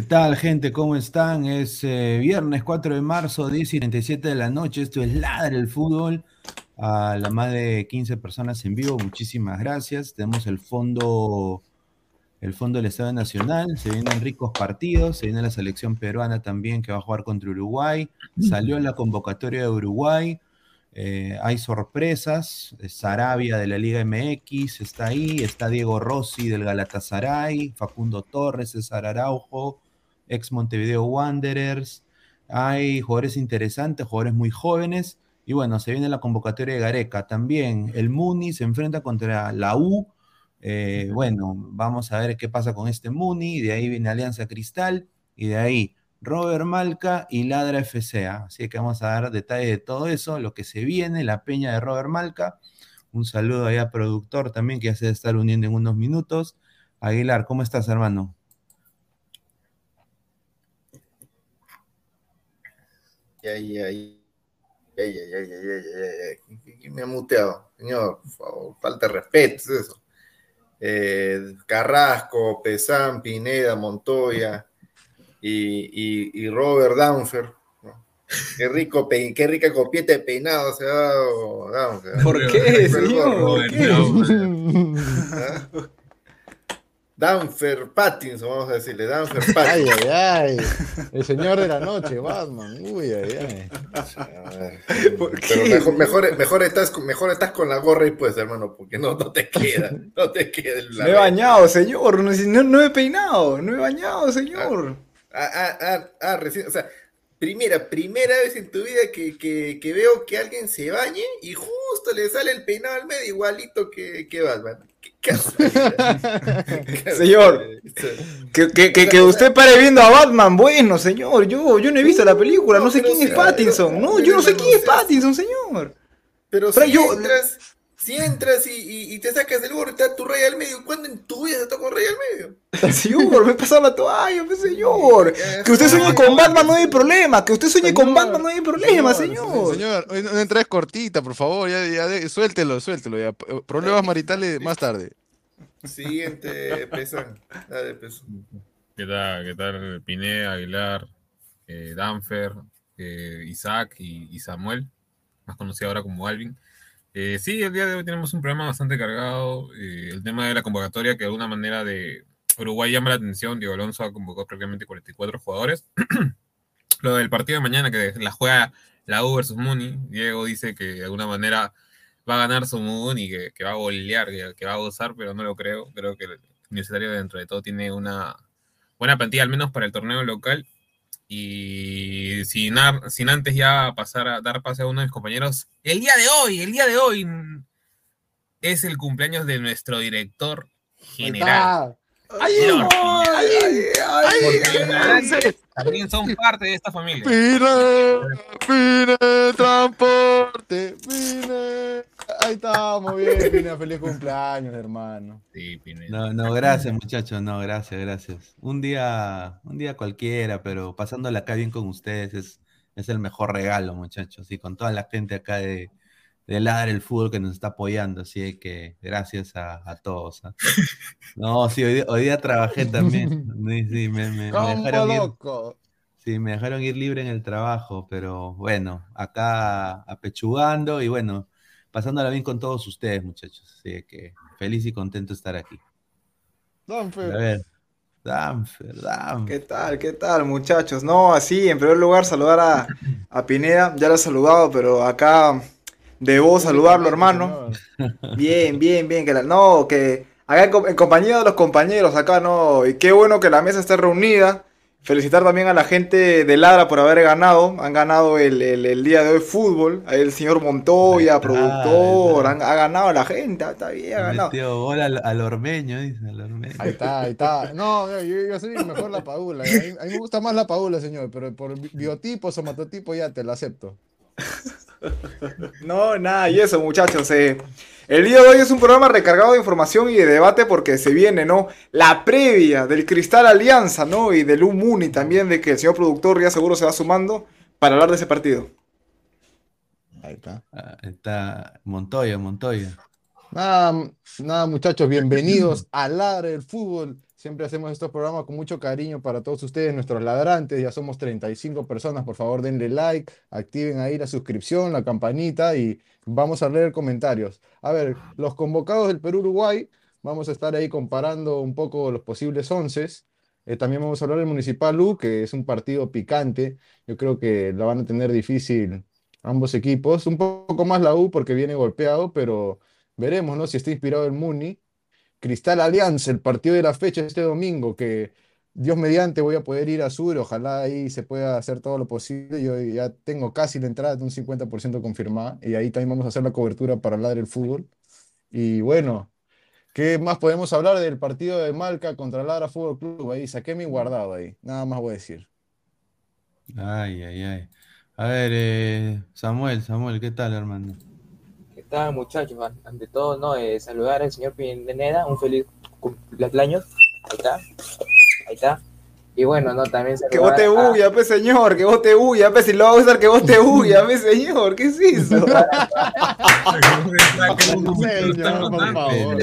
¿Qué tal, gente? ¿Cómo están? Es eh, viernes 4 de marzo, 10 y 37 de la noche. Esto es Ladre el Fútbol. A la más de 15 personas en vivo, muchísimas gracias. Tenemos el fondo, el fondo del Estado Nacional. Se vienen ricos partidos. Se viene la selección peruana también que va a jugar contra Uruguay. Salió la convocatoria de Uruguay. Eh, hay sorpresas. Sarabia de la Liga MX está ahí. Está Diego Rossi del Galatasaray. Facundo Torres, César Araujo, ex Montevideo Wanderers. Hay jugadores interesantes, jugadores muy jóvenes. Y bueno, se viene la convocatoria de Gareca. También el Muni se enfrenta contra la U. Eh, bueno, vamos a ver qué pasa con este Muni. De ahí viene Alianza Cristal. Y de ahí Robert Malca y Ladra FCA. Así que vamos a dar detalles de todo eso, lo que se viene, la peña de Robert Malca. Un saludo ahí a productor también que ya se estar uniendo en unos minutos. Aguilar, ¿cómo estás, hermano? Ay, ay, ay, ay, ay, ay, ay, ay, ¿Quién me ha muteado? Señor, por favor, falta de respeto, es eso. Eh, Carrasco, Pesán, Pineda, Montoya y, y, Robert Downfer. Qué rico, qué rica copieta de peinado se ha dado Downfer. ¿Por qué, señor? ¿Por qué? Danfer Pattinson, vamos a decirle, Danfer Pattinson. Ay, ay, ay. El señor de la noche, Batman. Uy, ay, ay. Pero mejor, mejor, mejor, estás, mejor estás con la gorra y pues, hermano, porque no, no te queda. No te queda. La me he bañado, señor. No, no, he peinado. No he bañado, señor. Ah, ah, ah, ah, recién, o sea, primera, primera vez en tu vida que, que, que, veo que alguien se bañe y justo le sale el peinado al medio igualito que, que Batman. señor, que, que, que, usted pare viendo a Batman, bueno, señor, yo, yo no he visto la película, no, sé quién es Pattinson, no, yo no sé quién es Pattinson, señor. Pero, si yo, entras, Si entras y, y- y te sacas del gorro y está tu rey al medio, ¿cuándo en tu vida se tocó un rey al medio? Señor, me he pasado la toalla, pues, señor. Que usted sueñe con Batman no hay problema. Que usted sueñe con Batman no hay problema, señor. Señor, una entrada es cortita, por favor, ya, ya suéltelo, suéltelo. Ya. Problemas maritales más tarde. Siguiente, Pesan. Dale, Pesan. ¿Qué tal? ¿Qué tal? Pineda, Aguilar, eh, Danfer, eh, Isaac y, y Samuel, más conocido ahora como Alvin. Eh, sí, el día de hoy tenemos un programa bastante cargado. eh, el tema de la convocatoria que de alguna manera de Uruguay llama la atención. Diego Alonso ha convocado prácticamente 44 jugadores. Lo del partido de mañana que la juega la U versus Muni. Diego dice que de alguna manera va a ganar su Muni, que, que va a golear, que, que va a gozar, pero no lo creo. Creo que el Universitario dentro de todo tiene una buena plantilla, al menos para el torneo local. Y sin, sin antes ya pasar a dar pase a uno de mis compañeros, el día de hoy, el día de hoy es el cumpleaños de nuestro director general. ¡Ay, Ay, también son parte de esta familia. Transporte. Ahí estamos bien, Pine, feliz cumpleaños, hermano. Sí, Pineda. No, no, gracias muchachos, no, gracias, gracias. Un día, un día cualquiera, pero pasándola acá bien con ustedes es, es el mejor regalo, muchachos, y con toda la gente acá de, de Ladra el Fútbol que nos está apoyando, así que gracias a, a todos. ¿ah? No, sí, hoy, día- hoy día trabajé también, sí, sí, me, me- me Combo dejaron ir, loco. sí, me dejaron ir libre en el trabajo, pero bueno, acá apechugando y bueno, pasándola bien con todos ustedes, muchachos, así que feliz y contento de estar aquí. A Danfer. ver, Danfer, Danfer. ¿Qué tal? ¿Qué tal, muchachos? No, así, en primer lugar, saludar a, a Pineda. Ya lo he saludado, pero acá debo saludarlo, hermano. Bien, bien, bien. Que la- no, que acá en, en compañía de los compañeros, acá no. Y qué bueno que la mesa esté reunida. Felicitar también a la gente de Ladra por haber ganado. Han ganado el, el- el día de hoy fútbol. El señor Montoya, está, productor. Han- ha ganado la gente. Está bien, ha ganado. Metió gol al, al ormeño, dice, al ormeño. Ahí está, ahí está. No, yo, yo soy mejor la paula. A mí, a mí me gusta más la paula, señor, pero por bi- biotipo, somatotipo ya te la acepto. No, nada, y eso, muchachos. eh, el día de hoy es un programa recargado de información y de debate porque se viene, ¿no? La previa del Cristal Alianza, ¿no? Y del Umuni también, de que el señor productor ya seguro se va sumando para hablar de ese partido. Ahí está. Ah, está Montoya, Montoya. Nada, nada, muchachos, bienvenidos a Ladre del Fútbol. Siempre hacemos estos programas con mucho cariño para todos ustedes, nuestros ladrantes. Ya somos 35 personas. Por favor, denle like, activen ahí la suscripción, la campanita y vamos a leer comentarios. A ver, los convocados del Perú-Uruguay, vamos a estar ahí comparando un poco los posibles onces. Eh, también vamos a hablar del Municipal U, que es un partido picante. Yo creo que la van a tener difícil ambos equipos. Un poco más la U porque viene golpeado, pero veremos, ¿no? Si está inspirado el Muni. Cristal Alianza, el partido de la fecha este domingo, que Dios mediante voy a poder ir a Sur, ojalá ahí se pueda hacer todo lo posible. Yo ya tengo casi la entrada de un 50% confirmada y ahí también vamos a hacer la cobertura para hablar del fútbol. Y bueno, ¿qué más podemos hablar del partido de Malca contra Ladra Fútbol Club? Ahí saqué mi guardado ahí, nada más voy a decir. Ay, ay, ay. A ver, eh, Samuel, Samuel, ¿qué tal, hermano? ¿Qué tal, muchachos? An- Ante todo, no, eh, saludar al señor Pineda, un feliz cumpleaños. Ahí está, ahí está. Y bueno, no, también Que saludar vote a- bulla, pe señor, que vote bulla, pe si lo va a usar, que vote bulla, pe señor, ¿qué es eso? Señor, por favor.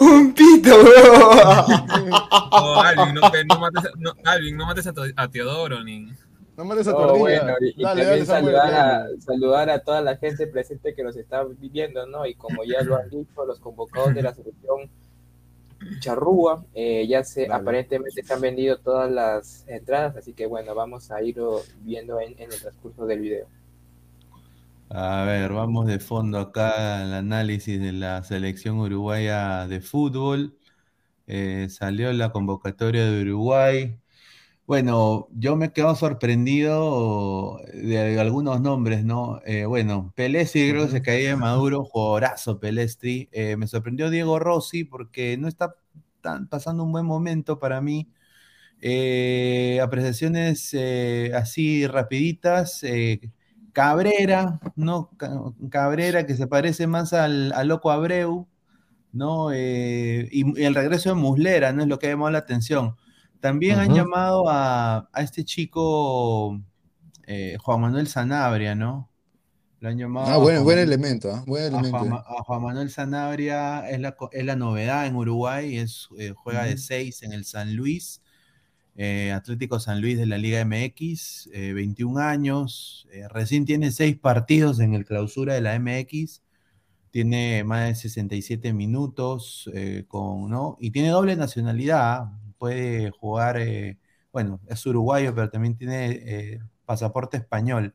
Un pito, bro. No, Alvin, no, no mates, a- no, Alvin, no mates a Teodoro ni. No mates a Oh, bueno, y, y Dale, también dale, saludar, a, saludar a toda la gente presente que nos está viviendo, ¿no? Y como ya lo han dicho, los convocados de la selección Charrúa, eh, ya se Dale. aparentemente se han vendido todas las entradas, así que bueno, vamos a irlo viendo en, en el transcurso del video. A ver, vamos de fondo acá al análisis de la selección uruguaya de fútbol. Eh, salió la convocatoria de Uruguay. Bueno, yo me he quedado sorprendido de algunos nombres, ¿no? Eh, bueno, Pelestri creo que se caía de Maduro, jugadorazo Pelestri. Eh, me sorprendió Diego Rossi porque no está tan, pasando un buen momento para mí. Eh, apreciaciones eh, así rapiditas. Cabrera, ¿no? Ca- Cabrera, que se parece más al, al Loco Abreu, ¿no? Y, y el regreso de Muslera, ¿no? Es lo que ha llamado la atención. También han llamado a, a este chico eh, Juan Manuel Sanabria, ¿no? Lo han llamado Ah, buen, Juan buen elemento, ¿ah? Buen a elemento. Juan, a Juan Manuel Sanabria es la, es la novedad en Uruguay, es, eh, juega de. 6 en el San Luis, eh, Atlético San Luis de la Liga MX, eh, 21 años, recién tiene 6 partidos en el clausura de la MX, tiene más de 67 minutos, eh, con, ¿no? y tiene doble nacionalidad, puede jugar, eh, bueno, es uruguayo, pero también tiene eh, pasaporte español.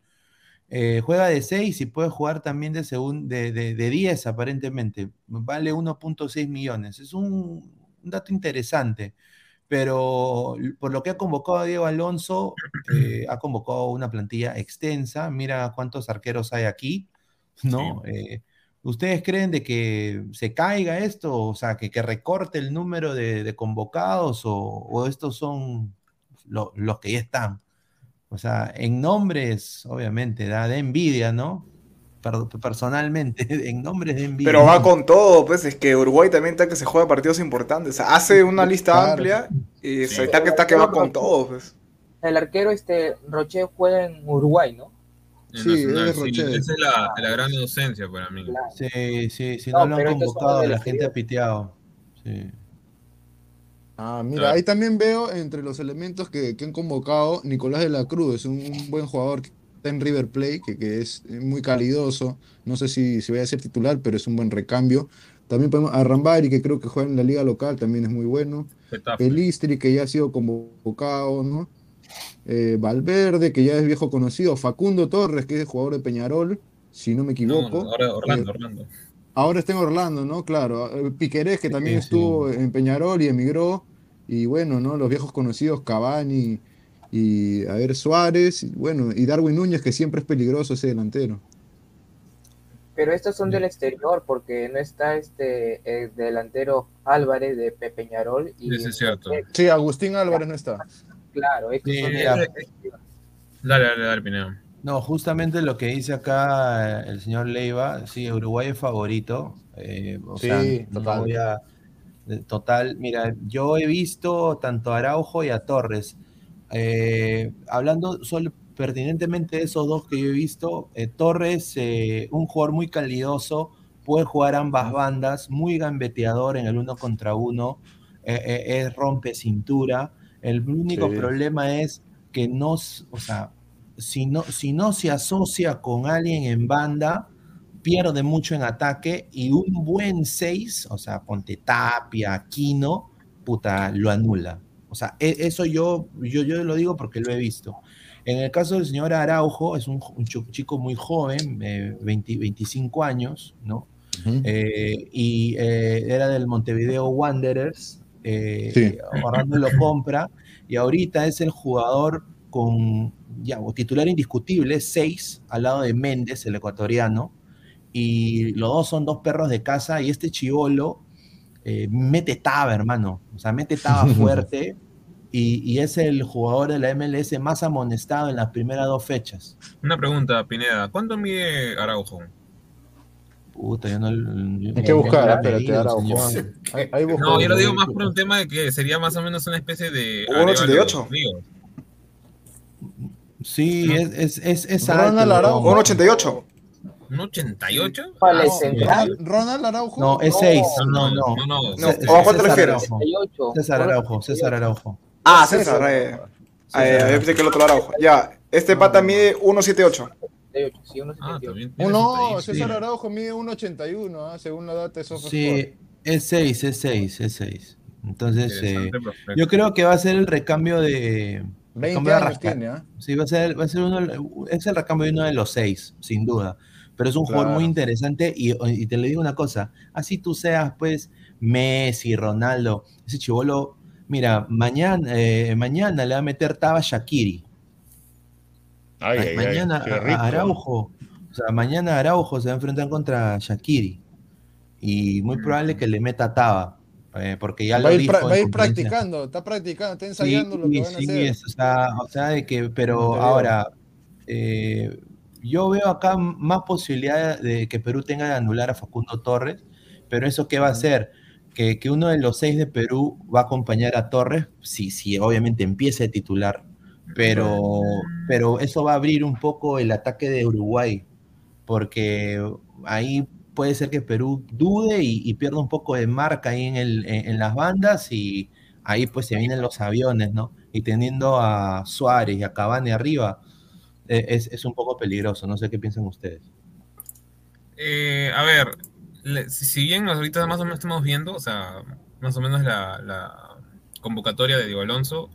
Eh, juega de 6 y puede jugar también de, segun- de, de, de 10 aparentemente. Vale 1.6 millones. Es un, un dato interesante. Pero por lo que ha convocado a Diego Alonso, eh, ha convocado una plantilla extensa. Mira cuántos arqueros hay aquí, ¿no? Eh, ¿Ustedes creen de que se caiga esto? O sea, que, que recorte el número de, de convocados o, o estos son lo- los que ya están? O sea, en nombres, obviamente, da de envidia, ¿no? Per- personalmente, en nombres de envidia. Pero va con todo, pues es que Uruguay también está que se juega partidos importantes. O sea, hace una lista Claro. amplia y Sí. se está que está que va con todo, pues. El arquero este Roche juega en Uruguay, ¿no? Sí, Nacional, es Rocher. Esa es la, la gran ausencia para mí. Sí, sí, si No, no, lo han convocado, la gente ha piteado. Sí. Ah, mira, ahí también veo entre los elementos que, que han convocado Nicolás de la Cruz, es un, un buen jugador que está en River Plate, que, que es muy calidoso, no sé si, si vaya a ser titular, pero es un buen recambio. También podemos a Rambari, que creo que juega en la liga local, también es muy bueno. Getafe. Pelistri, que ya ha sido convocado, ¿no? Eh, Valverde, que ya es viejo conocido. Facundo Torres, que es jugador de Peñarol, si no me No, equivoco. ahora Orlando, Eh, Orlando. Ahora está en Orlando, ¿no? Claro. Eh, Piquerés, que también Sí, estuvo en Peñarol y emigró. Y bueno, ¿no? Los viejos conocidos, Cavani y, a ver, Suárez. Y bueno, y Darwin Núñez, que siempre es peligroso ese delantero. Pero estos son del exterior porque no está este el delantero Álvarez de Pe- Peñarol y Ese es cierto. Sí, Agustín Álvarez no está. Claro, estos Sí. Dale, dale, dale, Pineo. No, justamente lo que dice acá el señor Leiva, sí, Uruguay es favorito. eh, o Sí, sea, no total. voy a- de- total, mira, yo he visto tanto a Araujo y a Torres. Eh, hablando solo pertinentemente de esos dos que yo he visto, eh, Torres, eh, un jugador muy calidoso, puede jugar ambas bandas, muy gambeteador en el uno contra uno, eh, eh, es rompe cintura. El único Sí. problema es que no, o sea, si no, si no se asocia con alguien en banda, pierde mucho en ataque y un buen 6, o sea, Ponte Tapia, Aquino, puta, lo anula. O sea, e- eso yo, yo, yo lo digo porque lo he visto. En el caso del señor Araujo, es un, chico muy joven, eh, 20 25 años, ¿no? Eh, y eh, era del Montevideo Wanderers. Eh, Sí. Orlando lo compra y ahorita es el jugador con ya, o titular indiscutible, 6 al lado de Méndez, el ecuatoriano. Y los dos son dos perros de casa y este chivolo eh, mete taba, hermano. O sea, mete taba fuerte y, y es el jugador de la MLS más amonestado en las primeras dos fechas. Una pregunta, Pineda. ¿Cuánto mide Araujo? Puta, yo no. yo- Hay que no buscar, he espérate, señor. Ahí- ahí busco, No, yo lo digo más por un tema de que sería más o menos una especie de. 1.88. Arevalo Ríos. Sí, es, es, es, es Ronald Araujo. ¿no? 1.88. ¿Un 88? Vale, Ah, central. Ronald Araujo. No, es No, 6. No, No, no, no. no, no. No, César ¿o a cuál te refieres? Araujo. 68. César Araujo, César Araujo. Ah, César. eh. Ah, eh, pensé que el otro Araujo. Ya, este pata mide 1.78. 68, sí, uno Ah, 78. también. Oh, no. César Araujo mide 1.81, ah, según la data de SofaScore. Sí, es 6, es 6, es 6. Entonces, eh, yo creo que va a ser el recambio de. 20 recambio de años tiene, ¿ah? Sí, va a ser, va a ser uno, es el recambio de uno de los seis, sin duda. Pero es un jugador Claro. muy interesante y, y te le digo una cosa, así tú seas pues Messi, Ronaldo, ese chivolo, mira, mañana, eh, mañana le va a meter Taba Shakiri. Ay, ay, mañana. Araujo, o sea, mañana Araujo se va a enfrentar contra Shakiri. Y muy probable que le meta Taba, eh, porque ya Va lo ir, dijo va a ir practicando, está practicando, está Sí, ensayando lo que van a sí, hacer. es, o sea, o sea, de que, pero ahora, eh, yo veo acá más posibilidad de que Perú tenga de anular a Facundo Torres, pero eso qué va a hacer? Que, que uno de los seis de Perú va a acompañar a Torres, si, si obviamente empieza a titular, pero, pero eso va a abrir un poco el ataque de Uruguay, porque ahí puede ser que Perú dude y, y pierda un poco de marca ahí en, el, en, en las bandas y ahí pues se vienen los aviones, ¿no? Y teniendo a Suárez y a Cavani arriba, eh, es, es un poco peligroso, no sé qué piensan ustedes. Eh, a ver, le- si, si bien ahorita más o menos estamos viendo, o sea, más o menos la, la convocatoria de Diego Alonso,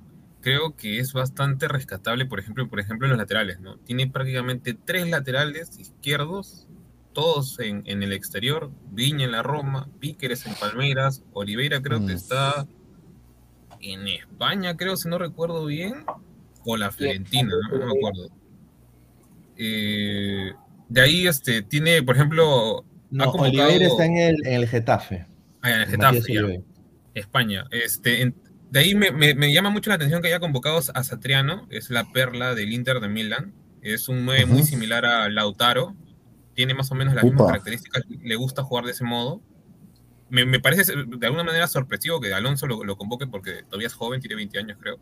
creo que es bastante rescatable, por ejemplo, por ejemplo, en los laterales, ¿no? Tiene prácticamente tres laterales izquierdos, todos en, en el exterior, Viña en la Roma, Píqueres en Palmeiras, Oliveira creo que Mm. está en España, creo, si no recuerdo bien, o la Fiorentina, ¿no? No me acuerdo. Eh, de ahí este, tiene, por ejemplo, No, ha convocado- Oliveira está en el, en el Getafe. Ah, en el Getafe, ya. España. Este, en- de ahí me, me- me llama mucho la atención que haya convocado a Satriano, es la perla del Inter de Milán. Es un 9 muy similar a Lautaro. Tiene más o menos las Upa. mismas características. Le gusta jugar de ese modo. Me, me parece de alguna manera sorpresivo que Alonso lo, lo convoque porque todavía es joven, tiene 20 años, creo.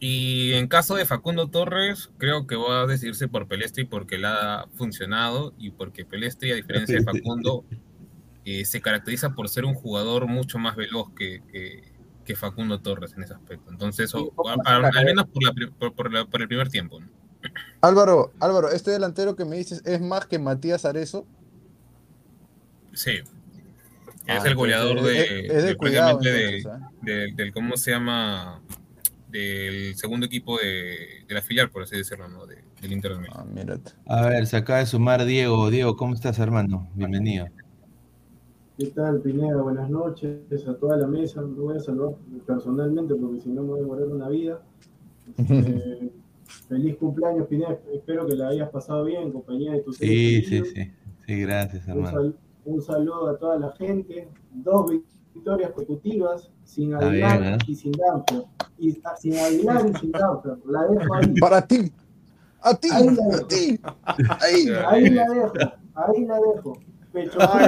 Y en caso de Facundo Torres, creo que va a decidirse por Pelestri porque le ha funcionado y porque Pelestri, a diferencia de Facundo, eh, se caracteriza por ser un jugador mucho más veloz que, que- que Facundo Torres en ese aspecto. Entonces, Sí, a- a- al menos por, la pri- por- por la- por el primer tiempo. ¿no? Álvaro, Álvaro, este delantero que me dices es más que Matías Arezo. Sí. Ah, Es el goleador de, es- es de cuidado, de- ¿ah? del, del- ¿cómo se llama? Del segundo equipo de, de la filial, por así decirlo, ¿no? De- del Inter de Milán. Ah. A ver, se acaba de sumar Diego. Diego, ¿cómo estás, hermano? Bienvenido. ¿Qué tal, Pineda? Buenas noches a toda la mesa. No voy a saludar personalmente porque si no me voy a demorar una vida. Eh, feliz cumpleaños, Pineda. Espero que la hayas pasado bien en compañía de tus Sí, seres sí, sí. Sí, gracias, Un, hermano. sal- un saludo a toda la gente. Dos victorias consecutivas sin Aguilar bien, ¿eh? y sin Danfer. Y, sin Aguilar y sin Danfer. La dejo ahí. Para ti. A ti. Ahí la A dejo. ti. Ahí. Ahí la dejo. Ahí la dejo. Pecho Ay,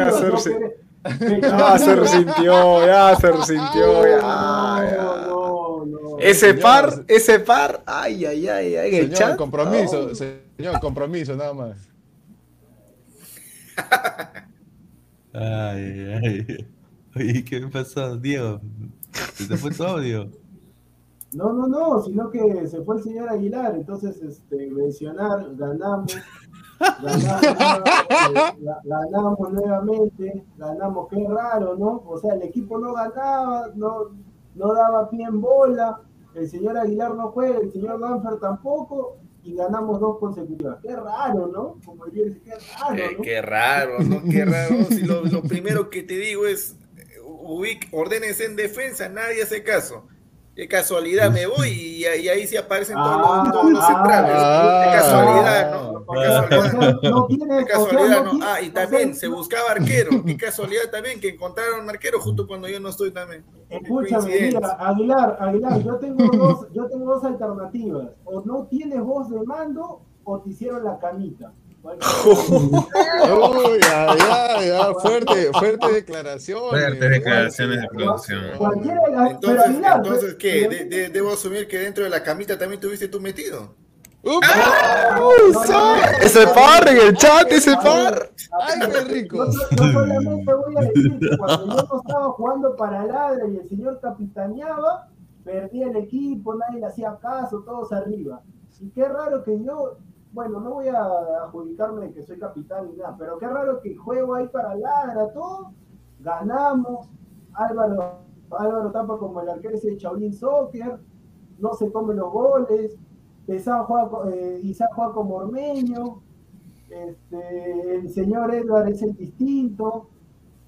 Ya se resintió, ya se resintió, ya, No, ya. no, no. Ese Señor, par, ese par, ay, ay, ay, ay, en el Señor, chat. compromiso, no. señor, compromiso, nada más. Ay, ay. Oye, ¿qué me pasó, Diego? ¿Se te fue tu audio? No, no, no, sino que se fue el señor Aguilar, entonces este, mencionar, ganamos, ganamos, eh, ga- ganamos nuevamente, ganamos, qué raro, ¿no? O sea, el equipo no ganaba, no, no daba pie en bola, el señor Aguilar no juega, el señor Danfer tampoco, y ganamos dos consecutivas. Qué raro, ¿no? Como diría, qué raro, Eh, ¿no? qué raro, ¿no? Qué raro. Si lo, lo primero que te digo es, eh, ubic, ordénense en defensa, nadie hace caso. De casualidad me voy y, y ahí sí aparecen todos, Ah, los, todos los ah, centrales. ah, de casualidad, ¿no? De o casualidad. no tienes, De casualidad, no Ah, y también se buscaba arquero. Qué casualidad también que encontraron arquero justo cuando yo no estoy también. Escúchame, mira, Aguilar, Aguilar, yo tengo dos, yo tengo dos alternativas. O no tienes voz de mando o te hicieron la camita. Uy, ya, ya, ya, fuerte, fuerte declaración. Fuertes declaraciones de producción. Entonces, entonces ¿qué? pero- De- de- debo asumir que dentro de la camita también tuviste tú metido. Ese par en el chat, ese par. Ay, qué rico. Yo, yo solamente voy a decir que cuando yo no estaba jugando para ladra y el señor capitaneaba, perdía el equipo, nadie le hacía caso, todos arriba. Y qué raro que yo, bueno, no voy a adjudicarme de que soy capitán ni nada, pero qué raro que juego ahí para ladra, todo, ganamos, Álvaro, Álvaro tapa como el arquero ese de Shaolin Soccer, no se come los goles, Pesán juega, eh, Isaac juega como Ormeño, este, el señor Edward es el distinto.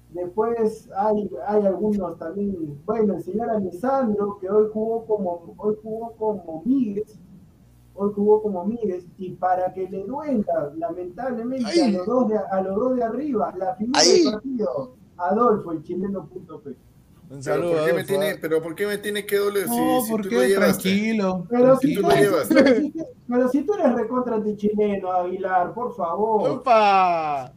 Después hay, hay algunos también, bueno, el señor Alessandro, que hoy jugó como, hoy jugó como Míguez, hoy jugó como Míguez, y para que le duela, lamentablemente, a los, dos de, a los dos de arriba, la Ay. del partido, Adolfo, el chileno punto P. Un Pero saludo. ¿por, qué me tiene, ah. pero ¿por qué me tiene que doler si, No, si ¿por tú lo llevaste? Tranquilo. Pero si, tú lo eres, llevas. pero, si, pero si tú eres recontra antichileno, Aguilar, por favor. ¡Opa!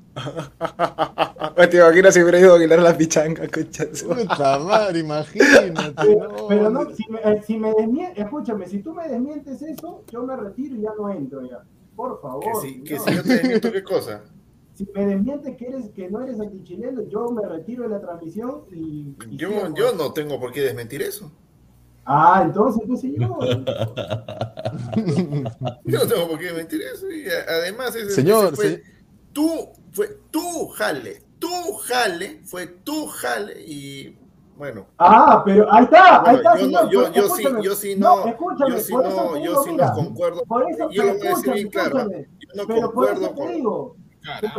Oye, te imaginas si hubiera ido a Aguilar a la pichanga, concha de su madre. Puta madre, imagínate. Pero, pero no, si me, eh, si me desmie- escúchame, si tú me desmientes eso, yo me retiro y ya no entro ya. Por favor. Que si, que no. si yo te desmiento, ¿qué cosa? Si me desmientes que eres que no eres antichileno, yo me retiro de la transmisión y. y Yo, yo no tengo por qué desmentir eso. Ah, entonces, qué señor. Yo no tengo por qué desmentir eso. Y además, ese, Señor, ese fue se- tú, fue tu jale. Tu jale, fue tu jale y bueno. Ah, pero ahí está, ahí Bueno, está, yo, señor. no, yo, pues, yo sí, yo sí no, escúchame, yo sí por eso no, te yo digo, sí no concuerdo. Por eso, Yo lo voy a decir bien claro. Yo no pero por eso concuerdo te con. digo,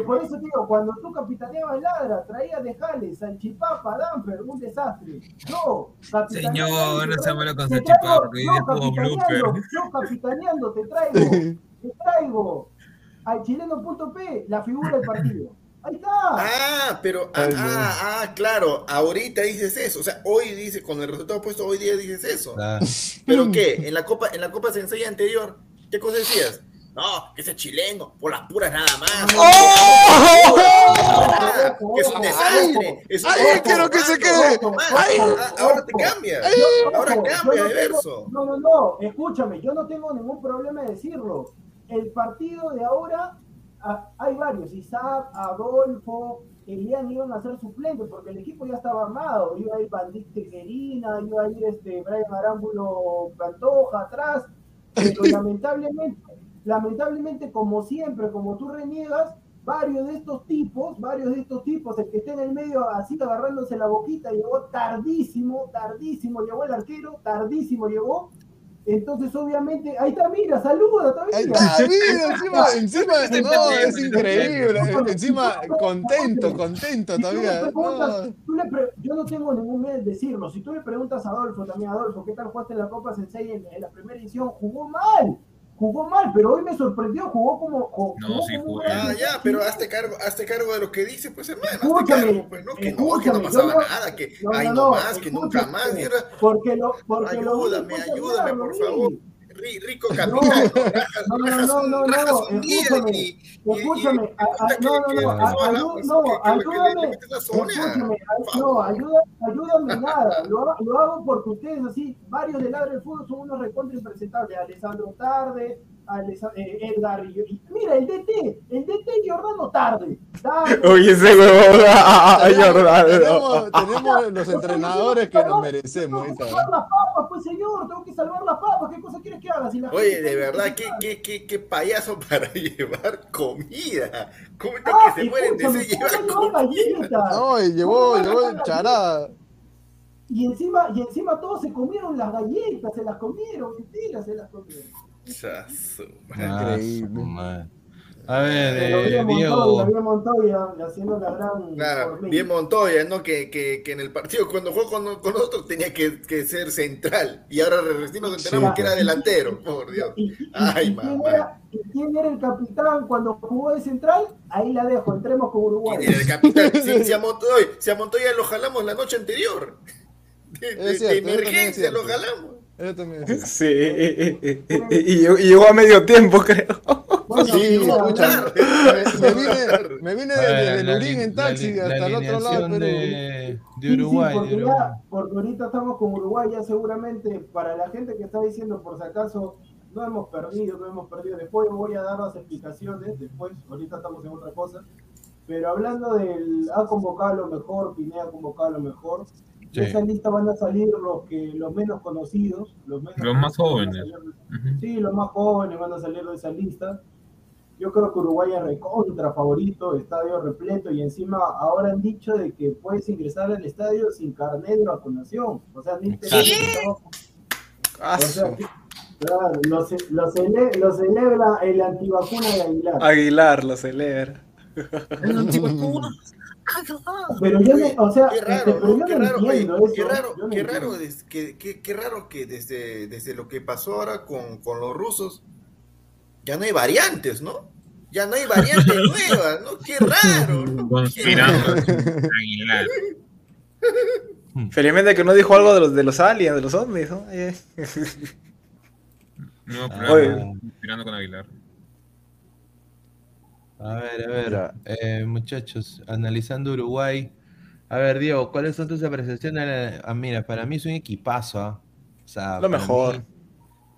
por eso te digo, cuando tú capitaneabas Ladra, traías de Jales, Salchipapa, Damper, un desastre. Yo, capitaneando, Señor, no se muela con Salchipapa, porque capitaneando. Yo capitaneando te traigo, te traigo al chileno.p la figura del partido. Ahí está. Ah, pero, ah, ah, ah, claro, ahorita dices eso. O sea, hoy dices, con el resultado puesto, hoy día dices eso. Ah, ¿Pero qué? En la Copa, en la Copa Sensei anterior, ¿qué cosa decías? No, que ese chileno, por las puras nada más. Ah, que es un desastre. es un ¡Ay, quiero que se quede! ¡Ay! Ah, Ahora te cambia. Yo- Ahora cambia de no tengo- verso. No, no, no, escúchame, yo no tengo ningún problema de decirlo. El partido de ahora, ah, hay varios, Isaac, Adolfo, Elian iban a ser suplentes porque el equipo ya estaba armado. Iba a ir Bandit Tejerina, iba a ir este Brian Arámbulo Pantoja atrás, pero lamentablemente, lamentablemente, como siempre, como tú reniegas, varios de estos tipos, varios de estos tipos, el que está en el medio así agarrándose la boquita, llegó tardísimo, tardísimo llegó el arquero, tardísimo llegó. Entonces, obviamente, ahí está, mira, saluda todavía. Ahí está, mira, encima, encima, no, es increíble. Encima, contento, contento Si tú le todavía. No. yo no tengo ningún miedo en decirlo. Si tú le preguntas a Adolfo también, Adolfo, ¿qué tal jugaste en la Copa Sensei en, en la primera edición? Jugó mal, jugó mal, pero hoy me sorprendió, jugó como. jugó No, sí gran Ah, ya, pero hazte cargo, hazte cargo de lo que dice, pues hermano, hazte Escúchame, cargo, pues no, que no, que no pasaba no- nada, que No, ay no, más, que nunca más, Porque lo, porque lo ayúdame, ayúdame, por favor. Ri- Rico No, capitán, no, no, no, no, escúchame, no, no, no, ayúdame, escúchame, no, ayúdame nada, lo, ha- lo hago porque ustedes así, varios de Ladra del Fútbol son unos recontra impresentables, Alessandro Tarde, eh, Edgar y, y- mira, el DT, el DT Giordano Tarde, Tarde. Oye, ese huevón. Jordano. Tenemos, tenemos los entrenadores que nos merecemos. Tengo que salvar las papas, pues señor, tengo que salvar las papas, ¿qué cosa quieres que haga? Si la Oye, de verdad, qué, qué, qué, qué payaso para llevar comida. ¿Cómo es Ah, que se mueren de ese llevar ¿cómo llevó comida? galletas? No, y llevó, llevó charada. Y encima, y encima todos se comieron las galletas, se las comieron, mentiras, se las comieron. Ah, Increíble. A ver, eh, bien Diego. Montoya, bien Montoya, haciendo la gran Claro, bien Montoya, ¿no? Que, que, que en el partido cuando jugó con, con nosotros tenía que, que ser central y ahora recién nos enteramos Sí. que era delantero, por Dios. ¿Y, y- Ay, y quién era, quién era el capitán cuando jugó de central? Ahí la dejo, entremos con Uruguay. Y el capitán, si, si a Montoya, si a Montoya lo jalamos la noche anterior. De, de- de emergencia lo jalamos. Eso también. Sí, y llegó, y llegó a medio tiempo, creo. Bueno, Sí, escucha, me, me vine, me vine A de, ver, de la Lurín en taxi la hasta el otro lado Perú. de, de Uruguay. sí, de porque, Uruguay. ya, porque ahorita estamos con Uruguay, ya seguramente para la gente que está diciendo por si acaso no hemos perdido, no hemos perdido. Después voy a dar las explicaciones, después, ahorita estamos en otra cosa. Pero hablando del ha convocado a lo mejor, Pineda ha convocado a lo mejor. Sí. De esa lista van a salir los que los menos conocidos, los menos Los más jóvenes. salir-. Sí, los más jóvenes van a salir de esa lista. Yo creo que Uruguay es recontra favorito, estadio repleto y encima ahora han dicho de que puedes ingresar al estadio sin carnet de vacunación. O sea, ni te- o sea, su- que- claro, lo, ce- lo cele- lo celebra el antivacuna de Aguilar. Aguilar lo celebra. Pero yo, me- o sea, Qué este, raro, pero ¿no? Qué no raro, oye, entiendo qué no qué raro, des- que, que- qué raro que desde, desde lo que pasó ahora con, con los rusos, ya no hay variantes, ¿no? Ya no hay variantes nuevas, ¿no? Qué raro, ¿no? Qué Conspirando. raro. Aguilar. Felizmente que no dijo algo de los, de los aliens, de los ovnis, ¿no? Eh. Ah. programa, Oye. Inspirando con Aguilar. A ver, a ver, eh, muchachos, analizando Uruguay. A ver, Diego, ¿cuáles son tus apreciaciones? Ah, mira, para mí es un equipazo. ¿ah? O sea, Lo mejor. mí,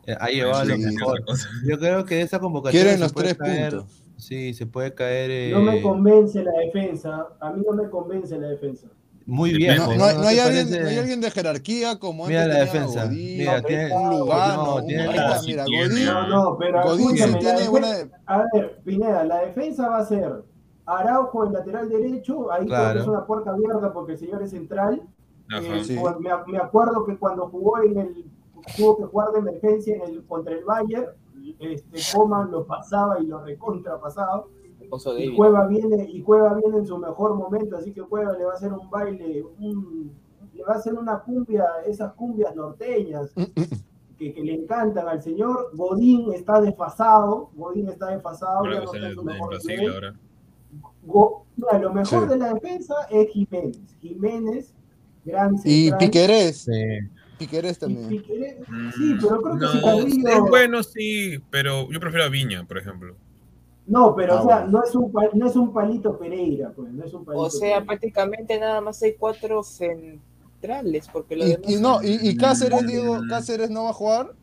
eh, ha llevado lo mejor. Yo creo que de esa convocatoria Quieren se los puede tres caer- puntos. Sí, se puede caer. No me eh, convence la defensa. A mí no me convence la defensa. Muy No, viejo. No, no hay, no hay alguien, parece? no hay alguien de jerarquía como Mira antes la defensa. Godín, Mira, no, tiene, un Lugano, no, un- tiene la- mira, tiene, Godín. No, no, pero Godín sí tiene buena... A ver, Pineda, la defensa va a ser Araujo en lateral derecho, ahí creo Claro. que es una puerta abierta porque el señor es central. Ajá. Eh, Sí. me, me acuerdo que cuando jugó en el tuvo que jugar de emergencia en el, contra el Bayern, este, Coman lo pasaba y lo recontrapasaba. Y. Cueva viene, y Cueva viene en su mejor momento, así que Cueva le va a hacer un baile, un- le va a hacer una cumbia, esas cumbias norteñas que, que le encantan al señor. Godín está desfasado, Godín está desfasado, ya que no está en su mejor Brasil nivel. ahora. Go- mira, lo mejor Sí. de la defensa es Jiménez. Jiménez, gran Y central. Piquerés, Sí. Piquerés Y también. Piquerés, Mm, sí, pero creo que no, si Carrillo... Es bueno, sí, pero yo prefiero a Viña, por ejemplo. No, pero Ah, o sea, bueno. no es, un, no es un palito Pereira, pues, no es un palito O sea, Pereira. prácticamente nada más hay cuatro centrales, porque lo Y, demás y no, y, y Cáceres, Mm. Diego, Cáceres no va a jugar.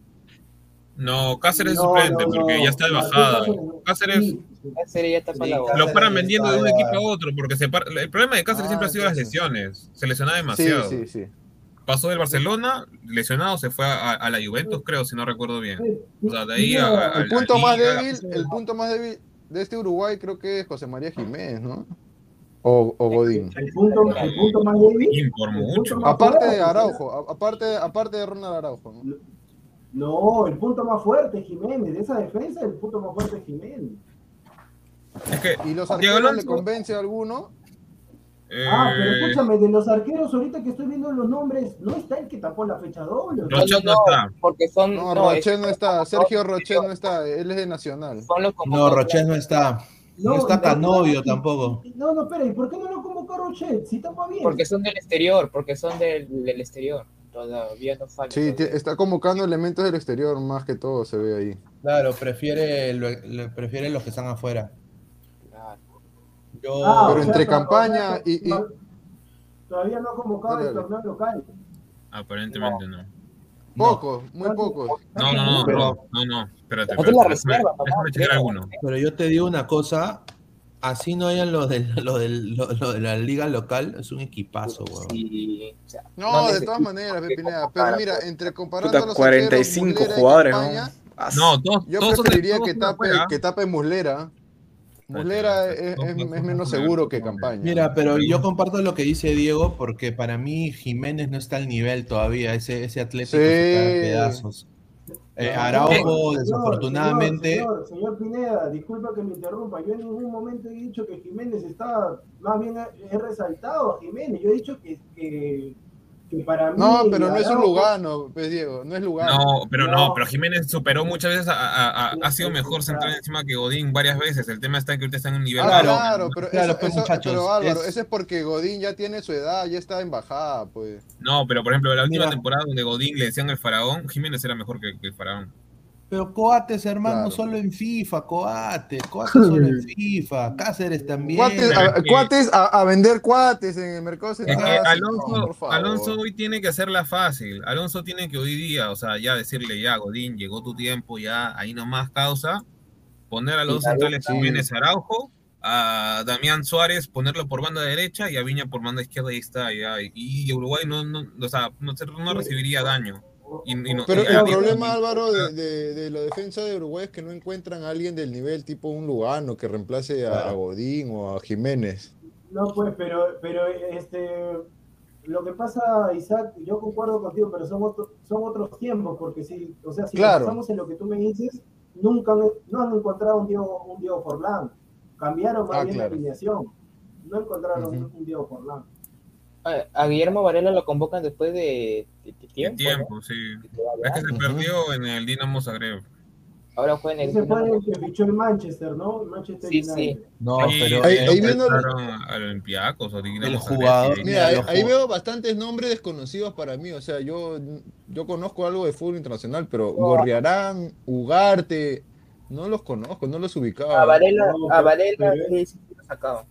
No, Cáceres es No, suplente no, porque no, ya está de bajada. Cáceres- Cáceres sí, sí. Cáceres ya tapa Sí, la boca. lo paran vendiendo de un está- equipo a otro porque se par- el problema de Cáceres Ah, siempre ha sido las lesiones. Se lesionaba Sí, demasiado. sí, sí. Pasó del Barcelona, lesionado, se fue a, a la Juventus, creo, si no recuerdo bien. Sí, O sea, de ahí a- a- El punto más Liga, débil, el punto más débil de este Uruguay creo que es José María Jiménez, ¿no? O, o Godín. el punto, el punto más débil. Por mucho. Aparte fuerte, de Araujo, aparte, aparte de Ronald Araujo, ¿no? No, el punto más fuerte es Jiménez. De esa defensa, el punto más fuerte es Jiménez. Es que ¿Y los Diego arqueros le convence a alguno? Ah, pero eh, escúchame, de los arqueros, ahorita que estoy viendo los nombres, no está el que tapó la fecha doble. Rochet no está. Porque son, No, no, no está, Sergio Rochet no está, él es de Nacional. No. Rochet no está. No, está Canovio tampoco. No, no, espera, ¿y por qué no lo convocó Rochet? Si tapa bien. Porque son del exterior, porque son del, del exterior. Todavía no falta. Sí, está convocando elementos del exterior más que todo, se ve ahí. Claro, prefiere, lo- lo- prefiere los que están afuera. Yo, Ah, Pero o sea, entre to- campaña sea, y- y- to- Todavía no ha convocado Dale, el torneo local. Aparentemente no. no. Pocos, muy pocos. No, no, no, Pero- no, no, espérate. Espérate, reserva, déjame- papá, déjame checar creo. alguno. Pero yo te digo una cosa, así no hayan los del, lo, del, lo, lo de la liga local, es un equipazo, weón. Sí, o sea, No, de todas maneras, Pepineda. Pero mira, entre comparando a Puta, los 45 arqueros, Muslera y jugadores, ¿no? No, todos, Yo todos de- preferiría todos que tape, que tape Muslera. Muslera es, menos seguro que Campaña. Mira, pero yo comparto lo que dice Diego, porque para mí Jiménez no está al nivel todavía, ese, ese atlético Sí. se cae a pedazos. Eh, Araujo, Señor, desafortunadamente, Señor, señor Pineda, disculpa que me interrumpa. Yo en ningún momento he dicho que Jiménez está, más bien he, he resaltado a Jiménez. Yo he dicho que, que, que para mí. No, pero no es un Lugano, pues Diego, no es Lugano. No, pero no, No. pero Jiménez superó muchas veces, a- a- a- ha sido mejor central encima que Godín varias veces. El tema está en que ahorita está en un nivel Ah, Claro, claro, pero, claro, eso- pues, eso- muchachos, pero Álvaro, es- ese es porque Godín ya tiene su edad, ya está en bajada, pues. No, pero por ejemplo, la última Mira. temporada donde Godín le decían el faraón, Jiménez era mejor que, que el faraón. Pero Coates, hermano, Claro. solo en FIFA, Coates, Coates solo en FIFA, Cáceres también. Cuates, pero a, es que- cuates a, a vender cuates en el mercado Es que central. no, Alonso, favor. Alonso hoy tiene que hacerla fácil. Alonso tiene que hoy día, o sea, ya decirle ya, Godín, llegó tu tiempo, ya ahí nomás causa. Poner a los Sí, centrales sí. Jiménez Araujo, a Damián Suárez, ponerlo por banda derecha y a Viña por banda izquierda, ahí está, ya. Y, y Uruguay no, no, o sea, no, no recibiría daño. Y, y no- Pero y- el problema, Álvaro, de, de- de la defensa de Uruguay es que no encuentran a alguien del nivel tipo un Lugano que reemplace a, a Godín o a Jiménez. No, pues, pero, pero este, lo que pasa, Isaac, yo concuerdo contigo, pero son, otro- son otros tiempos, porque si, o sea, si Claro. estamos en lo que tú me dices, nunca no han encontrado un Diego, un Diego Forlán. Cambiaron más Ah, bien claro. la alineación. No encontraron un Diego Forlán. A, a Guillermo Varela lo convocan después de, de- de tiempo. tiempo, sí. Es que se Ujú. perdió en el Dinamo Zagreb. Ahora juega en el. Ese fue el que fichó el Manchester, ¿no? Manchester Sí, United. sí. No, Ahí- pero ahí- ahí viendo- al Olympiacos, o digamos, El jugador-. Mira, ahí, veo bastantes nombres desconocidos para mí. O sea, yo, yo conozco algo de fútbol internacional, pero Gorriarán, Ugarte, no los conozco, no los ubicaba. A Varela, No, a Varela pero- sí, sí lo sacado.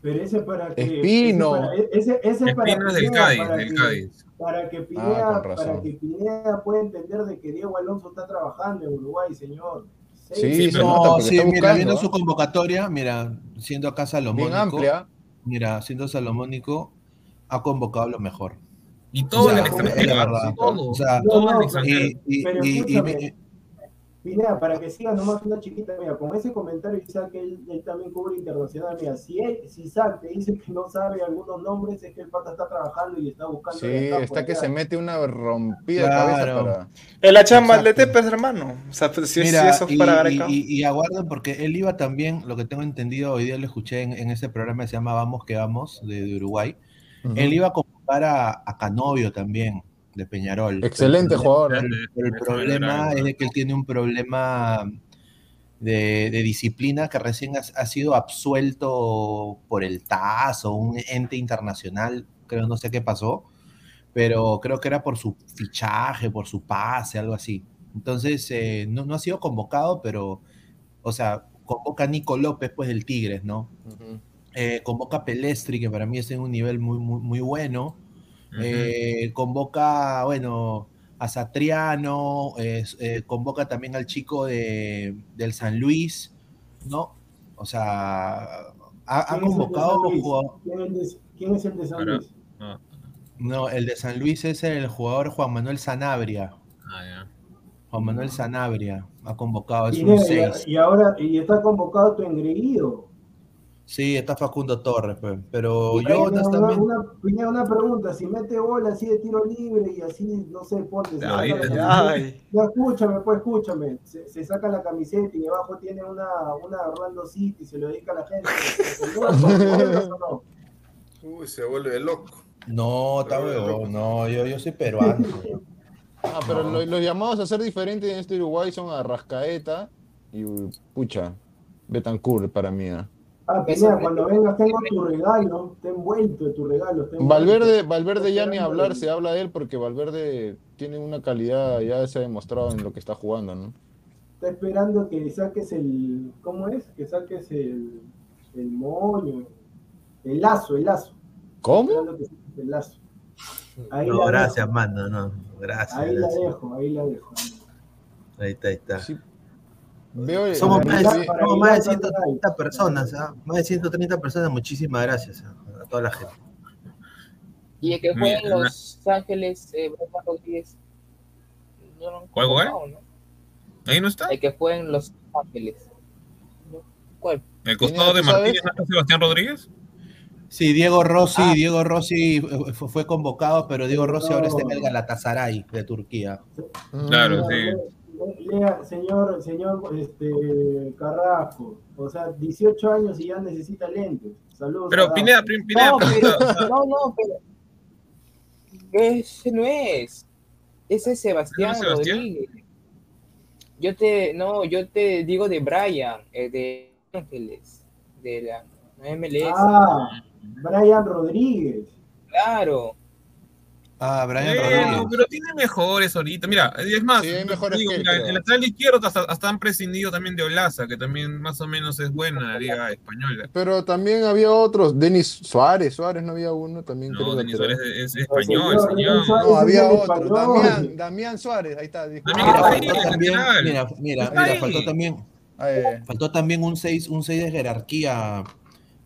Pero ese para que. Espino. Ese, para, ese, ese para Espino es del Cádiz, para del que- Cádiz. Para que Ah, Pineda, razón. para que Pineda pueda entender de que Diego Alonso está trabajando en Uruguay, señor. Sí, Sí, No, sí, mira, viendo ¿ah? su convocatoria, mira, siendo acá salomónico, bien amplia. mira, siendo salomónico, ha convocado lo mejor. Y todo O sea, el es extranjero. la verdad. Todo, O sea, todo no, el no. Y, y- y-. Pineda, para que sigas nomás una chiquita, mira, con ese comentario Isaac, él, él también cubre internacional, mira, si, él, si Isaac te dice que no sabe algunos nombres, es que el pata está trabajando y está buscando. Sí, está por que allá. se mete una rompida de Claro. cabeza para. En la chamba de. Tepes, hermano. O sea, pues, si, Mira, si eso es y, para y- y- y aguarden porque él iba también, lo que tengo entendido, hoy día lo escuché en, en ese programa que se llama Vamos que Vamos, de, de Uruguay, él iba a convocar a, a Canovio también, de Peñarol. Excelente Pero el jugador, ¿eh? Pero el Eso problema es de que él tiene un problema de, de disciplina que recién ha, ha sido absuelto por el TAS o un ente internacional, creo, no sé qué pasó, pero creo que era por su fichaje, por su pase, algo así. Entonces, eh, no, no ha sido convocado, pero, o sea, convoca a Nico López, pues del Tigres, ¿no? Eh, convoca a Pelestri, que para mí está en un nivel muy, muy, muy bueno. Eh, convoca, bueno, a Satriano, eh, eh, convoca también al chico de, del San Luis, ¿no? O sea, ha, ha ¿Quién es el de convocado San Luis? jugador- ¿Quién es el de- ¿Quién es el de San Luis? No, el de San Luis es el jugador Juan Manuel Sanabria. ah. Juan Manuel Sanabria ha convocado, es Y, un mira, 6. y, y ahora, y está convocado tu engreído. Sí, está Facundo Torres, pe, pero yo honestamente... Una, una, una pregunta, si mete bola así de tiro libre y así, no sé, ponte, Ay, ay, No, escúchame, pues escúchame. Se, se saca la camiseta y debajo tiene una, una Orlando City, se lo dedica a la gente. Uy, se vuelve loco. No, está huevón, no, yo, yo soy peruano. Ah, pero lo- los llamados a ser diferentes en este Uruguay son Arrascaeta y pucha, Betancourt para mí. ¿ah? Ah, Pineda, cuando vengas tengo tu regalo, está envuelto tu regalo. envuelto. Valverde, Valverde ya ni hablar, se habla de él porque Valverde tiene una calidad, ya se ha demostrado en lo que está jugando, ¿no? Está esperando que saques el. ¿Cómo es? Que saques el, el moño. El lazo, el lazo. ¿Cómo? El lazo. Ahí No, gracias, dejo. mano, no, gracias. Ahí la dejo, ahí la dejo. Ahí está, ahí está. Sí. Veo Somos más, de, somos más de Aguilar, 130 personas, ¿ah? Más de 130 personas, muchísimas gracias ¿ah? a toda la gente. Y el que juega en Los Ángeles, eh, Rodríguez. No lo ¿Cuál, ¿no? Ahí no está. El que juega en Los Ángeles. ¿No? ¿Cuál? El costado de. Martínez, ¿no Sebastián Rodríguez? Sí, Diego Rossi, Ah. Diego Rossi eh, fue, fue convocado, pero Diego Rossi ahora está en el. Galatasaray de Turquía. Claro, sí. Lea, señor, señor este, Carrasco, o sea, 18 años y ya necesita lentes. Saludos. Pero Pineda, Pineda No, pero, no, no, pero. Ese no es. Ese es Sebastián, ¿Ese no es Sebastián? Rodríguez. Yo te, no, yo te digo de Brian, eh, de Ángeles, de la MLS. Ah, Brian Rodríguez. Claro. Ah, Brian eh, Rodríguez. pero tiene mejores ahorita. Mira, es más, Sí, digo, que mira, en el lateral izquierdo hasta, hasta han prescindido también de Olaza, que también más o menos es buena en la liga española. Pero también había otros, Denis Suárez, Suárez no había uno también. No, creo, Denis. Suárez es, es No, español, señor. No, había otro, español. Damián, Damián Suárez, ahí está. está ahí, también, mira, mira, mira, faltó también, Ah, eh. faltó también un 6 un seis de jerarquía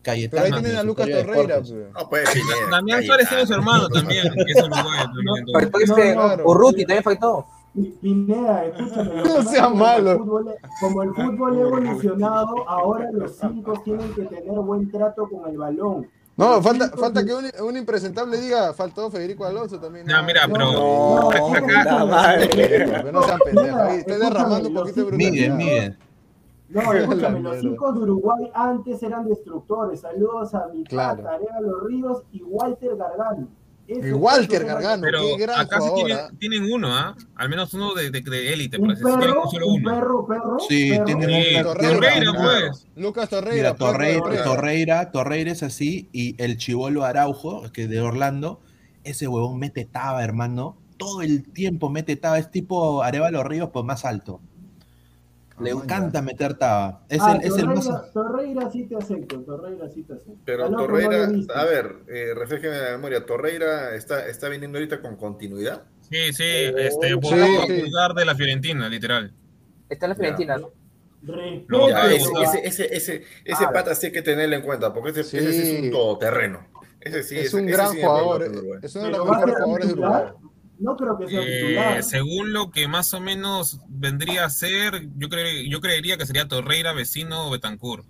Pero Cayetano. ahí tienen a Lucas Torreira. Pues. No puede. Damián Suárez tiene su hermano también, que es uruguayo también. Faltó este claro. Urruti, también faltó. Pi- Pineda, escúchame. No sea malo. Como el, fútbol, como el fútbol ha evolucionado, ahora los cinco tienen que tener buen trato con el balón. No, falta, que un, un impresentable diga, faltó Federico Alonso también. No, mira, no, pero- No, no sean pendejos. Derramando un poquito de. No, escúchame, los cinco de Uruguay antes eran destructores. Saludos a mi Claro. pata, Los Ríos y Walter Gargano. Walter Gargano, Pero qué gran acá sí jugador. tienen, ¿ah? tienen uno, ¿ah? Al menos uno de, de, de élite, por así decirlo. Perro, un perro, perro. Sí, perro. tienen Sí, un- Torreira, Torreira, Torreira. pues. Lucas Torreira. Mira. Torreira, Torreira es así, y el chivolo Araujo, que de Orlando, ese huevón mete taba, hermano. Todo el tiempo mete taba, es tipo Arevalo Ríos, pues más alto. Le Ah, encanta meter taba. Es, Ah, el, es el más. Torreira, Torreira sí te acepto, Torreira sí te acepto. Pero no Torreira, a ver, eh, refresqueme la memoria. Torreira está, está viniendo ahorita con continuidad. Sí, sí, este, Oh, por sí, sí. de la Fiorentina, literal. Está en la Fiorentina, ¿no? No, Ya, ese, ese, ese, ese, ese Ah. pata sí hay que tenerlo en cuenta, porque ese, Sí. es un todoterreno. Ese sí es ese- un ese gran jugador. Es uno de los mejores jugadores de. Uruguay. No creo que sea Eh, titular. según lo que más o menos vendría a ser, yo, cre- yo creería que sería Torreira, Vecino o Betancourt.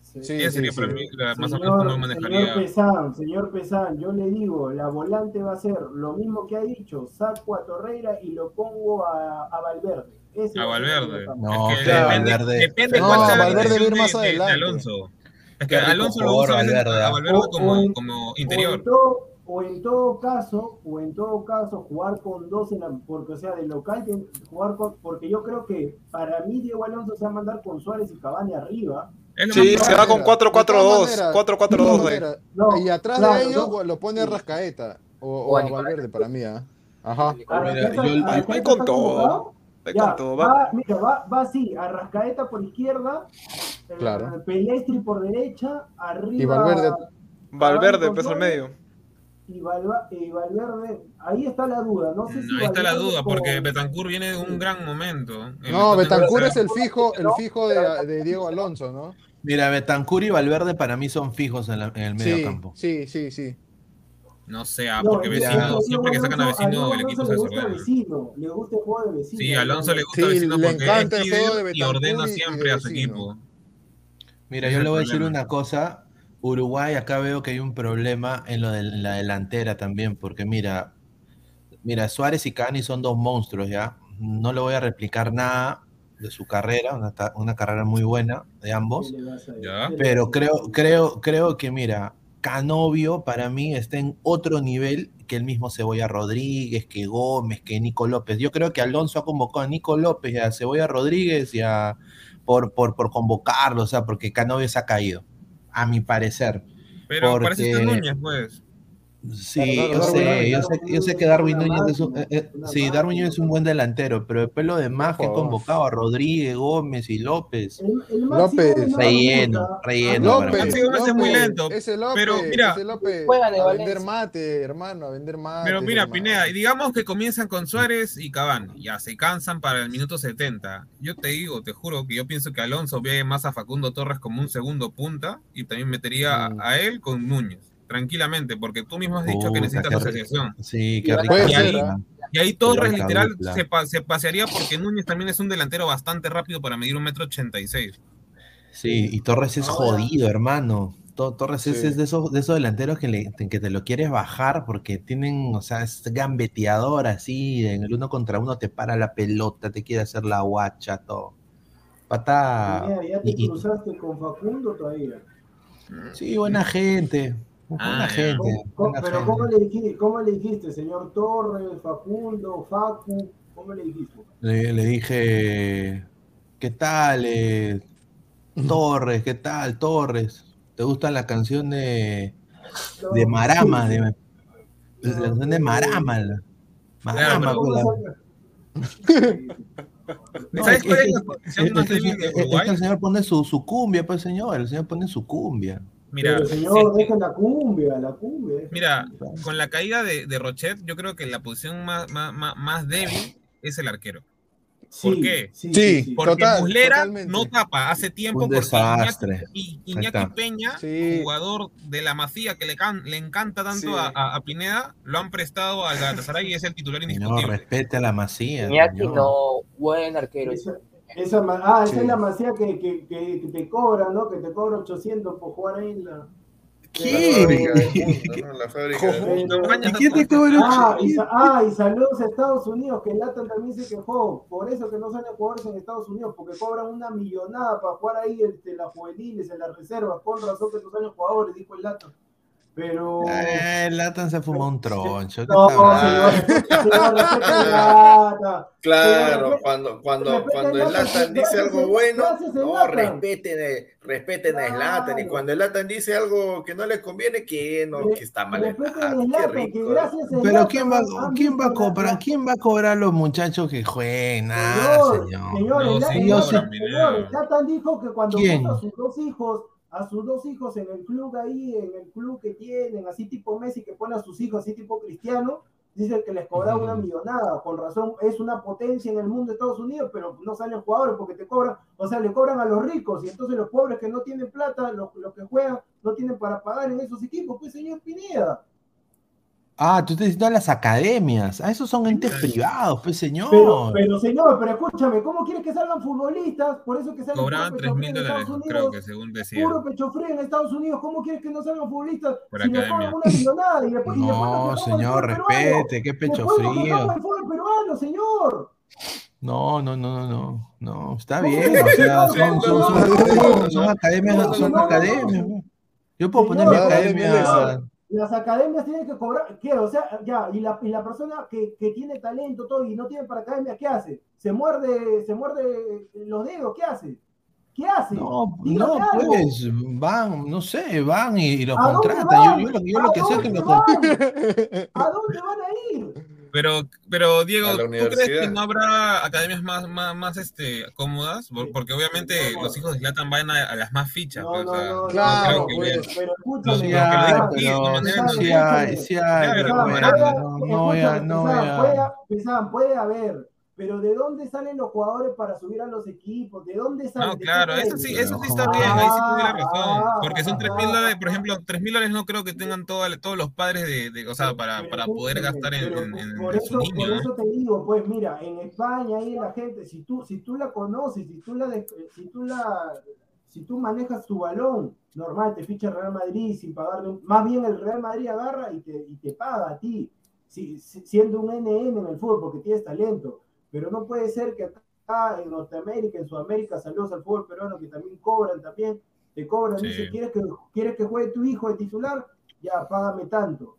Sí, Esa sí, sería sí. para mí la- más o menos Señor, manejaría. señor Pesán, señor Pesán, yo le digo, la volante va a ser lo mismo que ha dicho, saco a Torreira y lo pongo a, a Valverde. Ese A Valverde. No, es que que depende, Valverde- depende No, cuál sea la Valverde decisión viene más de- de- de adelante. Alonso. Es que Alonso lo usa a veces Valverde, a ¿ah? Valverde O- como, o O interior. en, todo, o en todo caso, o en todo caso, jugar con dos en la, porque o sea, de local jugar con, porque yo creo que para mí Diego Alonso se va a mandar con Suárez y Cavani arriba. Sí, se va con De 4-4-2. todas maneras, 4-4-2 de ahí. todas maneras. No, y atrás claro, de ellos no. lo pone a Rascaeta o, O o a a. Valverde para mí, ¿ah? Ajá. Yo- Voy con todo. Voy Ya, con todo. va, Va. mira, va, va así, Arrascaeta por izquierda, eh, Claro. Pelestri por derecha, arriba Y Valverde. Valverde, peso al medio. Y, Valva- y Valverde, ahí está la duda, no sé si Ahí está la duda, porque Betancourt viene de un gran momento. No, Betancourt es el fijo, el fijo de, de Diego Alonso, ¿no? Mira, Betancur y Valverde para mí son fijos en, la- en el medio Sí, campo. sí, sí, sí. No sé, ah, porque vecino, siempre que sacan a vecino, Alonso el equipo le se gusta desordena. vecino, le gusta el juego de vecino. Sí, a Alonso le gusta Sí, vecino le porque encanta es el juego de líder y ordena y siempre de a su equipo. Mira, yo le voy a decir una cosa. Uruguay, acá veo que hay un problema en lo de la delantera también, porque mira, mira, Suárez y Cani son dos monstruos, ¿ya? No le voy a replicar nada de su carrera, una, una carrera muy buena de ambos, ¿Qué le vas a decir? Ya. ¿Qué le pero creo, creo, creo que, mira, Canovio para mí está en otro nivel que el mismo Cebolla Rodríguez, que Gómez, que Nico López. Yo creo que Alonso ha convocado a Nico López y a Cebolla Rodríguez y a, por, por, por convocarlo, o sea, porque Canovio se ha caído, a mi parecer. Pero parece que Porque- Núñez, pues. Sí, yo Darwin sé, yo sé, yo sé que Darwin Núñez es un, eh, eh, sí, Darwin Núñez es un buen delantero, pero después lo demás que he Jugador. convocado a Rodríguez, Gómez y López. El, el López, relleno, relleno. López, Gómez es muy López, lento, Ese López, pero mira, ese López, juega de a vender mate, hermano, a vender mate. Pero mira, hermano. Pineda, y digamos que comienzan con Suárez y Cavani, ya se cansan para el minuto 70. Yo te digo, te juro que yo pienso que Alonso ve más a Facundo Torres como un segundo punta y también metería Mm. a él con Núñez, tranquilamente, porque tú mismo has dicho que necesitas asociación. Sí, qué rico. Y ahí, ¿ah? y ahí Torres literal se, pa- se pasearía porque Núñez también es un delantero bastante rápido para medir un metro ochenta y seis. Sí, y Torres es Ahora- jodido, hermano. To- Torres es, Sí. es de esos, de esos delanteros que, le- que te lo quieres bajar porque tienen, o sea, es gambeteador así, en el uno contra uno te para la pelota, te quiere hacer la guacha, todo. Pata. Mira, ya te y- y- cruzaste con Facundo todavía. sí, buena gente. Buena Ah, gente. ¿Cómo- cómo- buena pero gente. ¿cómo le, dijiste, ¿cómo le dijiste, señor Torres, Facundo, Facu? ¿Cómo le dijiste? Le, le dije, ¿qué tal? eh, Torres, ¿qué tal? Torres. ¿Te gusta la canción de, de Marama? De, la canción de Marama. la- Marama, No, ¿Sabes es cuál es la que el señor pone su, su cumbia, pues señor, el señor pone su cumbia. Mira, pero señor, deja la cumbia, la cumbia. mira, con la caída de, de Rochet, yo creo que la posición más, más, más- más débil es el arquero. ¿por qué? Sí, Porque Total, Muslera totalmente. no tapa hace tiempo Un porque desastre. Iñaki, Iñaki. Peña, Sí. jugador de la Masía que le, can- le encanta tanto Sí. a, Pineda, lo han prestado al Galatasaray y es el titular indiscutible. respete a la masía. Iñaki señor. no, buen arquero. Esa ma- ah, esa Sí. es la masía que, que, que, que te cobra, ¿no? Que te cobra 800 por jugar ahí en la... ¿no? La fábrica del ¿Cómo? mundo. No, maña, ¿Y quién te cobra Ah y, 800? sa- ah, y saludos a Estados Unidos, que Latan también se quejó. Por eso que no salen jugadores en Estados Unidos, porque cobran una millonada para jugar ahí este, las juveniles, en las reservas. Con razón que no salen jugadores, dijo el Latan. Pero. Eh, el Latan se fumó un troncho. ¿qué No, señor, señor. Claro, cuando, cuando, cuando el Latan dice algo bueno, no, respeten, el- respeten a Zlatan. Y cuando el Latan dice algo que no le conviene, que no, que está mal. qué rico. Pero ¿quién va, quién va a cobrar? ¿Quién va a cobrar los muchachos que jueguen? Nada, Señor, señor. el- Zlatan dijo que cuando puso a sus dos hijos, a sus dos hijos en el club ahí, en el club que tienen, así tipo Messi que pone a sus hijos así tipo Cristiano, dice que les cobraba una millonada, con razón, es una potencia en el mundo de Estados Unidos, pero no salen jugadores porque te cobran, o sea, le cobran a los ricos, y entonces los pobres que no tienen plata, los, los que juegan, no tienen para pagar en esos equipos, pues señor Pineda. Ah, tú estás diciendo a las academias. Ah, esos son entes privados, pues señor. Pero, pero señor, pero escúchame, ¿cómo quieres que salgan futbolistas? Por eso que salgan Cobraban puro 3 pecho mil dólares, Estados creo Unidos, que según decía. Puro pecho frío en Estados Unidos, ¿cómo quieres que no salgan futbolistas Por si academia. una millonada? Y después, y después nos No, señor, respete, qué pecho frío. quejamos del fútbol peruano, señor. No, no, no, no, no, no, está bien, o sea, son, son, son, son academias, no, son academias. Yo puedo poner mi academia. Las academias tienen que cobrar, ¿qué? O sea, ya, y la, y la persona que, que tiene talento todo y no tiene para academia, ¿qué hace? ¿Se muerde, se muerde los dedos? ¿Qué hace? ¿Qué hace? No, no, pues van, no sé, van y, y lo ¿A dónde contratan. Yo, yo, lo- yo lo ¿A que sé es que dónde lo van? contratan. ¿A dónde van a ir? Pero, pero Diego, ¿tú crees que no habrá academias más, más, más este, cómodas? Por- Porque obviamente los hijos de Zlatan van a, a las más fichas. No, pues, no, no, Claro, pues. Pero Sí sí hay, pero no, no no Pesán, puede haber, pero ¿de dónde salen los jugadores para subir a los equipos? ¿De dónde salen? No, ¿De qué claro, eso sí, eso sí está Ah, bien, ahí sí tuve la razón. ah, Porque son 3 mil ah, dólares, por ah. ejemplo, 3 mil dólares no creo que tengan todo- todos los padres de, de- o sea, para, para poder gastar en, en- en- por eso, su niño, por eso te digo, pues mira, en España ahí la gente, si tú, si tú la conoces, si tú la, si tú la, si tú manejas tu balón, normal, te ficha el Real Madrid sin pagarle, un- más bien el Real Madrid agarra y te, y te paga a ti, si- siendo un NN en el fútbol porque tienes talento, pero no puede ser que acá en Norteamérica, en Sudamérica, saludos al fútbol peruano que también cobran también, te cobran, Sí. dice, ¿quieres que, ¿quieres que juegue tu hijo de titular? Ya, págame tanto.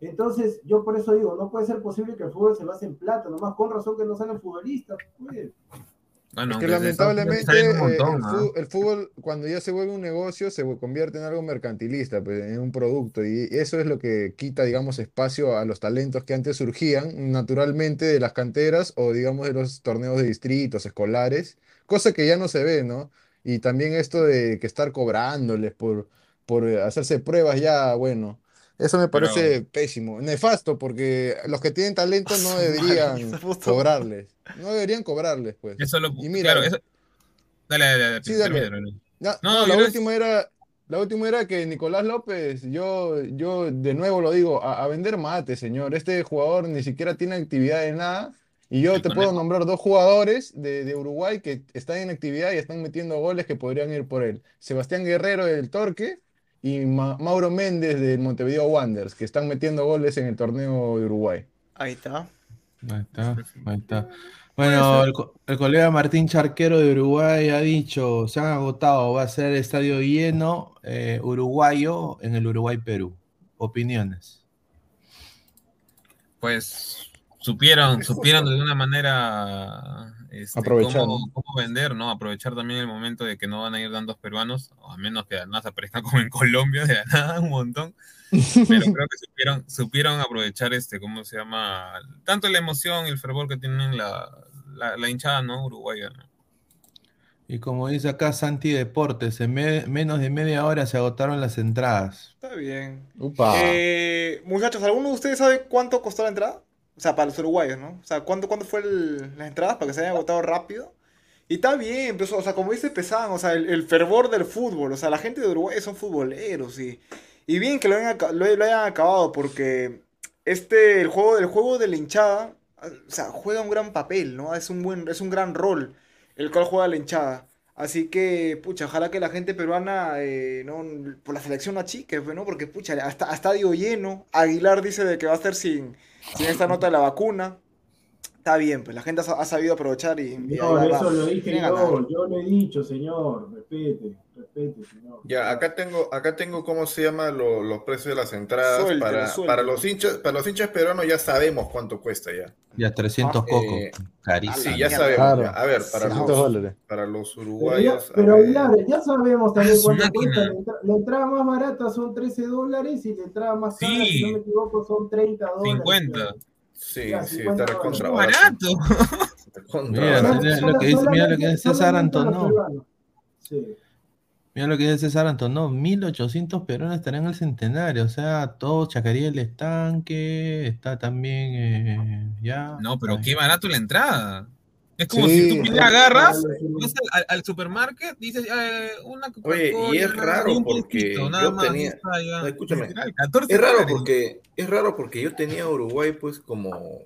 Entonces, yo por eso digo, no puede ser posible que el fútbol se base en plata, nomás con razón que no salen futbolistas. pues. Bueno, Es que lamentablemente eh, montón, el, ¿no? fu- el fútbol, cuando ya se vuelve un negocio, se convierte en algo mercantilista, pues, en un producto. Y eso es lo que quita, digamos, espacio a los talentos que antes surgían naturalmente de las canteras o, digamos, de los torneos de distritos, escolares, cosa que ya no se ve, ¿no? Y también esto de que estar cobrándoles por, por eh, hacerse pruebas ya, bueno. Eso me Pero- parece pésimo, nefasto, porque los que tienen talento no deberían cobrarles. No deberían cobrarles, pues. Eso lo, Y mira, claro, eso, dale, dale, dale, Sí, dale. No, no, yo la no- última era, la última era que Nicolás López, yo, yo de nuevo lo digo, a, a vender mate, señor. Este jugador ni siquiera tiene actividad de nada. Y yo te puedo nombrar dos jugadores de, de Uruguay que están en actividad y están metiendo goles que podrían ir por él. Sebastián Guerrero del Torque y Ma- Mauro Méndez del Montevideo Wanderers, que están metiendo goles en el torneo de Uruguay. Ahí está. Ahí está, ahí está. Bueno, el, co- el colega Martín Charquero de Uruguay ha dicho, se han agotado, va a ser estadio lleno eh, uruguayo en el Uruguay-Perú. Opiniones. Pues supieron, supieron de alguna manera este, Aprovechar, cómo, ¿no? cómo vender, ¿no? Aprovechar también el momento de que no van a ir tantos peruanos, a menos que además aparezcan como en Colombia, de la nada, un montón. Pero creo que supieron, supieron aprovechar este, ¿cómo se llama? Tanto la emoción y el fervor que tienen la, la, la hinchada, ¿no? Uruguaya, ¿no? Y como dice acá Santi Deportes, en me- menos de media hora se agotaron las entradas. Está bien. Upa. Eh, muchachos, ¿alguno de ustedes sabe cuánto costó la entrada? O sea, para los uruguayos, ¿no? O sea, ¿cuánto, cuánto fue el- las entradas para que se hayan agotado rápido? Y está bien, pues, o sea, como dice Pesán, o sea, el, fervor del fútbol, o sea, la gente de Uruguay son futboleros y, y bien que lo hayan acabado porque este, el juego, el juego de la hinchada, o sea, juega un gran papel, ¿no? Es un buen, es un gran rol el cual juega la hinchada. Así que, pucha, ojalá que la gente peruana, eh, no, por la selección achique, ¿no? Porque, pucha, hasta a estadio lleno. Aguilar dice de que va a estar sin, sin esta nota de la vacuna. Está bien, pues la gente ha, ha sabido aprovechar y, y No, eso lo dije yo, yo lo he dicho, señor, respete, respete. respete, señor. Ya, acá tengo, acá tengo cómo se llama lo- los precios de las entradas. Suéltelo, para, suéltelo. para los hinchas, para los hinchas peruanos ya sabemos cuánto cuesta ya. Ya 300 Ah, cocos. eh, Carísimo. Sí, ya sabemos. Claro. ya. A ver, para 600 los, dólares. para los Pero, ya, uruguayos. pero ver. Aguilar, ya sabemos también cuánto cuesta. La, entra- la entrada más barata son 13 dólares y la entrada más cara, Sí. si no me equivoco, son 30 dólares. 50. Sí, Ya, sí, 50 está recontra barato. Mira, lo que dice- mira lo que dice Antonó. peruanos. Sí. Mira lo que dice César Antonó, 1800 peruanos estarán en el centenario, o sea, todo Chacaría el estanque, está también eh, ya. No, pero Ay. qué barato la entrada. Es como Sí, si tú le agarras, vas al, al supermarket, dices eh, una Oye, y es raro un porque yo nada más, tenía-. No, escúchame. Literal, 14 Es raro dólares. porque es raro porque yo tenía a Uruguay pues como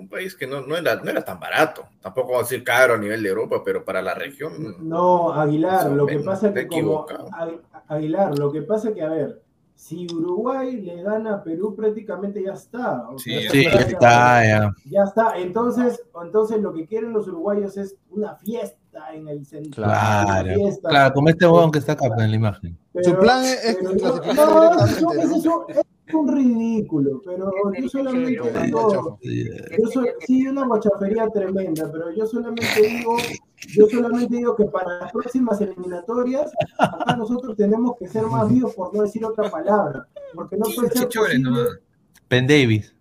un país que no, no, era, no era tan barato. Tampoco vamos a decir caro a nivel de Europa, pero para la región. No, Aguilar, lo que pasa es que como Aguilar, lo que pasa es que a ver, si Uruguay le gana a Perú prácticamente ya está. o Sí, sea, Sí, ya está, ya. Ya está. Entonces, entonces lo que quieren los uruguayos es una fiesta en el centro. Claro, claro, como este huevón que está acá en la imagen. Pero- Su plan es- clasificar no, directamente, ¿no? eso es un- es un ridículo, pero yo solamente digo, yo soy, sí, una guachafería tremenda, pero yo solamente digo, yo solamente digo que para las próximas eliminatorias, acá nosotros tenemos que ser más vivos por no decir otra palabra, porque no puede ser posible. Ben Davis.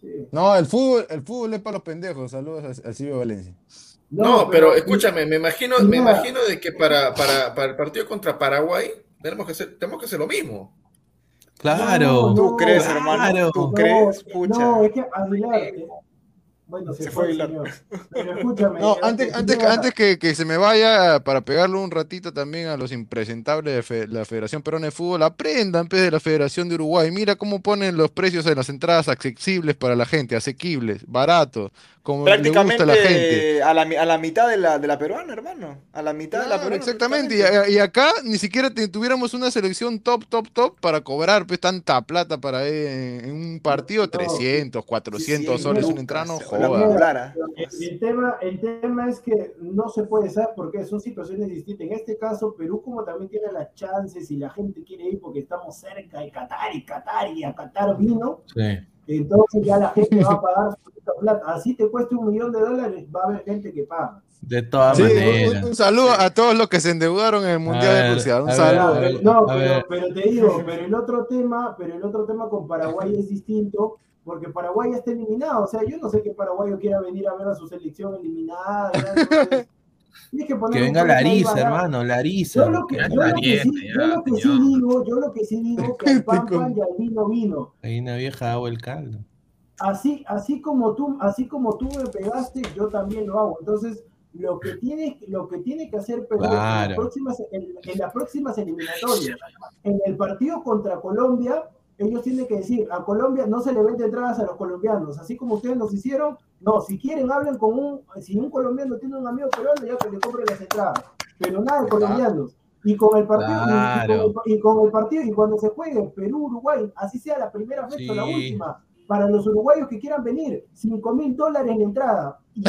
Sí. No, el fútbol, el fútbol es para los pendejos. Saludos a, a Silvio Valencia. No, pero escúchame, me imagino, me imagino de que para, para, para el partido contra Paraguay tenemos que hacer, tenemos que hacer lo mismo. Claro. No, ¿Tú crees, claro. hermano? ¿Tú No, crees? Pucha. No, es que Aguilar. Bueno, se, Se fue, fue el Aguilar. señor. Pero escúchame. No, eh, antes, antes, señora, antes que, que se me vaya para pegarle un ratito también a los impresentables de fe- la Federación Peruana de Fútbol, aprendan pues, de la Federación de Uruguay. Mira cómo ponen los precios en las entradas accesibles para la gente, asequibles, baratos, como le gusta a la gente. Prácticamente a la, mi- a la mitad de la, de la peruana, hermano. A la mitad de la peruana. exactamente. Y, prácticamente. y acá ni siquiera te- tuviéramos una selección top, top, top para cobrar pues tanta plata para eh, en un partido, No, 300, 400 Sí, soles una entrada, no se la acumulara. El, el tema, el tema es que no se puede saber porque son situaciones distintas. En este caso, Perú, como también tiene las chances y la gente quiere ir porque estamos cerca de Qatar y Qatar y a Qatar vino, Sí. entonces ya la gente va a pagar su plata. Así te cueste un millón de dólares, va a haber gente que paga. De todas Sí, un, maneras. un saludo a todos los que se endeudaron en el Mundial ver, de Rusia. Un ver, saludo. a ver. no, pero, ver. pero te digo, pero el otro tema, pero el otro tema con Paraguay es distinto, porque Paraguay ya está eliminado. O sea, yo no sé que paraguayo quiera venir a ver a su selección eliminada. Entonces, que, Que venga Larisa, hermano, Larisa. Yo lo que, yo lo que sí, yo lo que sí digo, yo lo que sí digo que al pan pan y al vino vino. Ahí una vieja agua el caldo. Así, así como tú, así como tú me pegaste, yo también lo hago. Entonces, lo que tiene, lo que tiene que hacer Perú en, Claro. las próximas, en, en las próximas eliminatorias, en el partido contra Colombia, ellos tienen que decir, a Colombia no se le vende entradas a los colombianos, así como ustedes nos hicieron, no, si quieren hablen con un, si un colombiano tiene un amigo peruano, ya que le compre las entradas, pero nada de colombianos. Y con el partido, y- con el, y con el partido, y cuando se juegue Perú-Uruguay, así sea la primera fecha o la última, para los uruguayos que quieran venir, 5 mil dólares la entrada. Y-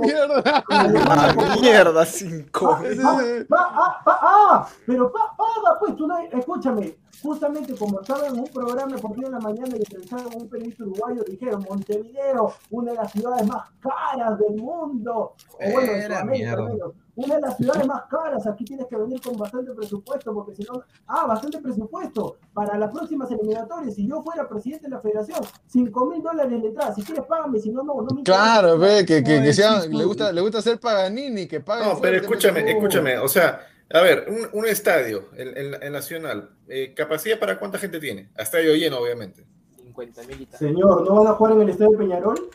¡Mierda! Ah, mierda, cinco. Ah, ah, ah, ah, ah, ah, pero pa- pues, tú no, escúchame, justamente como estaba en un programa deportivo en la mañana y entrevistaron a un periodista uruguayo, dijeron, Montevideo, una de las ciudades más caras del mundo, o bueno, de Era menos, una de las ciudades más caras, aquí tienes que venir con bastante presupuesto, porque si no, ah, bastante presupuesto, para las próximas eliminatorias, si yo fuera presidente de la federación, 5 mil dólares de entrada, si quieres págame, si no, no, no me interesa. Claro, ve, que, que, sea, le gusta, le gusta hacer Paganini, que pague. No, pero escúchame, escúchame, o sea, a ver, un, un estadio, el, el- el Nacional, eh, ¿capacidad para cuánta gente tiene? A estadio lleno, obviamente. 50 mil. Señor, ¿no van a jugar en el Estadio Peñarol?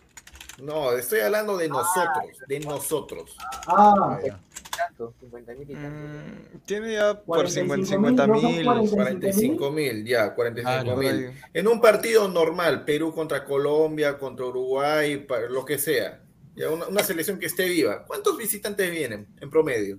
No, estoy hablando de nosotros, de nosotros. Ah, Tanto, 50 mil y tanto. Mm, Tiene ya por 50 45 mil. mil, no son 45 mil, ya, 45 Claro. mil. En un partido normal, Perú contra Colombia, contra Uruguay, lo que sea, ya una, una selección que esté viva, ¿cuántos visitantes vienen en promedio?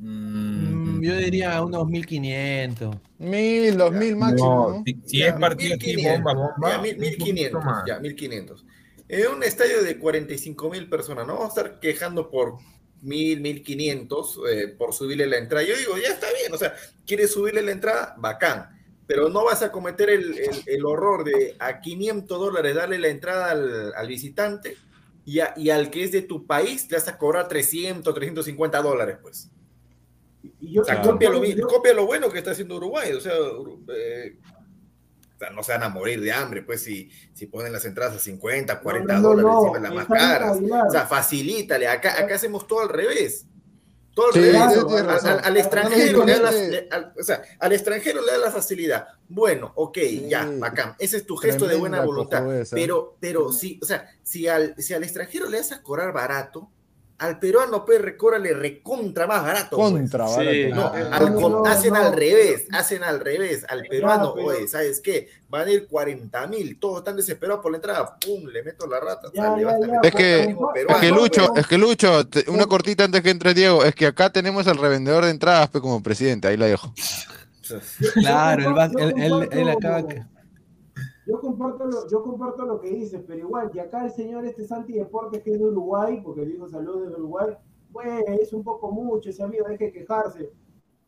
Mm, Yo diría unos 1500. Mil, dos mil máximo. ¿no? Si, si Ya, es partido así, 1500, bomba, bomba. ya, un mil- poquito 1500, más. ya, 1500. En un estadio de 45 mil personas, no vamos a estar quejando por mil, mil quinientos eh, por subirle la entrada. Yo digo, ya está bien, o sea, quieres subirle la entrada, bacán, pero no vas a cometer el, el- el horror de a 500 dólares darle la entrada al, al visitante y, a- y al que es de tu país le vas a cobrar 300, 350 dólares, pues. Y yo, O sea, yo- copia lo, yo- copia lo bueno que está haciendo Uruguay. O sea, Uru- eh, o sea, no se van a morir de hambre, pues, si, si ponen las entradas a 50, 40 no, no, dólares, no, encima las más caras. O sea, facilítale. Acá, acá hacemos todo al revés. Todo al Sí, revés. Al- extranjero le da la, Realmente- le- al- o sea, al extranjero le da la facilidad. Bueno, ok, ya, bacán. Ese es tu gesto de buena voluntad. Pero, pero sí, o sea, si al, si al extranjero le das a cobrar barato, al peruano, pues, recórale recontra más barato. pues. Contra, Sí, barato. No, Ah, al no, con- no, hacen no. al revés, hacen al revés, al peruano, pero- oye, ¿sabes qué? Van a ir 40 mil, todos están desesperados por la entrada, pum, le meto la rata. Ya, ya, ya, Es que- Es que Lucho, pero- es que Lucho, te- una cortita antes que entre Diego, es que acá tenemos al revendedor de entradas pues, como presidente, ahí la dejo. Claro, él, va- él, él- él acaba que... Yo comparto, lo, yo comparto lo que dices, pero igual, y acá el señor este Santi Deportes, que es de Uruguay, porque dijo saludos de Uruguay, pues es un poco mucho, ese amigo, deje de quejarse.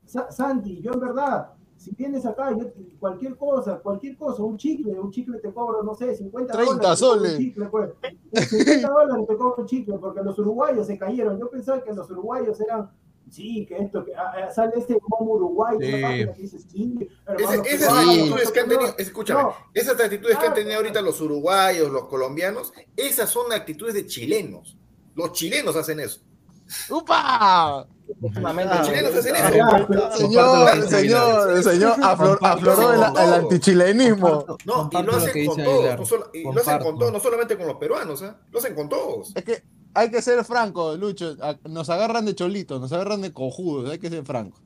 Sa- Santi, yo en verdad, si vienes acá, yo, cualquier cosa, cualquier cosa, un chicle, un chicle te cobro, no sé, 50 30 dólares. soles. Un chicle, pues. 50 dólares te cobro un chicle, porque los uruguayos se cayeron. Yo pensaba que los uruguayos eran, sí, que esto, que ah, ah, sale este como Uruguay, Sí. que dice, sí, esas actitudes que han tenido, escúchame, no, esas actitudes que han tenido ahorita los uruguayos, los colombianos, esas son actitudes de chilenos. Los chilenos hacen eso. ¡Upa! Los chilenos hacen eso. ya, pero- Señor, señor, el señor aflor- afloró el, el antichilenismo. No, y lo hacen con y lo hacen todos, no solamente con los peruanos, ¿eh? lo hacen con todos. Es que hay que ser franco, Lucho. Nos agarran de cholitos, nos agarran de cojudos, hay que ser franco.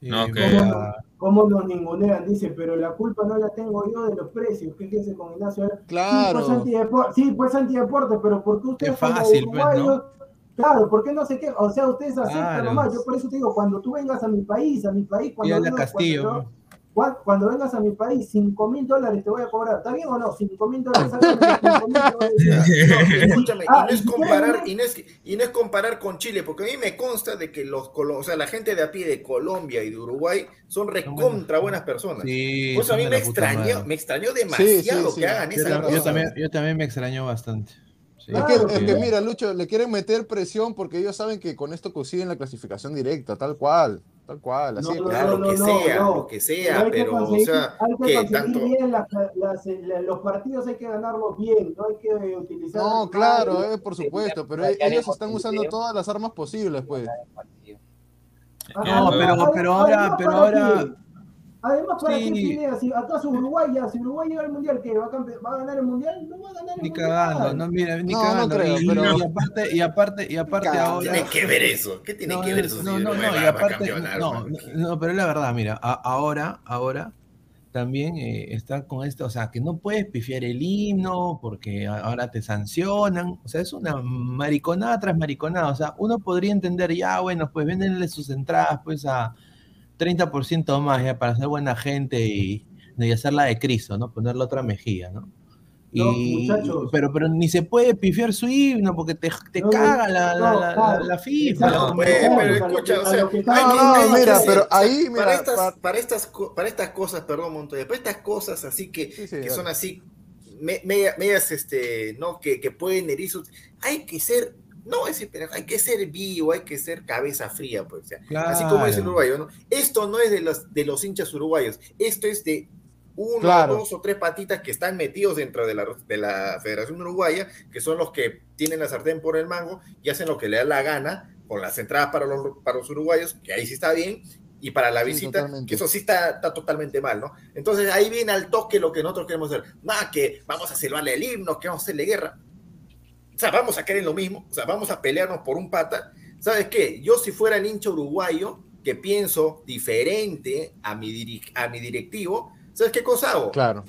Sí, No, que- mira, ¿Cómo nos ningunean? Dice, pero la culpa no la tengo yo de los precios. ¿Qué dice con Ignacio? Claro. Sí, pues antideporte, sí, pues antideporte, pero ¿por qué ustedes fácil, pues, ¿no? Claro, ¿por qué no se quejan? O sea, ustedes aceptan Claro. nomás. Yo por eso te digo, cuando tú vengas a mi país, a mi país, cuando, vengas- Castillo, cuando, pues. Cuando- vengas a mi país, 5 mil dólares te voy a cobrar. ¿Está bien o no? 5 mil dólares. sácame 5 mil dólares. No, escúchame, Ah, y no es comparar, y no es, y no es comparar con Chile, porque a mí me consta de que los o sea, la gente de a pie de Colombia y de Uruguay son recontra buenas personas. Sí, Por eso a mí me extrañó, me extrañó demasiado sí. que hagan Yo, esa yo cosa. también, yo también me extrañó bastante. Sí. Es que mira, Lucho, le quieren meter presión porque ellos saben que con esto consiguen la clasificación directa, tal cual, tal cual, así. No, que no, sea, no. lo que sea, hay que pero, o conseguir- sea, hay que que conseguir tanto. bien las- las- la- los partidos hay que ganarlos bien, no hay que utilizar. No, claro, eh, por supuesto, pero ellos están usando todas las armas posibles, pues. ah, No, pero- pero ahora- pero ¿para ahora-? Además, ¿para Sí. qué? Si acaso Uruguay ya, si Uruguay llega al mundial, ¿qué? ¿Va a, va a ganar el mundial? No va a ganar el Ni mundial. cagando, no, mira, ni No, no cagando. creo, y, pero- y aparte, y aparte, y aparte Cagando. ahora. Tiene que ver eso. ¿Qué tiene No, que ver eso? no, si no, no, y aparte, no, no, no, pero es la verdad, mira, a- ahora, ahora también eh, está con esto, o sea, que no puedes pifiar el himno porque ahora te sancionan, o sea, es una mariconada tras mariconada, o sea, uno podría entender, ya, bueno, pues véndenle sus entradas, pues a 30% más, ya, para ser buena gente y, y hacerla de Cristo, ¿no? Ponerle otra mejilla, ¿no? No, Y- muchachos. pero, pero ni se puede pifiar su himno porque te, te No, caga la, la, no, la- claro. la FIFA. No, pues, pero escucha, o sea, hay que- hay mira, pero ahí, mira, para estas, pa- para estas, co- para estas cosas, perdón, Montoya, para estas cosas así que, Sí, sí, que son así, me- media- medias, este, no, que, que pueden herir sus, hay que ser, no ese, pero hay que ser vivo, hay que ser cabeza fría, pues, o sea, así como es el uruguayo, ¿no? Esto no es de los, de los hinchas uruguayos, esto es de uno, Claro. dos o tres patitas que están metidos dentro de la, de la Federación Uruguaya, que son los que tienen la sartén por el mango y hacen lo que le da la gana con las entradas para los, para los uruguayos, que ahí sí está bien, y para la visita, que eso sí está, está totalmente mal, ¿no? Entonces ahí viene al toque lo que nosotros queremos hacer. Nada, que vamos a silbarle el himno, que vamos a hacerle guerra. O sea, vamos a querer lo mismo, o sea, vamos a pelearnos por un pata. ¿Sabes qué? Yo si fuera el hincha uruguayo, que pienso diferente a mi, diri- a mi directivo, ¿sabes qué cosa hago? Claro.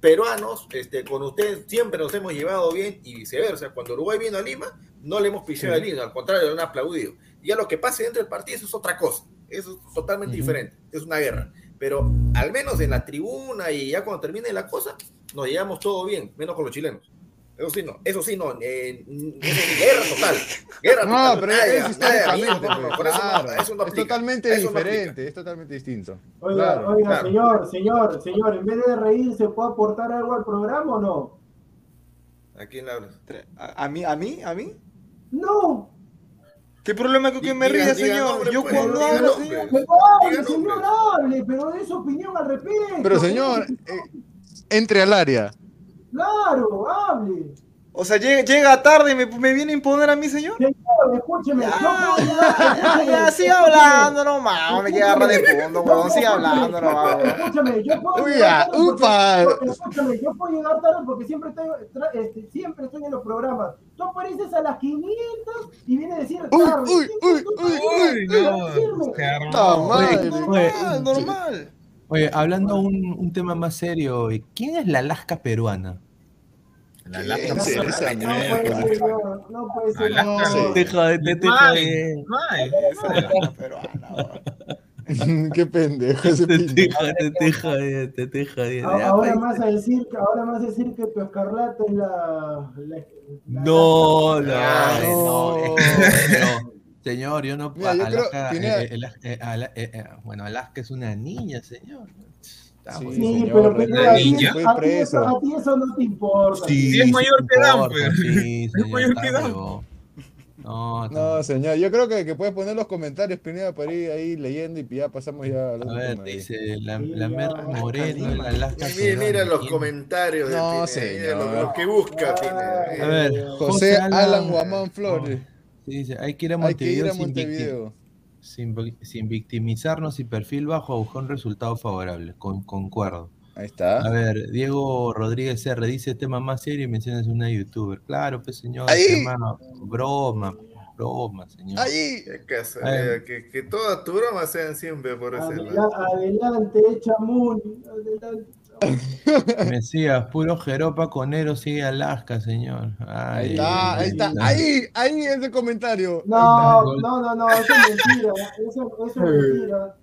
peruanos, este, con ustedes siempre nos hemos llevado bien y viceversa. Cuando Uruguay vino a Lima, no le hemos pisado el himno, al contrario, le han aplaudido. Y ya lo que pase dentro del partido, eso es otra cosa. Eso es totalmente diferente. Es una guerra. Pero al menos en la tribuna y ya cuando termine la cosa, nos llevamos todo bien, menos con los chilenos. Eso sí no, eso sí no, eh, guerra total, guerra No, total. pero es históricamente, no, no, pues, por eso no, claro. eso no es totalmente eso no diferente, es totalmente distinto. Oiga, Claro. oiga, claro. señor, señor, señor, en vez de reírse, ¿puedo aportar algo al programa o no? ¿A quién le hablas? ¿A, a mí? ¿A mí? ¿A mí? No, ¿Qué problema con que me ría, señor? nombre, Yo pues, cuando hablo, señor. Diga señor, hable, pero de su opinión al respecto. Pero señor, eh, entre al área. Claro, hable. O sea, llega, llega tarde y me, me viene a imponer a mí, señor. Señor, escúcheme, yo puedo ya, sigue hablando nomás, me agarrar de fondo, weón, sigue hablando nomás. Escúchame, yo puedo Uy, ah, porque- upa. porque, escúchame, yo puedo llegar tarde porque siempre estoy, este, siempre estoy en los programas. Tú apareces a las 500 y vienes a decir Uy, tarde. uy, ¿Qué uy, uy, Uy, para no, normal. Oye, hablando un, un tema más serio, ¿quién es la Alaska peruana? La interesante. No puede ser, no, no puede ser. Alaska, no. no. Te te. Qué pendejo ese Te te jode, te te jode. A- Ya, Ahora más a decir, que- ahora más a decir que tu escarlata es la. la- la- No, no, no, señor, yo no Alaska, eh, eh, eh, Ala- eh, eh, bueno, Alaska es una niña, señor. Estamos- Sí, Sí, señor, pero Pineda, a ti- a ti eso- a ti eso no te importa. Sí, Sí, es mayor que Dan, pues. Sí, Es mayor que Dan. No, No, señor, yo creo que, que puedes poner los comentarios, Pineda, para ir ahí leyendo y ya pasamos ya A otro ver, dice la, la Merra Moreno, la Alaska Mira, mira los ¿Quién? comentarios de No, Pineda, señor. lo, lo que busca Pineda. A ver, José Alan Guamán Flores. Sí, dice, hay que ir a Hay que ir Montevideo, a Montevideo. Sin sin victimizarnos y perfil bajo a buscar un resultado favorable. Con, concuerdo. Ahí está. A ver, Diego Rodríguez R dice tema más serio y mencionas una youtuber. Claro, pues señor, Ahí. tema broma, broma, señor. Ahí. Casualidad, que, que todas tus bromas sean siempre por ese Adela- lado. adelante, Chamun. Adelante. Mesías, puro jeropa conero sigue Alaska, señor. Ahí está, ahí está. Ahí, ahí ese comentario. No, no, no, no, eso es mentira. Eso, eso es mentira.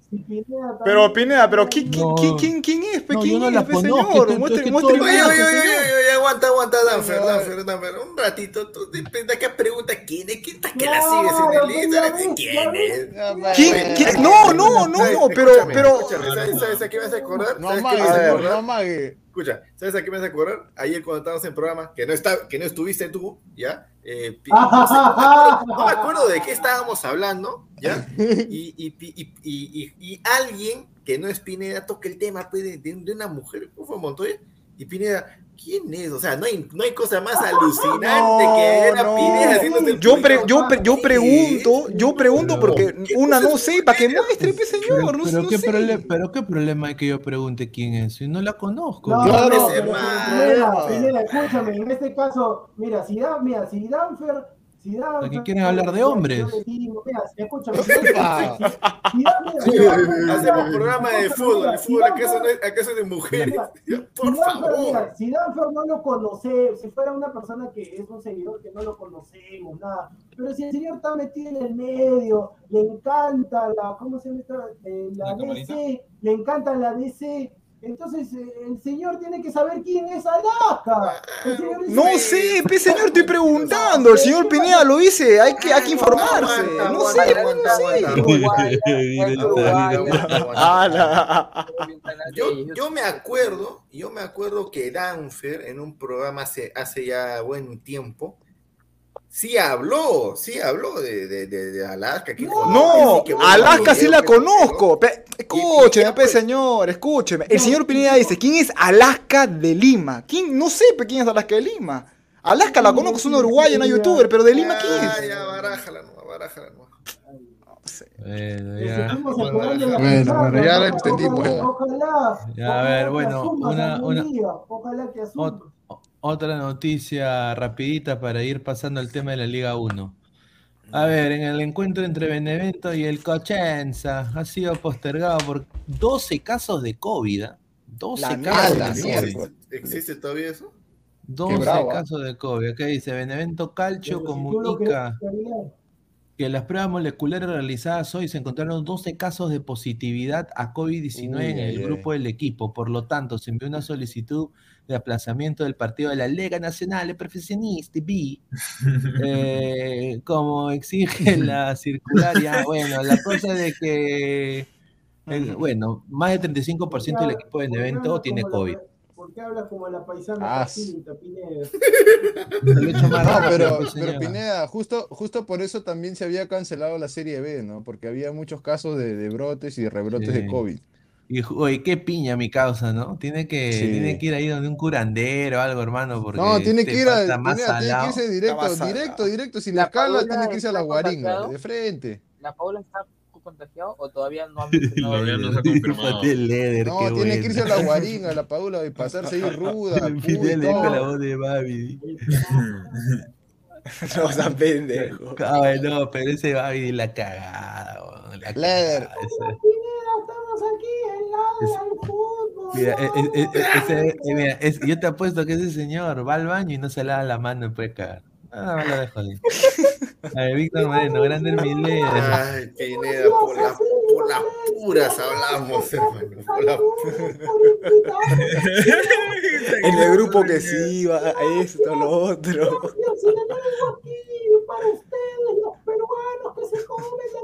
Pero Pineda, pero ¿quién, quién, No. quién, quién, quién es? No, ¿Quién yo no es, conozco, señor? que- Muestre, que Oye, oye, oye, señor. oye, oye, aguanta, aguanta, Danfer. Danfer, Danfer. Un ratito, tú depende de qué pregunta quién es, quién está que la No, sigues en el Instagram, quién es. Pues. ¿Quién, quién? No, no, no, ¿Sabes? no, pero, pero. ¿sabes, ¿Sabes a qué me hace acordar? No ¿Sabes qué me amague, hace A ver. no amague. Escucha, ¿sabes a qué me hace acordar? Ayer cuando estábamos en programa, que no, está, que no estuviste tú, ¿ya? Eh, no, me acuerdo, de qué estábamos hablando, ¿ya? Y, y, y, y, alguien que no es Pineda toca el tema pues, de, de- de una mujer, ¿cómo fue Montoya? Y Pineda, ¿quién es? O sea, no hay, no hay cosa más alucinante No, que era no. Pineda Yo, pre- yo, pre- yo ¿Qué pregunto, yo pregunto Pero- porque ¿Qué una no para que muestre, Pero, señor, no, pero no qué sé. prole- pero qué problema hay que yo pregunte quién es, si no la conozco. No, Claro, no. Pineda, Pineda, escúchame, en este caso, mira, si Dan, mira, si Danfer, si Danfer, Aquí quieren hablar de hombres. escúchame, Hacemos un programa de fútbol, el fútbol acaso es de mujeres. Por favor. Danfer no lo conoce, si fuera una persona que es un seguidor que no lo conocemos, nada, pero si el señor está metido en el medio, le encanta la, ¿cómo se llama esta? Eh, la. DC, le encanta la DC, entonces eh, el señor tiene que saber quién es Alaska. El señor dice- No sé, pe, señor, estoy preguntando. El señor Pineda lo dice, hay que, hay que informarse. No sé, no yo me acuerdo, yo me acuerdo que Danfer en un programa hace, hace ya buen tiempo, sí habló, sí habló de, de, de, de Alaska. que conoce, No, que Alaska sí la conozco. Pe- Escúcheme, pe, pues. señor, escúcheme. El señor Pineda dice, ¿quién es Alaska de Lima? ¿Quién? No sé, pe, quién es Alaska de Lima. Alaska la conozco, es una uruguaya, una youtuber, pero de Lima, ¿quién es? ya, barájala, no, barájala, no. Bueno, ya. Bueno, bueno, ya ¿no? la extendimos, ya. Ojalá, Ya, a ver, bueno, una- una- ojalá que asumas. Ot- otra noticia rapidita para ir pasando al tema de la Liga 1. A ver, en el encuentro entre Benevento y el Cochenza ha sido postergado por 12 casos de COVID. ¿ah? 12 La casos mierda, de mierda. COVID. ¿Existe todavía eso? 12 bravo, ¿ah? casos de COVID. ¿Qué dice? Benevento Calcio Pero comunica que en las pruebas moleculares realizadas hoy se encontraron 12 casos de positividad a COVID-19 Uy, en el grupo del equipo. Por lo tanto, se envió una solicitud de aplazamiento del partido de la Liga Nacional de Profesionistas, B, eh, como exige la circular. Ya, bueno, la cosa de que, eh, bueno, más del 35% del equipo del evento tiene COVID. ¿Por qué hablas como la paisana Ah, Pineda? Más No, rápido, pero, pues, pero. Pineda, justo, justo por eso también se había cancelado la Serie B, ¿no? Porque había muchos casos de, de brotes y de rebrotes Sí. de COVID. Y, oye, qué piña mi causa, ¿no? Tiene que, Sí. tiene que ir ahí donde un curandero o algo, hermano, porque No, tiene que ir a, Pineda, tiene que irse directo, directo, directo. Si La la escala, Paola tiene que irse a la guaringa, de frente. ¿La Paula está contagiado o todavía no han mencionado? Todavía no se ha confirmado. Leder, No, tiene que irse a la guaringa, la Paula, y pasarse ahí ruda, Fidel le dijo todo. la voz de Babi. No sean pendejo. Ay, no, pero ese Babi la cagada, weón, la Leder. cagada, estamos aquí fútbol. Mira, e- e- e- eh, mira, yo te apuesto que ese señor va al baño y no se lava la mano y puede cagar. Ah, lo dejo ahí. A ver, Víctor Moreno, grande el Mileder. Ay, Pineda, por, la- por las puras hablamos, hermano. Por la- En el grupo que sí, va a esto, lo otro. Gracias, y le traigo aquí para ustedes, los peruanos que se comen la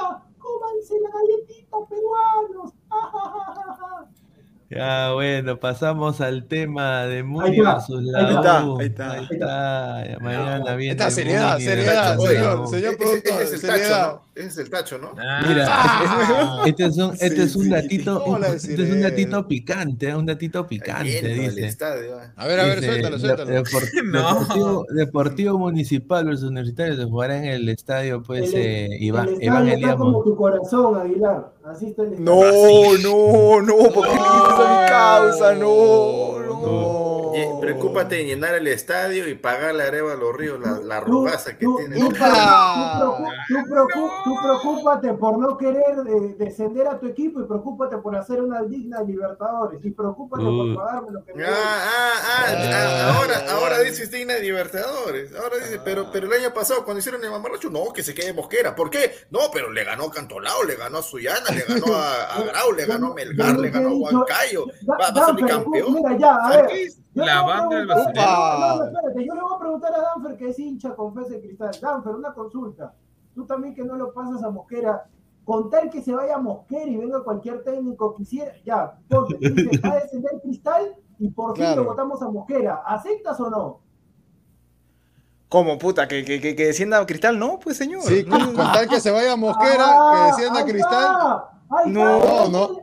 galletita. Les tengo una entrevista exclusiva a la Padula. Cómanse la galletita, peruanos. Ya, bueno, pasamos al tema de Muni está, versus ahí la está, U. ahí está. Ahí está, ya mañana viene. Está, seriedad, Muni seriedad, señor, señor productor, ese es el tacho, ¿no? Ese es el tacho, ¿no? Ah, Mira, Ah. este es un, este Sí, es un sí. datito, ¿Cómo un- le este es un datito picante, un datito picante, dice. estadio, ah. A ver, a ver, Dice, suéltalo, suéltalo. Depor- No. Deportivo, Deportivo Municipal versus Universitario se jugará en el estadio, pues, El- eh, Iván, el Iván estadio Elías está como tu corazón, Aguilar. Así está el estadio. No, no, no, porque le quitas a mi causa, no, no. Ye- Preocúpate en llenar el estadio y pagarle a Areva a los ríos la, la que tú- tiene. tú- tú preocúpate por no querer eh, descender a tu equipo y preocúpate por hacer una digna Libertadores y preocúpate Uh. por pagarme lo que me Ah, ah, ah, Ah, ah, ahora, ahora ya. dice Digna de Libertadores. Ahora dice, pero, pero el año pasado cuando hicieron el mamarracho, no, que se quede Mosquera. ¿Por qué? No, pero le ganó Cantolao, le ganó a Suyana, le ganó a, a Grau, le ganó a Melgar, le ganó a Huancayo. Va, va a campeón. Mira, ya, a ver. La le voy a banda del preguntar- basurero. No, espérate, yo le voy a preguntar a Danfer que es hincha con Fese de Cristal. Danfer, una consulta. Tú también que no lo pasas a Mosquera. Con tal que se vaya a Mosquera y venga cualquier técnico quisiera, ya, ponte, dice, va a descender Cristal y por fin Claro. lo votamos a Mosquera. ¿Aceptas o no? ¿Cómo, puta? ¿Que, que, que, que descienda Cristal? No, pues, señor. Sí, con, con tal que se vaya a Mosquera, Ah, que descienda ahí Cristal. está, ahí No, no.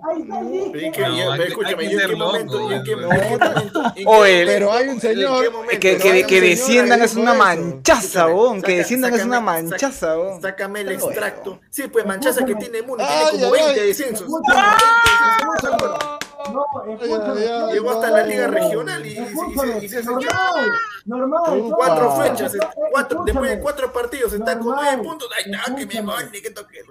Que- que- que ¿y en ser qué momento? loco, ¿Y en qué eso. momento? ¿En qué Oye, Pero hay un señor. Que, que, que señor desciendan que es una manchaza, weón. Que desciendan es una manchaza, weón. Sácame el extracto. Sí, pues manchaza que tiene Muni, Ay, tiene como ay, 20 ay. descensos. No. Ay, ay, ay, Llegó hasta la liga regional y, se- normal, cuatro fechas, cuatro, después de cuatro partidos está con nueve puntos. Ay, no, que me que toque.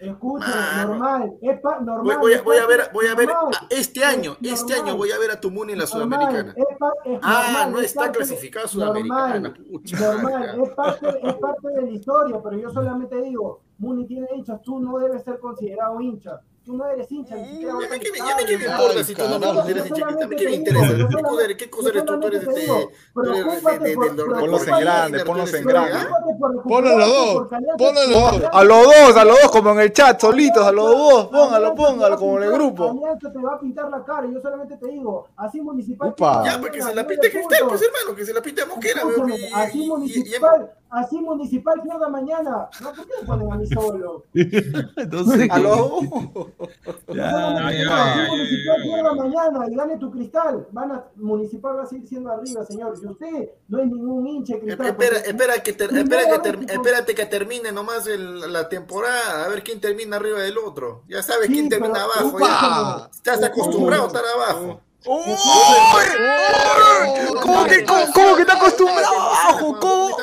Escúchame, Mano. normal. Es pa- Voy, normal. voy a, es voy a ver, voy a ver normal, a- este año, es este año voy a ver a tu Muni en la Sudamericana. es pa- es Ah, no es está clasificada Sudamericana. Normal, pucha normal, es parte, es parte de la historia, pero yo solamente digo, Muni tiene hinchas, tú no debes ser considerado hincha. Tú no eres hincha, ni siquiera vas Ya me- que. ¿Qué me importa si tú no consideras hincha? ¿Qué me- ¿Qué interesa? ¿Qué cosa eres? ¿Qué eres tú? Tú eres de... solamente te digo, tú eres de- preocúpate de- por- del norte- Ponlos en grande, ponlos eres en de- grande. preocúpate por Ponlo los dos, porque Alianza- ponlo los dos. A los dos, a los dos, como en el chat, solitos, a los dos. Póngalo, póngalo, como en el grupo. Alianza te va a pintar la cara, yo solamente te digo, así municipal. Ya, porque se la pinte Cristal, pues hermano, que se la pinte a Mosquera. así municipal, así municipal pierda mañana. No, ¿por qué me ponen a mí solo? Sé A qué- los dos. Ya, ay, municipal pierda mañana y gane tu cristal. Van a, municipal va a seguir siendo arriba, señor. Y usted no es ningún hincha de cristal. Espera, espera que ter- espera que ter- espérate que termine nomás el- la temporada, a ver quién termina arriba del otro. Ya sabes Sí, quién termina pero- abajo. ¡Upa! ya. Estás acostumbrado a estar abajo. ¡Uy! ¿Cómo que, cómo, cómo que está acostumbrado abajo? ¿Cómo?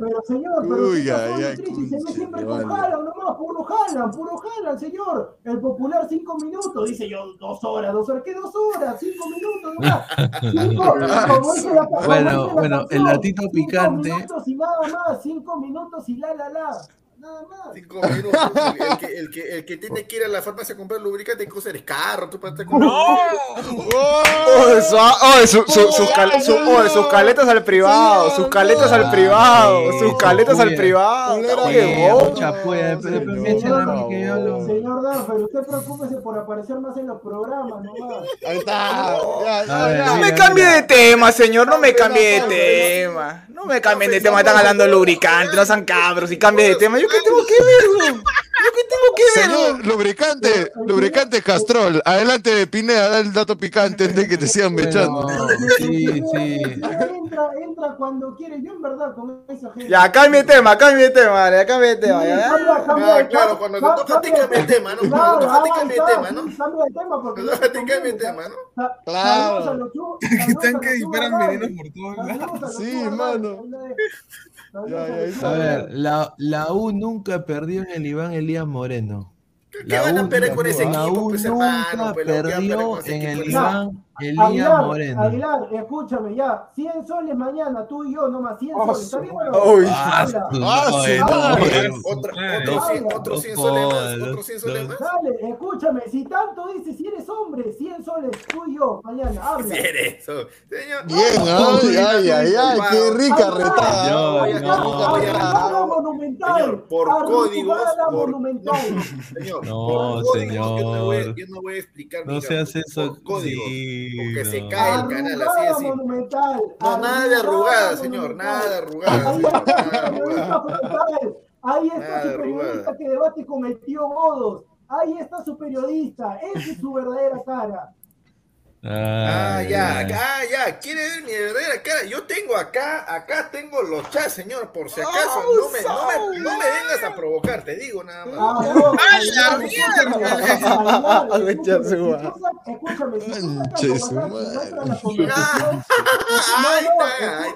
Pero señor, pero Uy, usted está ay, jugando ay, triste y se ve concha, siempre vale. con Haaland nomás, puro Haaland, puro Haaland, señor. El popular cinco minutos, dice yo, dos horas, dos horas, ¿qué dos horas? Cinco minutos nomás. Cinco, como dice la- como Bueno, bueno, el canción, datito cinco picante. minutos y nada más, cinco minutos y la la la. Nada más. Cinco minutos. El, que, el, que, el que tiene que ir a la farmacia a comprar lubricante, hay que usar carro. Tú para. Oh, su- oh, su- su- sus cal- su- oh, sus caletas al privado, sus caletas al privado, sus caletas al privado. Hablo. Señor Danfer, usted preocúpese por aparecer más en los programas nomás. Ahí está. No me cambie de tema, señor, no me cambie de tema. No me cambien de tema, están hablando de lubricante, no sean cabros y cambien de tema. ¿Yo qué tengo que ver, qué tengo que ver, Señor, lubricante, lubricante Castrol. Adelante, Pineda, da el dato picante de que te sigan mechando. Bueno, sí, sí. Entra, entra cuando quiere. Yo en verdad con esa gente. Ya, cambie de tema, cambie de tema, ya, cambie de tema, ya. Cambia, cambia, Ah, claro, cuando te toca ti cambia el tema, ¿no? Cuando te toca ahí cambia el tema, ¿no? Cambia de tema porque. Cuando te cambia el tema, ¿no? Claro. Están que disparan venenos por todos lados. Sí, mano. A ver, la, la U nunca perdió en el Iván Elías Moreno. ¿Qué van a perder con ese la equipo, U pues, nunca hermano? Pues, perdió en el equipo. Iván Elías Aguilar, Moreno. Aguilar, escúchame ya. 100 soles mañana, tú y yo, nomás 100 Oh, soles. ¿Está bien otro 100, otro 100 soles más, otro 100 soles más. Dale, escúchame, si tanto dices, si eres hombre, 100 soles, tú y yo, mañana, habla. Si eres. Bien, ay, ay, ay, ay, qué rica retada. Monumental. Señor, por códigos, por- monumental. Señor, No, por códigos, señor. Yo no, voy, yo no voy a explicar. No digamos, seas eso. Por códigos. Porque se no. cae el canal, así monumental. No, nada de arrugada, señor. Nada de arrugada. Ahí señor, está Nada de su periodista. Ahí está su que debate con el tío Godos. Ahí está su periodista. Esa es su verdadera cara. Ah, Ay, ya, ay. ah, ya, quiere ver mi verdadera cara. Yo tengo acá, acá tengo los chats, señor, por si acaso. No me, no me, no me vengas a provocar, te digo nada más. Ah, no, ¡A la mierda! escúchame, Ah,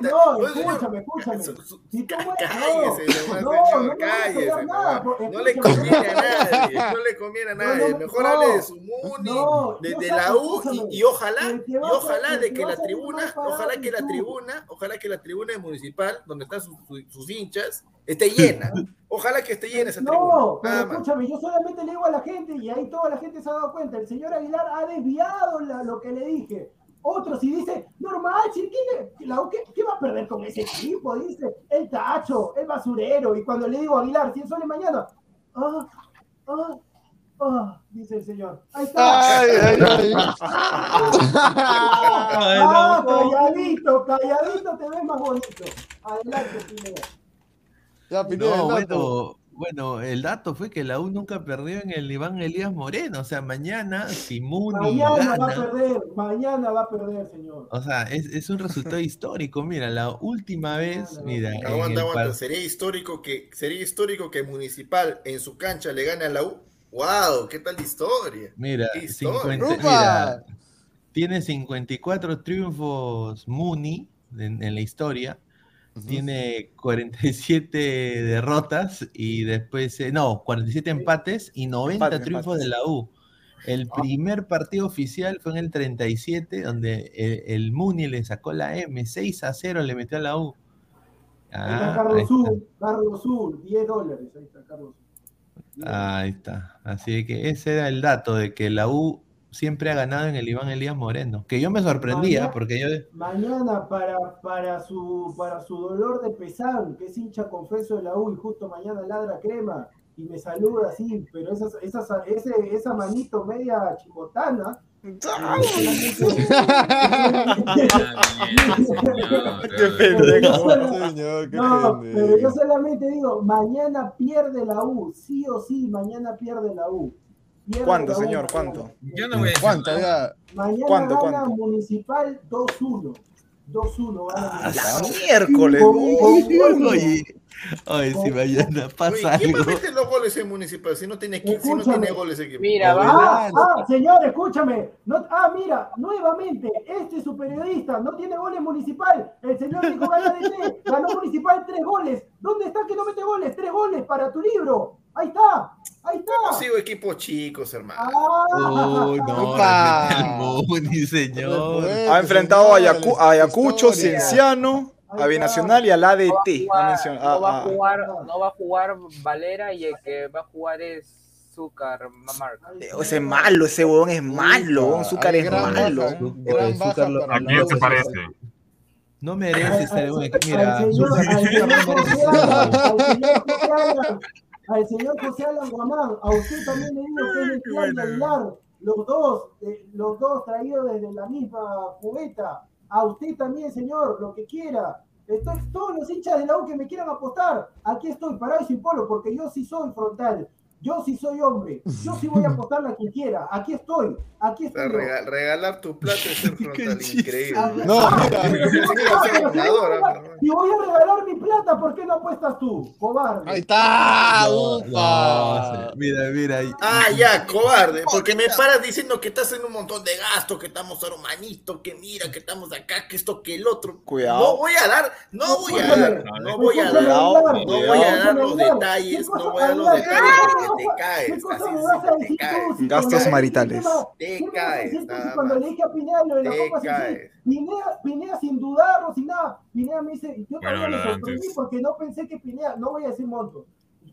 No, escúchame, escúchame. Cállese, nomás, no, señor, cállese. No le conviene a nadie, no le conviene a nadie. Mejor hable de su Muni, de, la U y, y ojalá, y ojalá de que la tribuna, ojalá que la tribuna, ojalá que la tribuna municipal, donde están sus, sus- hinchas, esté llena. Ojalá que esté llena esa tribuna. No, pero más. escúchame, yo solamente le digo a la gente y ahí toda la gente se ha dado cuenta. El señor Aguilar ha desviado la- lo que le dije. Otro si dice, normal, si ¿qué, la ¿qué, qué va a perder con ese equipo? Dice, el tacho, el basurero. Y cuando le digo a Aguilar, 100 soles mañana, ah, ah, ah, dice el señor. Ahí está. Ay, ay, ay. Ah, calladito, calladito te ves más bonito. Adelante, Pineda. Ya, Pineda, No, el dato. bueno, bueno, el dato fue que la U nunca perdió en el Iván Elías Moreno. O sea, mañana, si Muni Mañana va a gana, perder, mañana va a perder, señor. o sea, es, es un resultado histórico. Mira, la última vez, mira, Aguanta, aguanta. par- Sería histórico que sería histórico que Municipal en su cancha le gane a la U. ¡Wow! ¿Qué tal de historia? mira, Qué historia. 50 ¡Upa! mira, tiene 54 triunfos Muni en, en la historia. Tiene 47 derrotas y después, eh, no, 47 empates y 90 Empates, triunfos empates. de la U. El primer partido oficial fue en el 37, donde el, el Muni le sacó la M, 6 a 0 le metió a la U. Ahí está Ah, ahí Carlos está. Sur, Carlos Sur, 10 dólares. Ahí está Carlos Sur. Ahí está. Así que ese era el dato de que la U siempre ha ganado en el Iván Elías Moreno. Que yo me sorprendía Mañana- porque yo. Mañana para, para, su, para su dolor de pesar, que es hincha confeso de la U y justo mañana ladra crema y me saluda así, pero esas, esas, ese, esa manito media chicotana. Qué pendejo. Señor, qué No, pendejo. pero yo solamente digo, mañana pierde la U, sí o sí, mañana pierde la U. Pierde ¿Cuánto, la U señor? mañana. ¿Cuánto? Yo no voy a decir ¿Cuánto? Mañana ¿Cuánto, gana cuánto? Municipal 2-1. 2-1. gana La Municipal. miércoles. Oye, oye, si mañana Oye, pasa ¿quién va a meter los goles en Municipal si no tiene, si no tiene goles equipo? Mira, va. Ah, ah, señor, escúchame. No, ah, mira, nuevamente, este es su periodista, no tiene goles municipal. El señor dijo gana de tres, ganó municipal tres goles. ¿Dónde está que no mete goles? Tres goles para tu libro. Ahí está, ahí Yo no está. sigo equipos chicos, hermano. Ah, Uy, no, el Muni, señor. Ha enfrentado a, Ayacu- a Ayacucho, Historia. Cienciano, a Binacional y al No va a ADT. jugar- no va ah, a ah. jugar, no va a jugar Valera y el que va a jugar es Zúcar Mamarca. Ese es malo, ese huevón es malo. Zúcar es gran malo. ¿A quién se parece? No merece estar en un equipo. Mira, no merece estar. Al señor José Alan, Guamán, a usted también le digo que es Clan de Aguilar, los dos, eh, los dos traídos desde la misma cubeta, a usted también, señor, lo que quiera. Estoy, todos los hinchas de la U que me quieran apostar, aquí estoy parado y sin polo, porque yo sí soy frontal, yo sí soy hombre, yo sí voy a apostarle a quien quiera, aquí estoy, aquí O sea, estoy. regalar tu plata es ser frontal increíble. No, si- voy a regalar- mi plata, ¿por qué no apuestas tú, cobarde? Ahí está. No, upa. no, mira, mira. ahí. Ah, ya, cobarde, porque me paras diciendo que estás en un montón de gastos, que estamos hermanitos, que mira, que estamos acá, que esto, que el otro. Cuidado. No voy a dar, no voy a dar, no voy a dar, no voy a dar los detalles, ¿qué cosa, no voy a dar los detalles te caes, ¿Qué cosa así me es, vas a te decir caes. Gastos cuando- maritales. ¿qué Te caes, cuando le dije a Pineda lo de la Copa caes. Pineda, Pineda sin dudarlo, sin nada. Pineda me dice, yo Bueno, también me sorprendí antes. porque no pensé que Pineda, no voy a decir monto.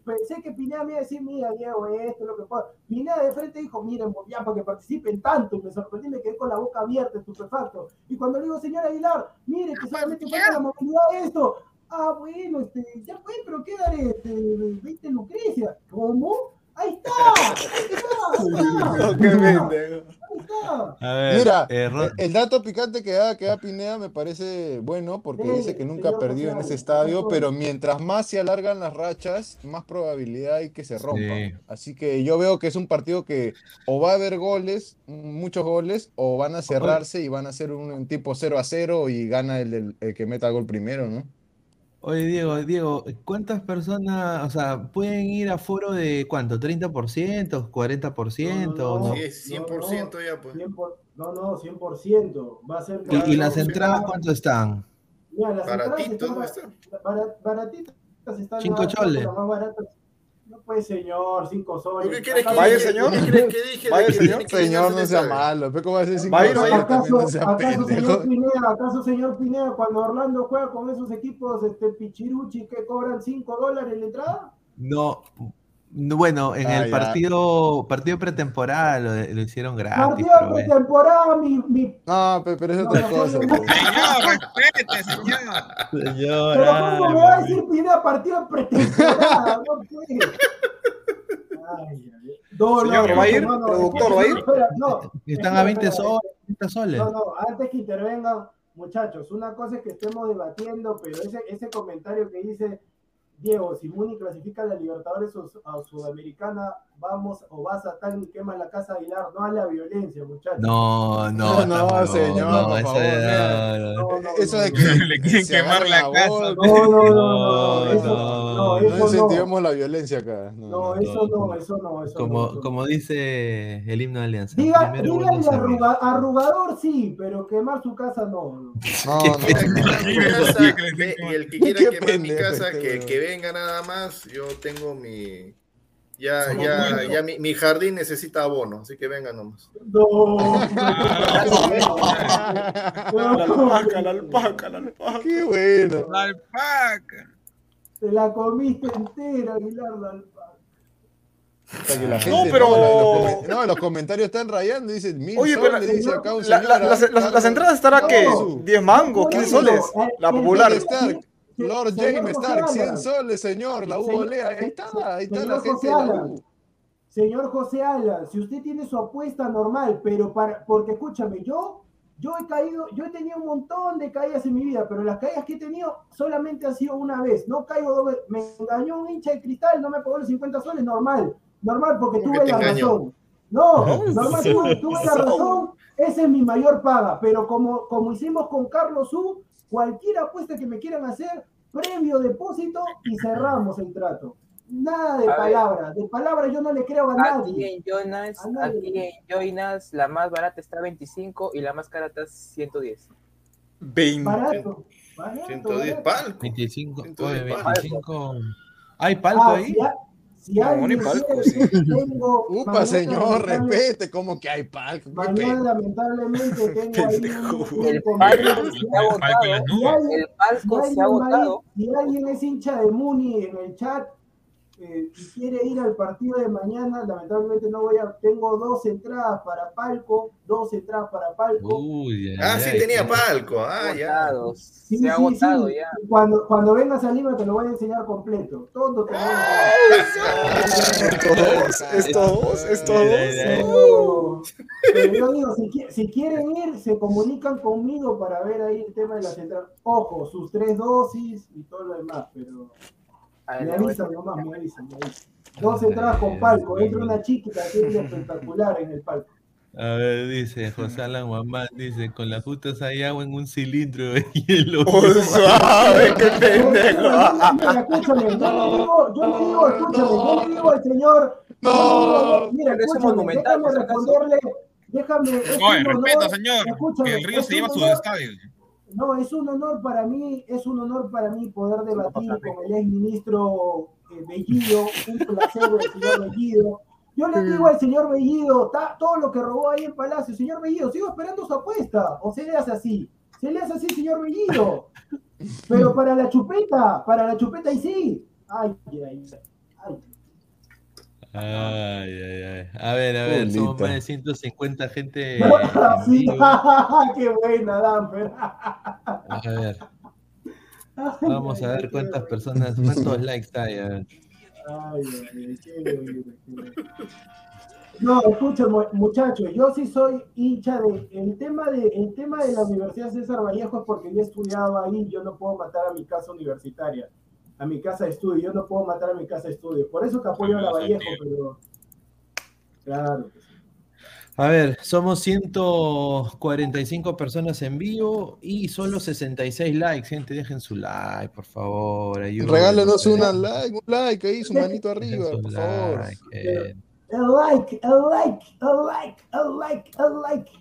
Pensé que Pineda me iba a decir, mira, Diego, esto es lo que puedo. Pineda de frente dijo, miren, ya para que participen tanto. Y me sorprendí, me quedé con la boca abierta, estupefacto. Y cuando le digo, señor Aguilar, mire, que solamente falta la movilidad de esto. Ah, bueno, este, ya fue, pero ¿qué daré? Este, 20 Lucrecia. ¿Cómo? Ahí está, ahí está, ahí está. No, qué pendejo. Ahí está. A ver, Mira, eh, Ro- el- el dato picante que da, que da Pineda me parece bueno porque Sí, dice que nunca ha perdido en ese estadio, pero mientras más se alargan las rachas, más probabilidad hay que se rompa. Sí. Así que yo veo que es un partido que o va a haber goles, muchos goles, o van a cerrarse y van a ser un, tipo 0 a 0 y gana el, del- el que meta gol primero, ¿no? Oye, Diego, Diego, ¿cuántas personas, o sea, pueden ir a foro de cuánto? ¿30%? ¿40%? No, no, ¿no? Sí, es 100% ya, pues. 100 por- no, no, 100%. Va a ser. ¿Y, y las entradas cuánto están? Mira, las entradas Baratito, están ¿no ba- está? bara- baratitas están Cinco choles. las más baratas. No puede, señor, cinco soles. ¿Por qué quieres que Vaya, dije? señor. ¿Qué quieres que dije? Vaya, señor. Señor, no sea malo. ¿Ve cómo va a ser cinco soles? ¿Acaso, señor Pineda, acaso señor Pineda, cuando Orlando juega con esos equipos este, pichiruchi que cobran 5 dólares la entrada? No, bueno, en Ah, el ya. partido, partido pretemporada lo, lo hicieron gratis, Partido pretemporada, mi, mi No, pe- pero es otra no, cosa. no. Señor, respete, señor. Señor, Pero ay, ¿cómo me va a decir Pineda partido pretemporada? No puede. Ay, ay, ay. No, Señor, ¿va a ir? ¿Productor, va a ir? Están a 20 espera, soles, 30 soles. No, no, antes que intervengan, muchachos, una cosa es que estemos debatiendo, pero ese, ese comentario que dice Diego, si Muni clasifica a la Libertadores a Sudamericana, vamos o vas a tal y quema la casa de Aguilar, no a la violencia, muchachos. No, no, No, está señor, no, por eso favor, No, no, Eso no, de no. que Le quieren se quemar la casa. No, no, no, No, no, eso no, no, No eso no. incentivemos la violencia acá. No, No, no. eso no, eso no, eso no, Como, no. como dice el himno de Alianza. Diga, dígale arruga- arrugador sí, pero quemar su casa no. No, Mira, no. y el que quiera quemar mi casa, este que, que venga nada más. Yo tengo mi. Ya, Somos ya, buenos. ya mi, mi jardín necesita abono, así que venga nomás. No. La alpaca, la alpaca, la alpaca. Qué bueno. La alpaca. Te la comiste entera, Aguilar, la alpaca. Que la No, pero- No, los, no, los comentarios están rayando. Dicen mil Oye, pero soles, dice acá un la- señor, la- las, las- las entradas estará que No. 10 mangos, 15 soles. La popular. Lord Stark, Lord Señor James José Stark, 100 Alan. soles, señor. La U golea. Ahí está, ahí está Señor la gente José de la Alan. U. Señor José Alan, si usted tiene su apuesta normal, pero para, porque escúchame, yo, yo he caído, yo he tenido un montón de caídas en mi vida, pero las caídas que he tenido solamente han sido una vez, no caigo dos veces. Me engañó un hincha de cristal, no me pagó los 50 soles, normal, normal, porque ¿Cómo tuve la engañó? razón. No, normal, tuve, tuve la razón, esa es mi mayor paga, pero como, como hicimos con Carlos U, cualquier apuesta que me quieran hacer, previo depósito y cerramos el trato. Nada de A ver. palabra, de palabra yo no le creo a Aquí nadie. en Jonas, A nadie. aquí en Jonas, la más barata está 25 y la más cara está 110. 20. Barato, barato, 110 barato. palco. 25, 110 oye, palco. 25. ¿Hay palco Ah, ahí? si, a- si No, alguien ni palco, sí. tengo Upa, mañana, señor, respete, como que hay palco. Mañana lamentablemente tengo ahí un, El palco se ha El palco se agotado. si alguien es hincha de Muni en el chat eh, y quiere ir al partido de mañana, lamentablemente no voy a. Tengo dos entradas para palco, dos entradas para palco. Uy, Ah, sí tenía palco. Ah, ya. Sí, se ha sí, agotado sí. ya. Cuando, cuando vengas a Lima te lo voy a enseñar completo. Todo te lo voy a enseñar. Estos dos, estos dos, estos. Pero, yo digo, si, si quieren ir, se comunican conmigo para ver ahí el tema de las entradas. Ojo, sus tres dosis y todo lo demás, pero. Ver, Me avisan nomás, me avisan, me avisan. Dos entradas con palco, entra una chiquita que es espectacular en el palco. A ver, dice José Alan Guamán, dice, con las justas hay agua en un cilindro de hielo. Oh, suave, qué pendejo. escúchame, yo digo, yo digo, escúchame, yo digo al señor, digo, mira, escúchame, monumental, déjame responderle, déjame, es Oye, respeta, señor, que el río se lleva honor- estadios. No, es un honor para mí, es un honor para mí poder debatir con el ex ministro eh, Bellido, un placer del señor Bellido. Yo le digo al señor Bellido, ta- todo lo que robó ahí en Palacio, señor Bellido, sigo esperando su apuesta, o se le hace así, se le hace así, señor Bellido. Pero para la chupeta, para la chupeta y sí. Ay, ay, ay. Ay. Ay, ay. A ver, a ver, somos más de 150 gente. Sí, qué buena, Damper. A ver, vamos a ver cuántas personas, cuántos likes hay. A ver. Ay, ay, qué bueno. No, escucha, mu- muchachos, yo sí soy hincha de el tema de el tema de la Universidad César Vallejo es porque yo he estudiado ahí, yo no puedo matar a mi casa universitaria, a mi casa de estudio, yo no puedo matar a mi casa de estudio. Por eso que apoyo a la Vallejo, pero claro. que sí. A ver, somos 145 personas en vivo y solo 66 likes. Gente, dejen su like, por favor. ayúdenos. Regálenos una like, un like ahí, su manito arriba, su por favor. like, eh. El like, el like, el like, el like, el like.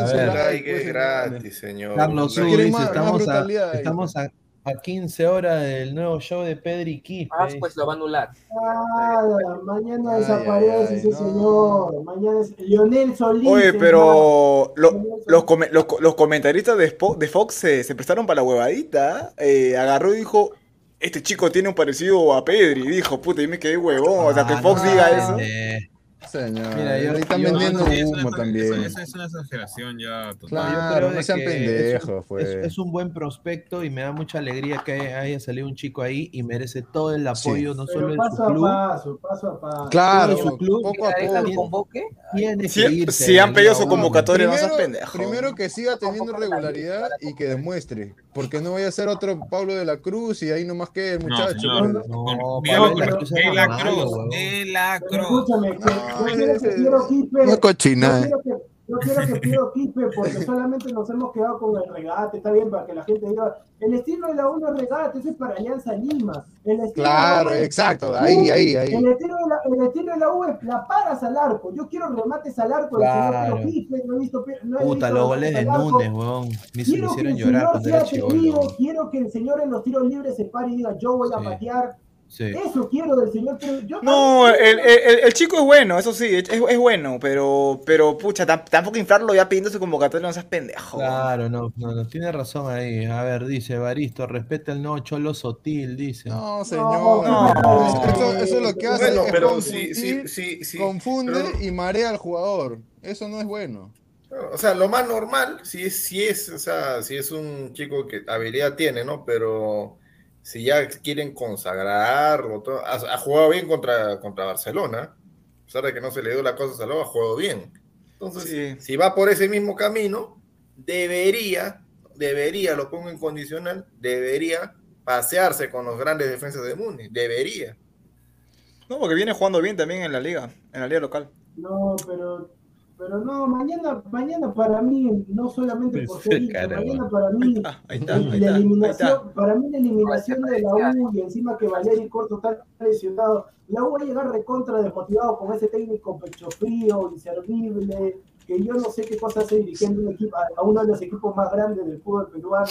A su ver. like. Pues, es gratis, señor. Carlos más estamos, a, estamos a, a 15 horas del nuevo show de Pedri Quispe. Ah, pues lo va a anular. Nada, mañana Ay, desaparece ay, ese no. señor. Mañana es Lionel Solís. Oye, pero lo- los, come- los, los comentaristas de, Spo- de Fox se, se prestaron para la huevadita. eh, agarró y dijo, este chico tiene un parecido a Pedri. Dijo, puta, y me quedé huevón. O sea, que Ah, Fox no, diga eso. eh, Señor, Mira, yo- ahí están yo- vendiendo humo eso- también. Eso es una exageración ya total. Claro, no de sean que es un- pendejos, pues. Es, es un buen prospecto y me da mucha alegría que haya salido un chico ahí y merece todo el Sí. apoyo, no Pero solo en su paso a club, paso, paso a paso. Claro, su club, poco a Que la poco. convoque. tiene que Si, irse si de han pedido su convocatoria, no seas Primero, pendejo. primero que siga teniendo regularidad y que demuestre. Porque no vaya a ser otro Pablo de la Cruz y ahí nomás que el No, muchacho. señor. No, Pablo Digo, de la Cruz de la de escúchame, que, No, yo quiero que ese- Piero Quispe, Una yo cochina. quiero que, yo quiero que Piero Quispe, porque solamente nos hemos quedado con el regate, está bien, para que la gente diga, el estilo de la U no es regate, eso es para Alianza Lima. El estilo Claro, de la U es- exacto, ahí, ahí, ahí. El estilo, de la, el estilo de la U es la paras al arco. Yo quiero remates al arco. Claro. Piero Quispe, no he visto, no he Puta, visto los goles de. Núñez, weón. Me Quiero hicieron el llorar cuando era quiero que el señor en los tiros libres se pare y diga, yo voy a Sí. patear. Sí. Eso quiero del señor. Pero yo No, el, el- el chico es bueno, eso sí, es, es bueno, pero, pero pucha, tam- tampoco inflarlo ya pidiendo su convocatoria, no seas pendejo. Claro, no, no, no, tiene razón ahí. A ver, dice Baristo, respeta el nuevo Cholo Sotil, dice. No, señor. no. Eso, eso es lo que hace. Bueno, es pero confundir, sí, sí, sí, sí. confunde Pero- y marea al jugador. Eso no es bueno. O sea, lo más normal, si es, si es, o sea, si es un chico que habilidad tiene, ¿no? Pero si ya quieren consagrarlo, todo, ha, ha jugado bien contra, contra Barcelona, a pesar de que no se le dio la cosa a Saló, ha jugado bien. Entonces, Sí. si va por ese mismo camino, debería, debería, lo pongo en condicional, debería pasearse con los grandes defensas de Muni, debería. No, porque viene jugando bien también en la liga, en la liga local. No, pero, pero no, mañana, mañana para mí, no solamente por ser mañana para mí, Ahí está, el- ahí la ahí eliminación, está. para mí la eliminación de la U y encima que Valeri Corto está lesionado, la U va a llegar recontra desmotivado con ese técnico pecho frío, inservible, que yo no sé qué cosa hace dirigiendo un equipo, a uno de los equipos más grandes del fútbol peruano.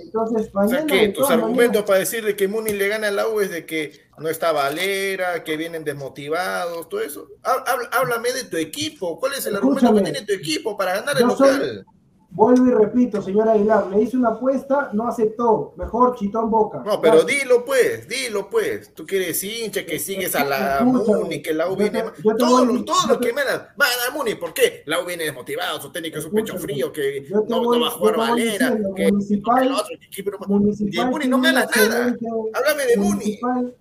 Entonces, O sea, que tus argumentos para decir de que Muni le gana a la U es de que no está Valera, que vienen desmotivados, todo eso. Há- há- Háblame de tu equipo. ¿Cuál es el argumento que tiene tu equipo para ganar el soy- local? Vuelvo y repito, señor Aguilar, le hice una apuesta, no aceptó. Mejor chitón boca. No, pero Gracias. dilo pues, dilo pues. Tú que eres hincha, que sigues a la Escúchame, Muni, que la U viene. Todos, los- todos los que me dan, van a Muni, ¿por qué? La U viene desmotivado, su técnico es un pecho frío, que no, voy- no va a jugar Valera, diciendo, que Municipal- otro equipo no- Municipal Y el Muni no me hablas nada. Háblame de Muni. Municipal,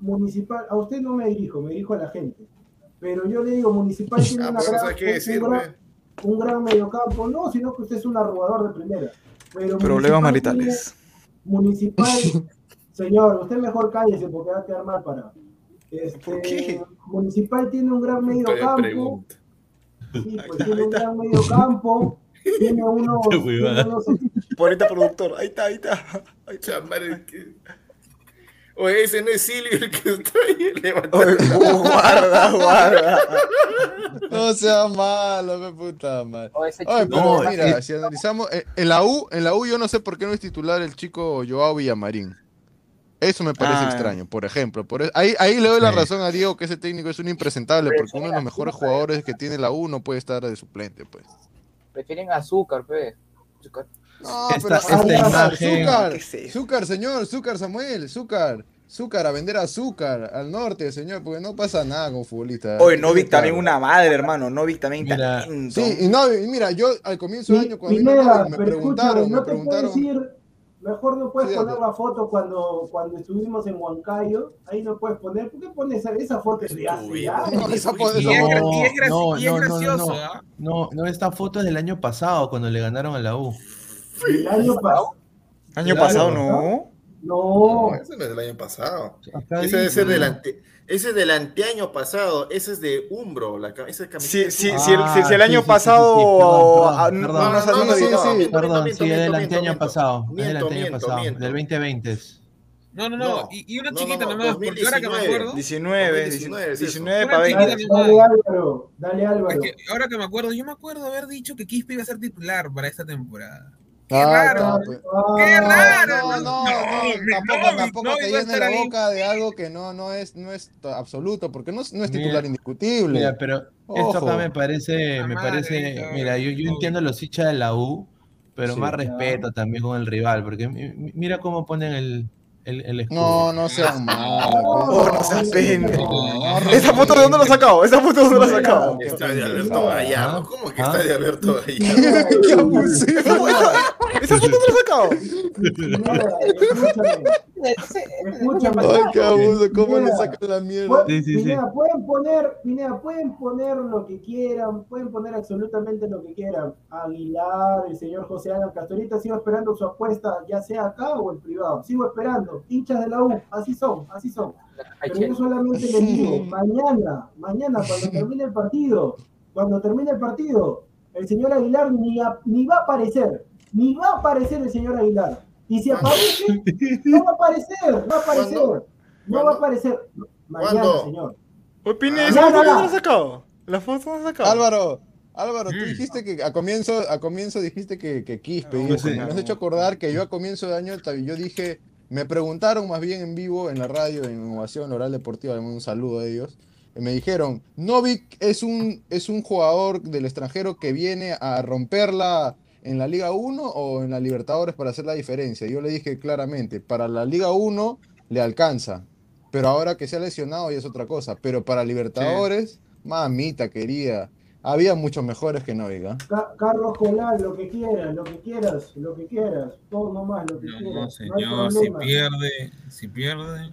municipal, a usted no me dirijo, me dirijo a la gente. Pero yo le digo, Municipal tiene Ah, una pues gran- decir, gran. Un gran mediocampo. No, sino que usted es un arrobador de primera. Pero Problemas Municipal maritales. Municipal, señor, usted mejor cállese porque va a quedar mal parado. Este, ¿Por qué? Municipal tiene un gran medio Te campo. pregunto. Sí, pues tiene un gran medio campo. Tiene unos, tiene unos Bonita productor. Ahí está, ahí está. Ahí está. Oye, ese no es Silvio el que está ahí levantando. Oye, guarda, guarda. No sea malo, me puta madre. O ese Ay, chico- pero No, mira, si analizamos, eh, en la U, en la U yo no sé por qué no es titular el chico Joao Villamarín. Eso me parece Ah. extraño, por ejemplo. Por e- ahí, ahí le doy la Sí. razón a Diego que ese técnico es un impresentable, porque uno de los mejores jugadores que tiene la U no puede estar de suplente, pues. Prefieren azúcar, pe. Azúcar. No, Esta- pero esta azúcar, imagen- azúcar, azúcar, señor, azúcar, Samuel, azúcar, azúcar, a vender azúcar al norte, señor, porque no pasa nada con futbolista. Oye, Novik también una madre, hermano. Novik también Mira, talento. Sí, y no, y mira, yo al comienzo del año cuando Novik, me pero preguntaron, me no te preguntaron. puedes ir, mejor no puedes Sí, poner pero- la foto cuando, cuando estuvimos en Huancayo, ahí no puedes poner, ¿por qué pones esa, esa foto es? No, no, no. ¿ah? No, no, esta foto es del año pasado, cuando le ganaron a la U. El año pasado. Año pasado, ¿no? no. Ese no es del año pasado. Ese ser del ante- ese es del anteaño pasado. Ese es de Umbro. La, esa camiseta Si, es si, el, si- si el Ah, año sí, sí, sí, pasado sí, sí, perdón, perdón, sí, es del anteaño pasado. Es del anteaño pasado, del 2020. No, no, no. No. Y, y una No, chiquita no, no, nomás, porque ahora que me 2019. acuerdo. 19, 2019 es eso. 19 Una para chiquita 20. dale, nomás. dale Álvaro, dale Es Álvaro. que ahora que me acuerdo, yo me acuerdo haber dicho que Quispe iba a ser titular para esta temporada. Qué Ah, raro. está, pues. ¡Qué raro! No, no, no, No, tampoco, no, tampoco no, te iba a llene estar la ahí. boca de algo que no, no es, no es absoluto, porque no, es- no es Mira, titular indiscutible. Mira, pero esto acá me parece, La me parece, mira, yo, yo entiendo los hinchas de la U, pero Sí. más respeto también con el rival, porque mi- mi- mira cómo ponen el, el, el escudo. No, no sean malos. Oh, no seas pendejo. No, no, ¿Esa foto de dónde la has sacado? ¿Esa foto de dónde la has sacado? Está de Alberto Ah, Gallardo. ¿Cómo que ah. está de Alberto Gallardo? Qué abusivo. ¿Esa foto dónde la has sacado? Ay, qué abuso, ¿cómo le sacan la mierda? Sí, sí, sí. Pineda, pueden poner, Pineda, pueden poner lo que quieran, pueden poner absolutamente lo que quieran. Aguilar, el señor José Alan Castorita, sigo esperando su apuesta, ya sea acá o en privado. Sigo esperando. Hinchas de la U, así son, así son. Pero yo solamente les digo, mañana, mañana, cuando termine el partido, cuando termine el partido, el señor Aguilar ni, a- ni va a aparecer, ni va a aparecer el señor Aguilar. Y si aparece, no va a aparecer, no va a aparecer, ¿Cuándo? no va a aparecer. Mañana, ¿Cuándo? señor. Oye, Pine, ¿esa no, foto no, dónde no. la sacado? ¿La foto dónde la sacado? Álvaro, Álvaro, tú dijiste que a comienzo, a comienzo dijiste que, que Quispe, No, sí. me has hecho acordar que yo a comienzo de año también yo dije, me preguntaron más bien en vivo en la radio, en Innovación Oral Deportiva, un saludo a ellos, me dijeron, Novik es un, es un jugador del extranjero que viene a romperla en la Liga 1 o en la Libertadores para hacer la diferencia. Yo le dije claramente, para la Liga 1 le alcanza, pero ahora que se ha lesionado ya es otra cosa, pero para Libertadores, mamita querida. Había muchos mejores que Novik, ¿ah? Ca- Carlos Colán, lo que quieras, lo que quieras, lo que quieras, todo nomás, lo que No, quieras. No señor, si pierde, si pierde.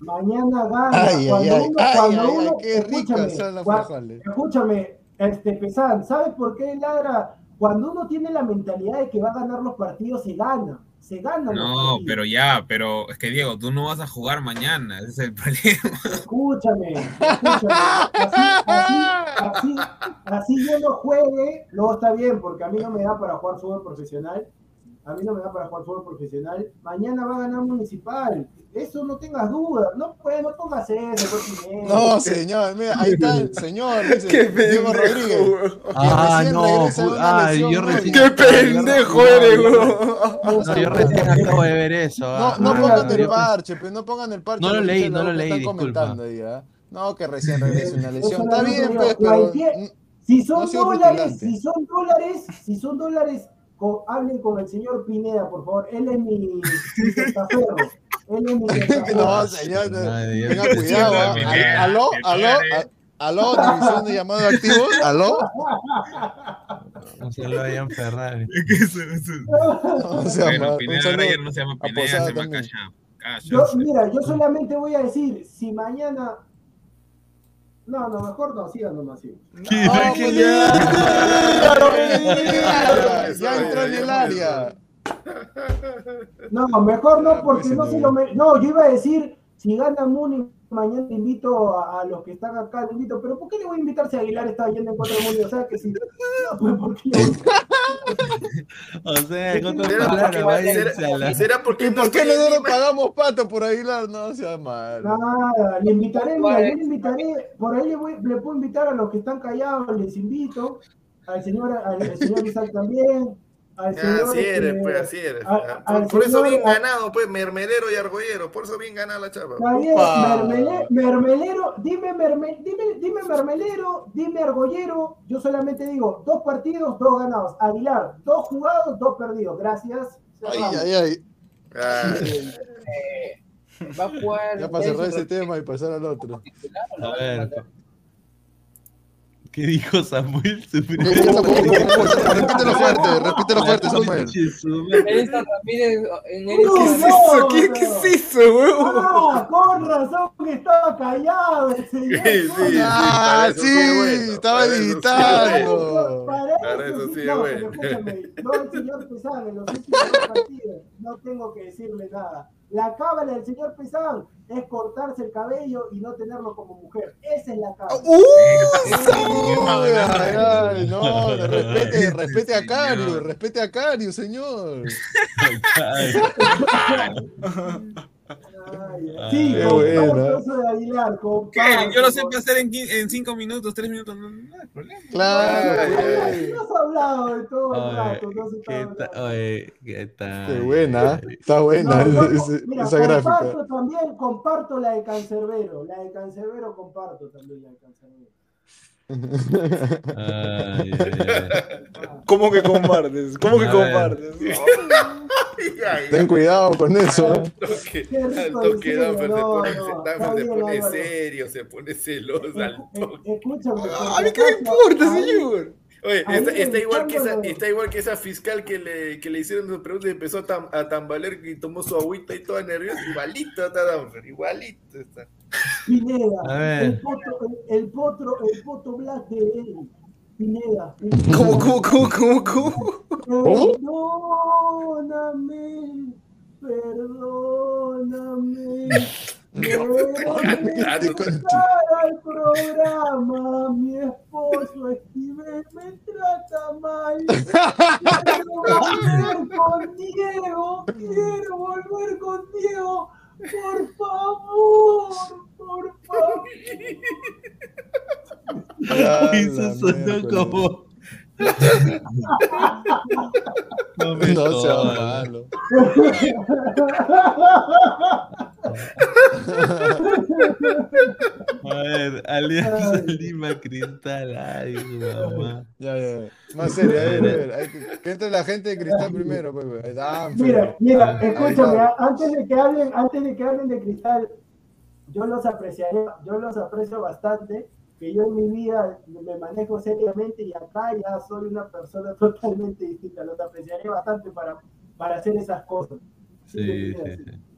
Mañana gana. Ay, ay, cuando ay, uno, ay, cuando ay, ay, uno, qué escúchame, son frijoles. escúchame, este Pesán, ¿sabes por qué ladra? Cuando uno tiene la mentalidad de que va a ganar los partidos, se gana. se ganan los No, pero ya, pero es que Diego, tú no vas a jugar mañana, ese es el problema. Escúchame, escúchame. Así, así, así, así yo no juegue, luego está bien, porque a mí no me da para jugar fútbol profesional. A mí no me da para jugar fútbol profesional. Mañana va a ganar Municipal. Eso no tengas dudas. No, pues, no pongas eso, pues. No, señor, mira, ahí está el señor, dice Qué Diego pendejo, Rodríguez. Ah, no, ah, recién- Qué pendejo eres. No, yo recién acabo de ver eso. No, ah. no Ah, pongan el parche, pues no pongan el parche. No lo leí, no lo leí, disculpa. No, que recién regresa una lesión. Está no bien, lo pues, pero. Si son No dólares, si son dólares, si son dólares, hablen con el señor Pineda, por favor. Él es mi, mi testaferro. Él es mi testaferro. No, señor, no, tenga cuidado. ¿ah? Pineda, Aló, aló, aló, división de llamados activos. Aló. Un saludo a Ian Ferrari. Es que eso- eso- O sea, Bueno, Pineda no se llama Pineda, se llama mira, yo solamente voy a decir, si mañana. No, no, mejor no, sigan nomás. ¡Ah, que Bolivia! ya. Ya entró en el área. No, mejor no, porque pues, no se lo mere- No, yo iba a decir, si gana Muni, mañana te invito a, a los que están acá, le invito, pero ¿por qué le voy a invitar si Aguilar está yendo en contra de Muni? O sea, que si. No, pues, ¿por qué le voy O sea, en otras ¿Será palabras, porque, a será, ¿Y no por qué nosotros Lima? pagamos pato por Aguilar? No sea mal. Nada, le invitaré, mira, yo le invitaré, por ahí le, voy- le puedo invitar a los que están callados, les invito, al señor, al, al señor Isaac también, al señor. así eres, pues, así eres. a- Por, por eso bien ganado, pues, mermelero y argollero. Por eso bien ganada la chapa. Mermele- mermelero, dime, merme- dime, dime mermelero, dime argollero, yo solamente digo, dos partidos, dos ganados. Aguilar, dos jugados, dos perdidos. Gracias. Ay, ay, ay. Va a jugar. Ya para cerrar ese tema y pasar al otro. titular, ¿o lo A van a ver. ¿Qué dijo Samuel? Se ¿Qué- qué está- Repítelo fuerte, repítelo fuerte, Samuel. Nelson Ramírez, en No, ¿Qué es eso? ¿Qué, es eso, weón? Ah, con razón que estaba callado. Ah, sí, estaba editando. Para eso, sí, es no, no, señor Pesán, en los últimos partidos, no tengo que decirle nada. La cábala del señor Pesán es cortarse el cabello y no tenerlo como mujer. Esa es la cábala. ¡Uh! Uy, ay, ay, no, respete, respete a Cario, respete a Cario, señor. Sí, eso de Aguilar, ¿Qué? comparto. Yo lo sé hacer en, en cinco minutos, tres minutos, no, no hay problema. Claro, Ay, pues. No has hablado de todo el Ay, rato, no ¿Qué está ta- oye, ¿qué tal? Qué buena, está buena No, no, ese- mira, esa gráfica. comparto también, comparto la de Cancerbero. La de Cancerbero comparto también la de Cancerbero. Ay. ¿Cómo que compartes? ¿Cómo que compartes? Ten cuidado con eso. al toque, al toque se no, pone, no, se serio, se pone celoso al toque. Eh, Escúchame. Ah, ¿A mí qué me importa, señor? Oye, está, igual que esa, está igual que esa fiscal que le, que le hicieron sus preguntas y empezó a, tam- a tambalear y tomó su agüita y toda nerviosa. Igualito está Danfer, igualito está. Pineda, el potro, el, el potro, el poto black de él. Pineda. Pineda. ¿Cómo, cómo, cómo, cómo, cómo? Perdóname, perdóname. Entrar al programa, mi esposo me trata mal. Quiero volver con Diego, quiero volver con Diego. Por favor, por favor. Eso sonó como. No me No sea malo. A ver, Alianza Lima Cristal. Ay, mamá. Ya, ya. Más serio, a ver, a ver. hay que, que entre la gente de cristal primero, pues, pues. Mira, mira, escúchame, antes de que hablen, antes de que hablen de cristal, yo los apreciaré, yo los aprecio bastante, que yo en mi vida me manejo seriamente y acá ya soy una persona totalmente distinta, los apreciaré bastante para, para hacer esas cosas. Sí, sí, sí.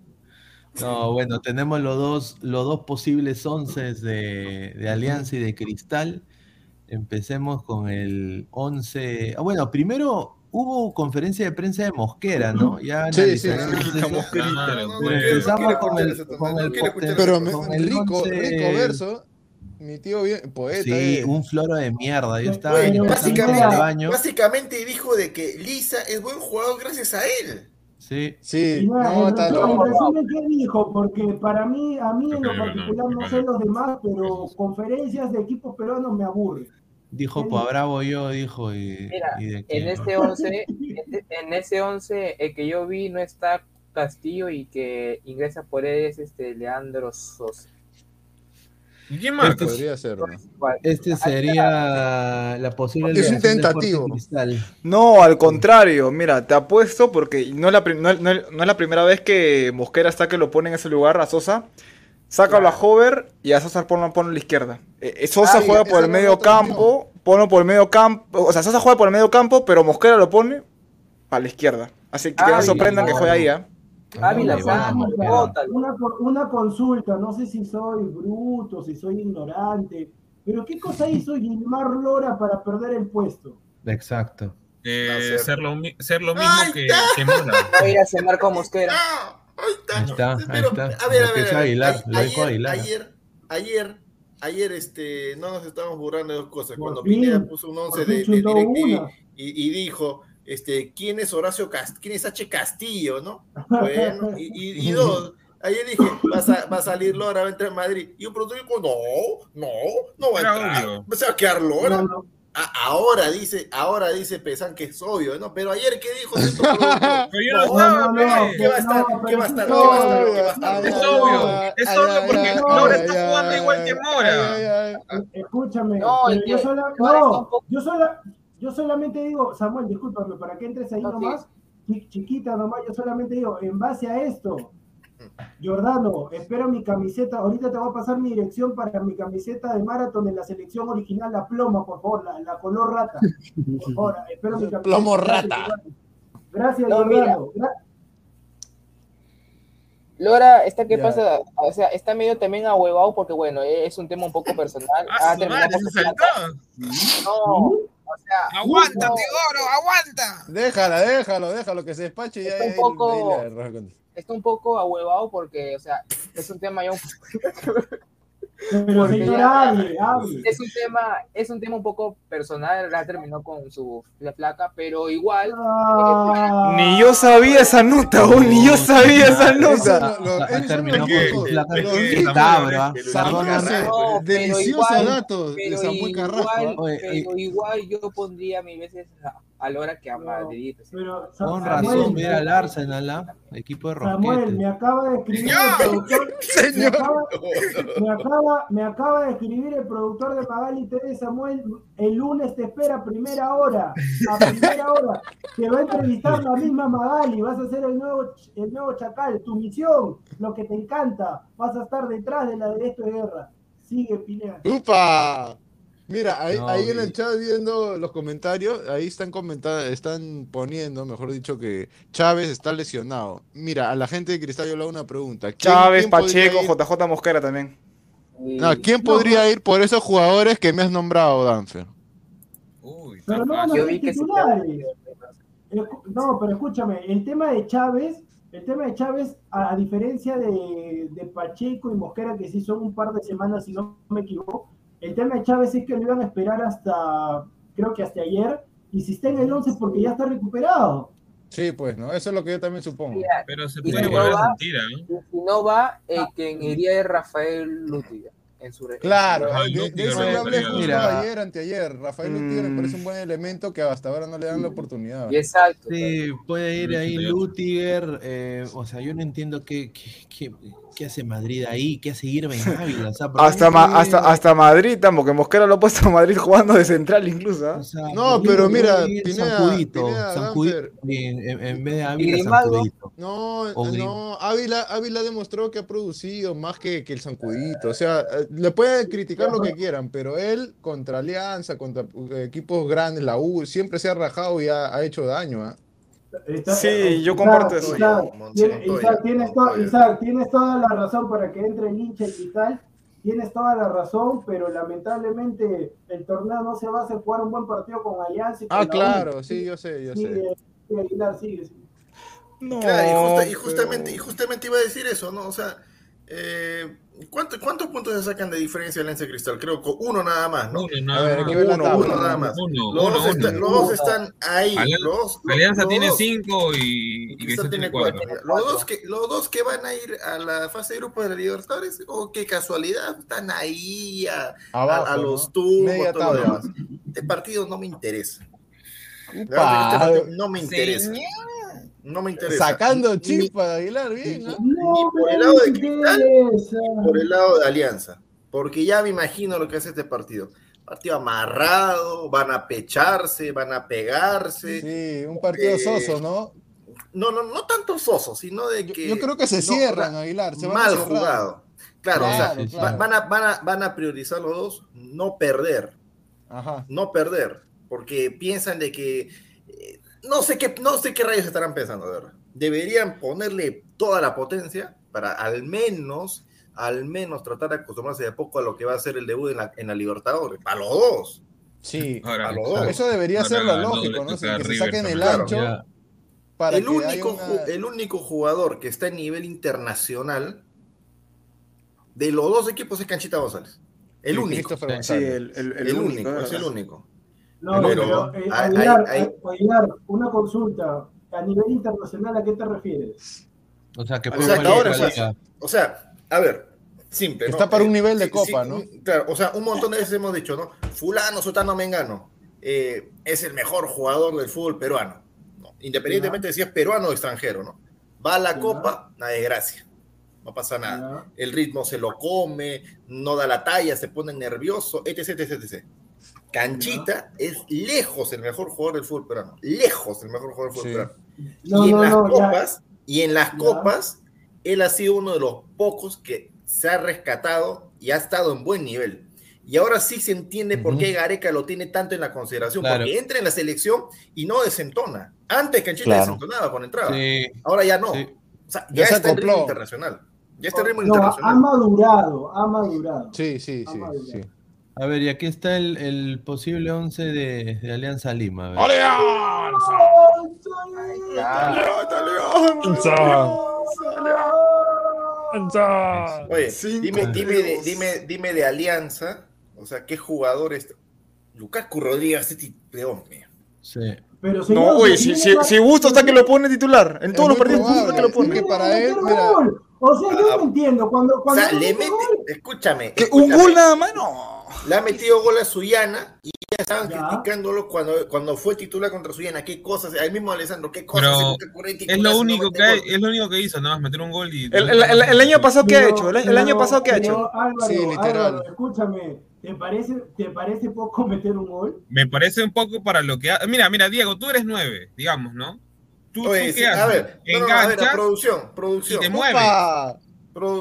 No, bueno, tenemos los dos, los dos posibles once de, de Alianza y de Cristal. Empecemos con el 11. Ah, bueno, primero hubo conferencia de prensa de Mosquera, ¿no? Ya Sí, sí, no empezamos con el, con el, Pero me- con el rico, once- rico verso. Mi tío bien, poeta. Sí, eh. un floro de mierda. Yo estaba el básicamente, baño. básicamente dijo de que Lisa es buen jugador gracias a él. Sí. Sí, nada, no, en está ¿qué dijo? Porque para mí, a mí en lo no, particular, no sé no. los demás, pero conferencias de equipos peruanos me aburren. Dijo, ¿Qué pues bravo yo, dijo. Y, Mira, y de que, En este 11, en- en ese 11 el que yo vi no está Castillo y que ingresa por él es este Leandro Sosa. ¿Y quién más? Podría ser. Este sería la posible Es un tentativo. No, al contrario, mira, te apuesto porque no es la, prim- no, es- no es- no es la primera vez que Mosquera está que lo pone en ese lugar a Sosa. Sácalo a Hover y a Sosa ponlo, ponlo a la izquierda. Eh, eh, Sosa Ah, juega por el medio campo, ponlo por el medio campo. O sea, Sosa juega por el medio campo, pero Mosquera lo pone a la izquierda. Así que que no Ay, sorprendan que no. juegue ahí, ¿ah? Ávila Sánchez, vamos, Una, una, consulta, no sé si soy bruto, si soy ignorante, pero ¿qué cosa hizo Gilmar Lora para perder el puesto? Exacto. Eh, ser, lo, ser lo mismo ¡Ahí que, que Mora. Va a ir a cenar con Mosquera. Ah, ahí está. Ahí está, ahí Pero, está. A ver, a ver, a. Aguilar, A- ayer, Aguilar. ayer, ayer, ayer, este, no nos estamos burlando de dos cosas. Por Cuando fin, Pineda puso un 11 por de, de una. y, y dijo, este, ¿quién es Horacio Cast quién es H. Castillo, no? Bueno, y, y- y dos, ayer dije, va a, va a salir Lora, va a entrar en Madrid. Y un productor dijo, no, no, no va a entrar. obvio. Se va a quedar Lora. No, no. A- ahora dice, ahora dice Pesan que es obvio, ¿no? Pero ayer, ¿qué dijo? yo no No, estaba, no, no. ¿Qué va a estar? No, ¿Qué va a estar? Es obvio, es ay, obvio ay, porque ay, Lora ay, está ay, jugando igual que Mora. ay, ay, ay. Escúchame, No, yo, no, poco- yo, sola- yo solamente digo, Samuel, discúlpame, para que entres ahí No, nomás, chi- chiquita nomás, yo solamente digo, en base a esto, Jordano, espero mi camiseta, ahorita te voy a pasar mi dirección para mi camiseta de maratón en la selección original, la ploma, por favor, la, la color rata. Por favor, espero mi camiseta. Plomo rata. Gracias, No, Jordano. Lora, ¿está qué Ya. pasa? O sea, está medio también ahuevado porque, bueno, es un tema un poco personal. Ah, madre, se saltó. plata. No, o sea, Aguanta, Teodoro, aguanta. Déjala, déjalo, déjalo que se despache y ya. Está un ya- poco- ahí con- está un poco ahuevado porque, o sea, es un tema ya un Pero hable, hable. es un tema, es un tema un poco personal, la terminó con su la placa, pero igual Ah, Ni yo sabía esa nota, aún ni yo sabía esa nota. terminó con su placa. igual- datos de Samuel Carrasco. pero igual yo pondría mil veces a, a Lora que a Madrid. pero Con Samuel, razón, mira al Arsenal, ¿ah? equipo de Samuel, rosquetes. me acaba de escribir Señor. el productor. Me acaba, me, acaba, me acaba de escribir el productor de Magali TV, Samuel. El lunes te espera a primera hora. A primera hora. Te va a entrevistar la misma Magali. Vas a ser el nuevo, el nuevo Chacal. Tu misión, lo que te encanta. Vas a estar detrás de la de esto de guerra. Sigue, Pineda. ¡Upa! Mira, ahí, No, ahí en el chat viendo los comentarios, ahí están comentando, están poniendo, mejor dicho, que Chávez está lesionado. Mira, a la gente de Cristal yo le hago una pregunta. ¿Quién- Chávez, quién Pacheco, ir- JJ Mosquera también. No, ¿quién podría ir por esos jugadores que me has nombrado, Danfer? Uy, Pero no yo vi que titulares. Escu- No, pero escúchame, el tema de Chávez, el tema de Chávez, a, a diferencia de, de Pacheco y Mosquera, que sí son un par de semanas, si no me equivoco, el tema de Chávez es que lo iban a esperar hasta, creo que hasta ayer, y si está en el 11 es porque ya está recuperado. Sí, pues, ¿no? Eso es lo que yo también supongo. Mira, Pero se Y puede si volver no a va- sentir, ¿eh? y si no va, el que iría es Rafael Lútiga en su re- Claro, de, eso yo hablé gustaría. justo Mira. ayer, anteayer. Rafael Lútiger me parece un buen elemento que hasta ahora no le dan la oportunidad. Y exacto. Sí, puede ir ahí Lutiger. Eh, o sea, yo no entiendo qué, qué, qué- qué hace Madrid ahí, qué hace Irving Ávila. O sea, ¿por qué Hasta, no ma- hasta, hasta Madrid, tampoco, que Mosquera lo ha puesto a Madrid jugando de central incluso. ¿ah? o sea, No, ¿por qué pero no mira, Pineda, Zancudito, Pineda, Zancudito, Danfer. en, en- en vez de Ávila. No, no, Ávila, Ávila demostró que ha producido más que, que el Zancudito. O sea, le pueden criticar lo que quieran, pero él contra Alianza, contra eh, equipos grandes, la U, siempre se ha rajado y ha, ha hecho daño. ¿ah? Está- Sí, yo Isaac, comparto eso. Isaac, tiene- tienes to- Montoya. Isaac, tienes toda la razón para que entre el hincha y tal, tienes toda la razón, pero lamentablemente el torneo no se basa en jugar un buen partido con Alianza. y con Ah, U. claro, sí, yo sé, yo sé. Sigue, sigue, Aguilar, sigue, sigue. No, Claro, y, justa- y pero- justamente, y justamente iba a decir eso, ¿no? O sea, eh, ¿cuánto- ¿cuántos puntos se sacan de diferencia Alianza Cristal? Creo que uno nada más, ¿no? Uno, A ver, Uno, nada más. Uno, Los, dos, los están ahí. Alianza- los dos- los- Alianza los tiene dos- cinco y, y Cristal tiene cuatro. cuatro. Los dos, que, los dos que van a ir a la fase de grupos de la Libertadores, oh, qué casualidad, están ahí a, a- Abajo, a los ¿no? tubos, todo lo demás. Este partido no me interesa. Upa. este no me interesa. No me interesa. Sacando Ni- chispa, Aguilar, bien, ¿no? No, por el me lado de Cristal, por el lado de Alianza, porque ya me imagino lo que hace este partido. Partido amarrado, van a pecharse, van a pegarse. Sí, un partido Eh, soso, ¿no? No, no, no tanto soso, sino de Yo, que. yo creo que se cierran, Aguilar. Se van a mal jugado. Claro, o sea, Claro, a, van, a, van a priorizar los dos, no perder, Ajá. no perder, porque piensan de que eh, no sé qué, no sé qué rayos estarán pensando, de verdad. Deberían ponerle toda la potencia para al menos, al menos tratar de acostumbrarse de a poco a lo que va a ser el debut en la, en la Libertadores, para los dos. Sí. Ahora, A los dos. Eso debería Ahora, ser lo lógico, ¿no? a que se saquen el ancho para el, que único, una- ju- el único jugador que está en nivel internacional de los dos equipos es Canchita González. El único. Sí, el, el, el El único, único, es el único. No, Pero pero, eh, hay- Aguilar, hay- eh, Aguilar, una consulta. A nivel internacional, ¿a qué te refieres? O sea, que O sea, ahora, o sea. O sea, a ver, simple. Está ¿no? para un Eh, nivel de sí, copa, sí, ¿no? Claro, o sea, un montón de veces hemos dicho, ¿no? Fulano, Sotano, Mengano eh, es el mejor jugador del fútbol peruano. ¿no? Independientemente de si es peruano o extranjero, ¿no? Va a la copa, nada de gracia. No pasa nada. El ritmo se lo come, no da la talla, se pone nervioso, etc, etc, etc. Canchita es lejos el mejor jugador del fútbol peruano. Lejos el mejor jugador del fútbol Sí. peruano. No, y en no, no, copas, y en las Ya. copas, él ha sido uno de los pocos que se ha rescatado y ha estado en buen nivel. Y ahora sí se entiende por qué Gareca lo tiene tanto en la consideración, Claro. porque entra en la selección y no desentona. Antes Canchita Claro. desentonaba cuando entraba. Sí, Ahora ya no. sí. O sea, Ya ya, se está en ritmo internacional. Ya está en ritmo No, ha, ha internacional. madurado, ha madurado. Sí, sí, sí. A ver, y aquí está el, el posible 11 de, de Alianza Lima. a ver. Oye, Cinco dime, dime, de, dime, dime de Alianza, o sea, ¿qué jugadores? Lukaku Rodríguez, este de hombre. Sí. Pero, señor, No, oye, si si, si, si gusta hasta que lo pone titular. En Es todos los partidos gusta que lo pone. que para él, Meter mira. gol. O sea, yo Ah, no entiendo. Cuando, O cuando sea, no le mete gol, escúchame, ¿Que ¿Un escúchame, gol nada más? No. Le ha metido gol a Suyana y ya estaban Ya. criticándolo cuando, cuando fue titular contra Suyana. ¿Qué cosas? Al mismo Alessandro, ¿qué cosas? Pero Es lo único que hay, es lo único que hizo, nada más meter un gol y. El, el, el- el año pasado, ¿qué ha hecho? El, el año pasado, ¿qué ha hecho? Álvaro, Sí, literal. Álvaro, escúchame, ¿te parece, ¿te parece poco meter un gol? Me parece un poco para lo que. ha- Mira, mira, Diego, tú eres nueve, digamos, ¿no? ¿Tú, Oye, tú sí, qué haces? a ver, no, no, no, a ver, Enganchas producción, y producción, te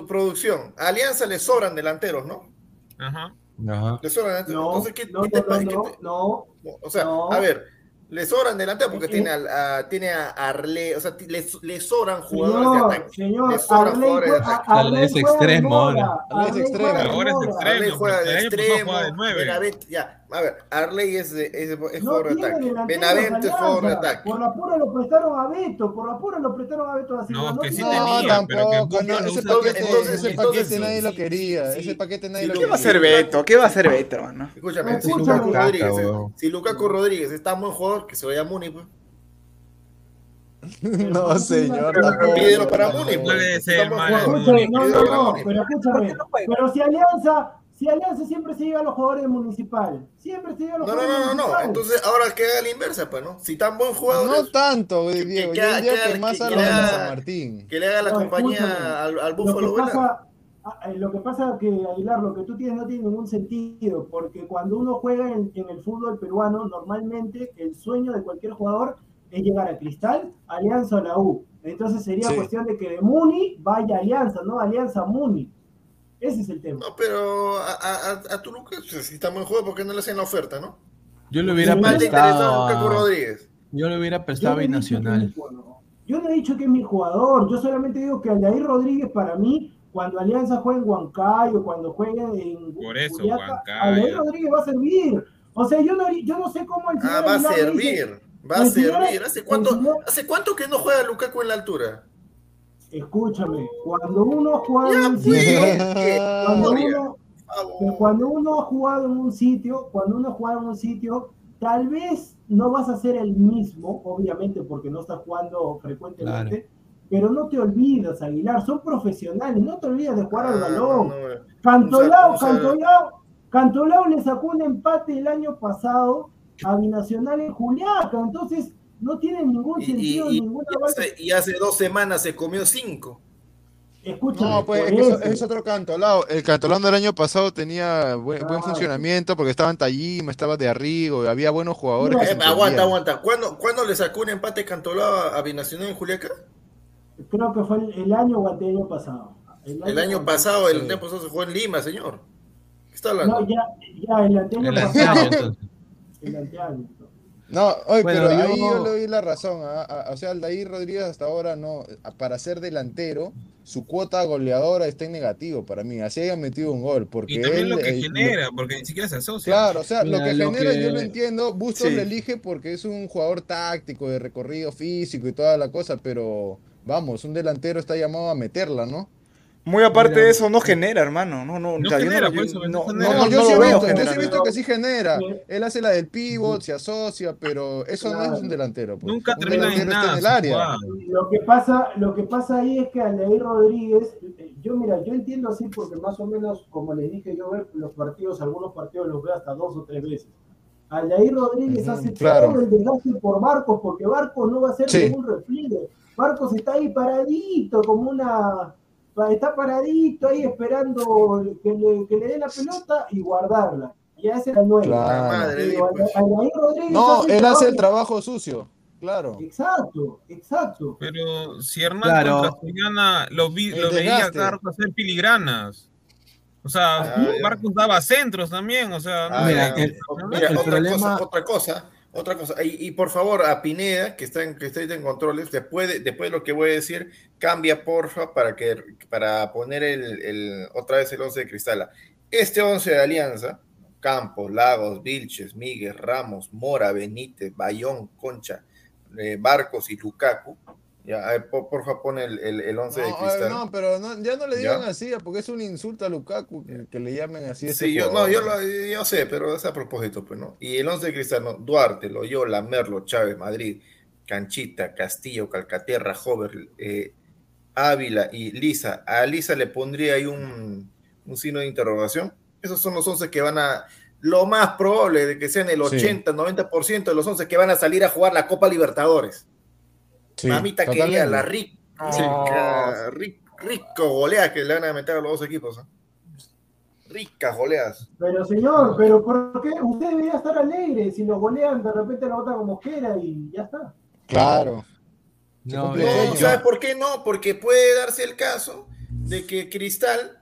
producción. A Alianza le sobran delanteros, ¿no? Ajá. Ajá. Le sobran delanteros. No, Entonces, ¿qué, no, qué te no, pasa? no, ¿Qué no, te- no. O sea, No. a ver, le sobran delanteros porque tiene, a, tiene a Arle, o sea, ti- le, le sobran jugadores de ataque. señor, Le sobran Arley jugadores de ataque. Arley Es extremo ahora. Arley es extremo. Ahora es extremo. Arley juega de extremo. de ya, a ver, Arley es, de- es, es No jugador de ataque. Benavente es jugador de ataque. Por la pura lo prestaron a Beto, por la pura lo prestaron a Beto Silva. No, que sí tenía, No, delanteros. pero que tampoco. No, lo ese paquete, Entonces, ese entonces, paquete sí, nadie lo sí, quería. sí, Ese paquete nadie lo lo ¿Qué va a quería. hacer Beto? ¿Qué va a hacer Beto, hermano? Escúchame, si. Lukaku Rodríguez, si Lukaku Rodríguez es tan buen jugador que se vaya a Muni, pues. No, señor, tampoco. Pídelo para Muni, No pues. está no, no, pero escúchame. Pero si Alianza, si Alianza siempre se lleva a los jugadores municipal, siempre se lleva a los No, no, jugadores no, no, no. municipal. Entonces ahora que haga la inversa, pues, ¿no? Si tan buen jugador No es, tanto, que- Diego. que Yo haga- diría que que más a los de San Martín. que le haga la No, compañía al, al Lo Búfalo que Velar. pasa, lo que pasa que Aguilar, lo que tú tienes no tiene ningún sentido, porque cuando uno juega en, en el fútbol peruano, normalmente el sueño de cualquier jugador es llegar a Cristal, Alianza o la U. Entonces sería Sí. cuestión de que de Muni vaya Alianza, no Alianza Muni. Ese es el tema. No, pero a, a, a, Toluca, pues, si está buen juego, ¿por qué no le hacen la oferta, no? Yo le hubiera prestado. Lukaku a- Rodríguez. Yo le hubiera prestado a jugador. Yo no he dicho que es mi jugador, yo solamente digo que Aldair Rodríguez para mí cuando Alianza juegue en Huancayo, cuando juegue en Por eso, Juliaca, Huancayo. Aldair Rodríguez va a servir. O sea, yo no, yo no sé cómo el Ah, va a dice- servir. Va a servir. ¿Hace cuánto, señor- ¿Hace cuánto que no juega Lukaku en la altura? Escúchame, cuando uno juega en un pues, sitio, cuando uno, favor. que cuando uno ha jugado en un sitio, cuando uno ha jugado en un sitio, tal vez no vas a ser el mismo, obviamente porque no estás jugando frecuentemente, pero no te olvidas, Aguilar, son profesionales, no te olvidas de jugar al Ah, balón. no, no. Cantolao, Cantolao, Cantolao le sacó un empate el año pasado a Binacional en Juliaca, entonces no tiene ningún Y, sentido, y- y- ninguna y hace, y hace dos semanas se comió cinco. Escúchame, No, pues es, que eso- es otro cantolao. El cantolao del año pasado tenía buen, buen Ah. funcionamiento porque estaba en Tajima, estaba de Arrigo, había buenos jugadores. Eh, aguanta, entendían. aguanta. ¿Cuándo, ¿Cuándo le sacó un empate Cantolao a Binacional en Juliaca? Creo que fue el, el año o año pasado. El año o- pasado, el Sí. tiempo pasado se jugó en Lima, señor. ¿Qué está No, hablando? ya, ya, el anteaño El pasado. El anteaño. No, oye, Bueno, pero yo- ahí yo le doy la razón. ¿ah? O sea, Aldair Rodríguez hasta ahora no, para ser delantero, su cuota goleadora está en negativo para mí. Así haya metido un gol. Porque Y también él, lo que eh, genera, porque ni siquiera se asocia. Claro, o sea, lo que lo genera que- yo lo entiendo. Bustos Sí. lo elige porque es un jugador táctico, de recorrido físico y toda la cosa, pero vamos, un delantero está llamado a meterla, ¿no? Muy aparte Mira. de eso, no genera, hermano. No, no, No o sea, yo genera, no, yo eso, no, no no, genera. No, no yo lo sí he veo visto, yo sí he visto que sí genera. Él hace la del pivot, se asocia, pero eso no es un delantero. pues. Nunca Un termina en está nada. en el área. Lo que pasa, lo que pasa ahí es que Aldair Rodríguez, eh, yo mira, yo entiendo así porque más o menos, como les dije, yo veo los partidos, algunos partidos los veo hasta dos o tres veces. Aldair Rodríguez hace claro. todo el desgaste por Barcos, porque Barcos no va a hacer Sí. ningún repliegue. Barcos está ahí paradito, como una. Está paradito ahí esperando que le, que le dé la pelota y guardarla. Y es el nuevo. Claro. La madre, pues. Aldair Rodríguez No, hace él hace el trabajo- sucio, claro. Exacto, exacto. Pero si Hernán Claro. contra Soriana lo, vi, lo veía rato hacer filigranas. O sea, Ah. Marcos daba centros también, o sea, no Ah. Mira, el- Mira, el otra problema- cosa, otra cosa, otra cosa. Y, por favor, a Pineda, que está en, que está en controles, después de, después de lo que voy a decir, cambia porfa para que para poner el, el- otra vez el 11 de Cristala. Este 11 de Alianza, Campos, Lagos, Vilches, Miguel, Ramos, Mora, Benítez, Bayón, Concha, eh, Barcos y Lukaku. Ya, por, porfa, pone el, el, el 11 de No, Cristal. no, pero no- ya no le digan ¿Ya? así, porque es un insulto a Lukaku que, que le llamen así. a Sí, yo, no, yo, lo, yo sé, pero es a propósito, pues, ¿no? Y el 11 de Cristal, ¿no? Duarte, Loyola, Merlo, Chávez, Madrid, Canchita, Castillo, Calcaterra, Hover, eh, Ávila y Lisa. A Lisa le pondría ahí un, un signo de interrogación. Esos son los 11 que van a, lo más probable de que sean el Sí. 80, 90% de los 11 que van a salir a jugar la Copa Libertadores. Sí, Mamita quería totalmente. la rica, rica, ric- rico goleas que le van a meter a los dos equipos. ¿eh? Ricas goleas. Pero señor, pero ¿por qué? Usted debería estar alegre. Si lo golean, de repente lo botan como quiera y ya está. Claro. No. ¿sabes por qué no? Porque puede darse el caso de que Cristal,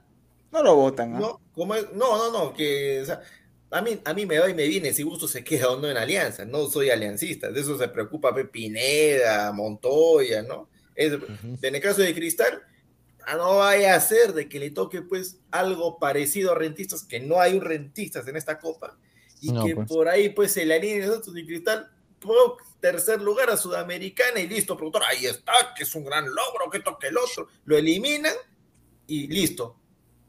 No lo votan, no, como es- no, no, no, que o sea, a mí, a mí me va y me viene si gusto se queda o no en alianza. No soy aliancista, de eso se preocupa Pineda, Montoya, ¿no? Es- en el caso de Cristal, ah, no vaya a ser de que le toque pues algo parecido a rentistas, que no hay un rentistas en esta copa, y No, que pues. por ahí pues se le alineen nosotros y Cristal, po- tercer lugar a Sudamericana y listo, productor, ahí está, que es un gran logro, que toque el otro, lo eliminan y listo,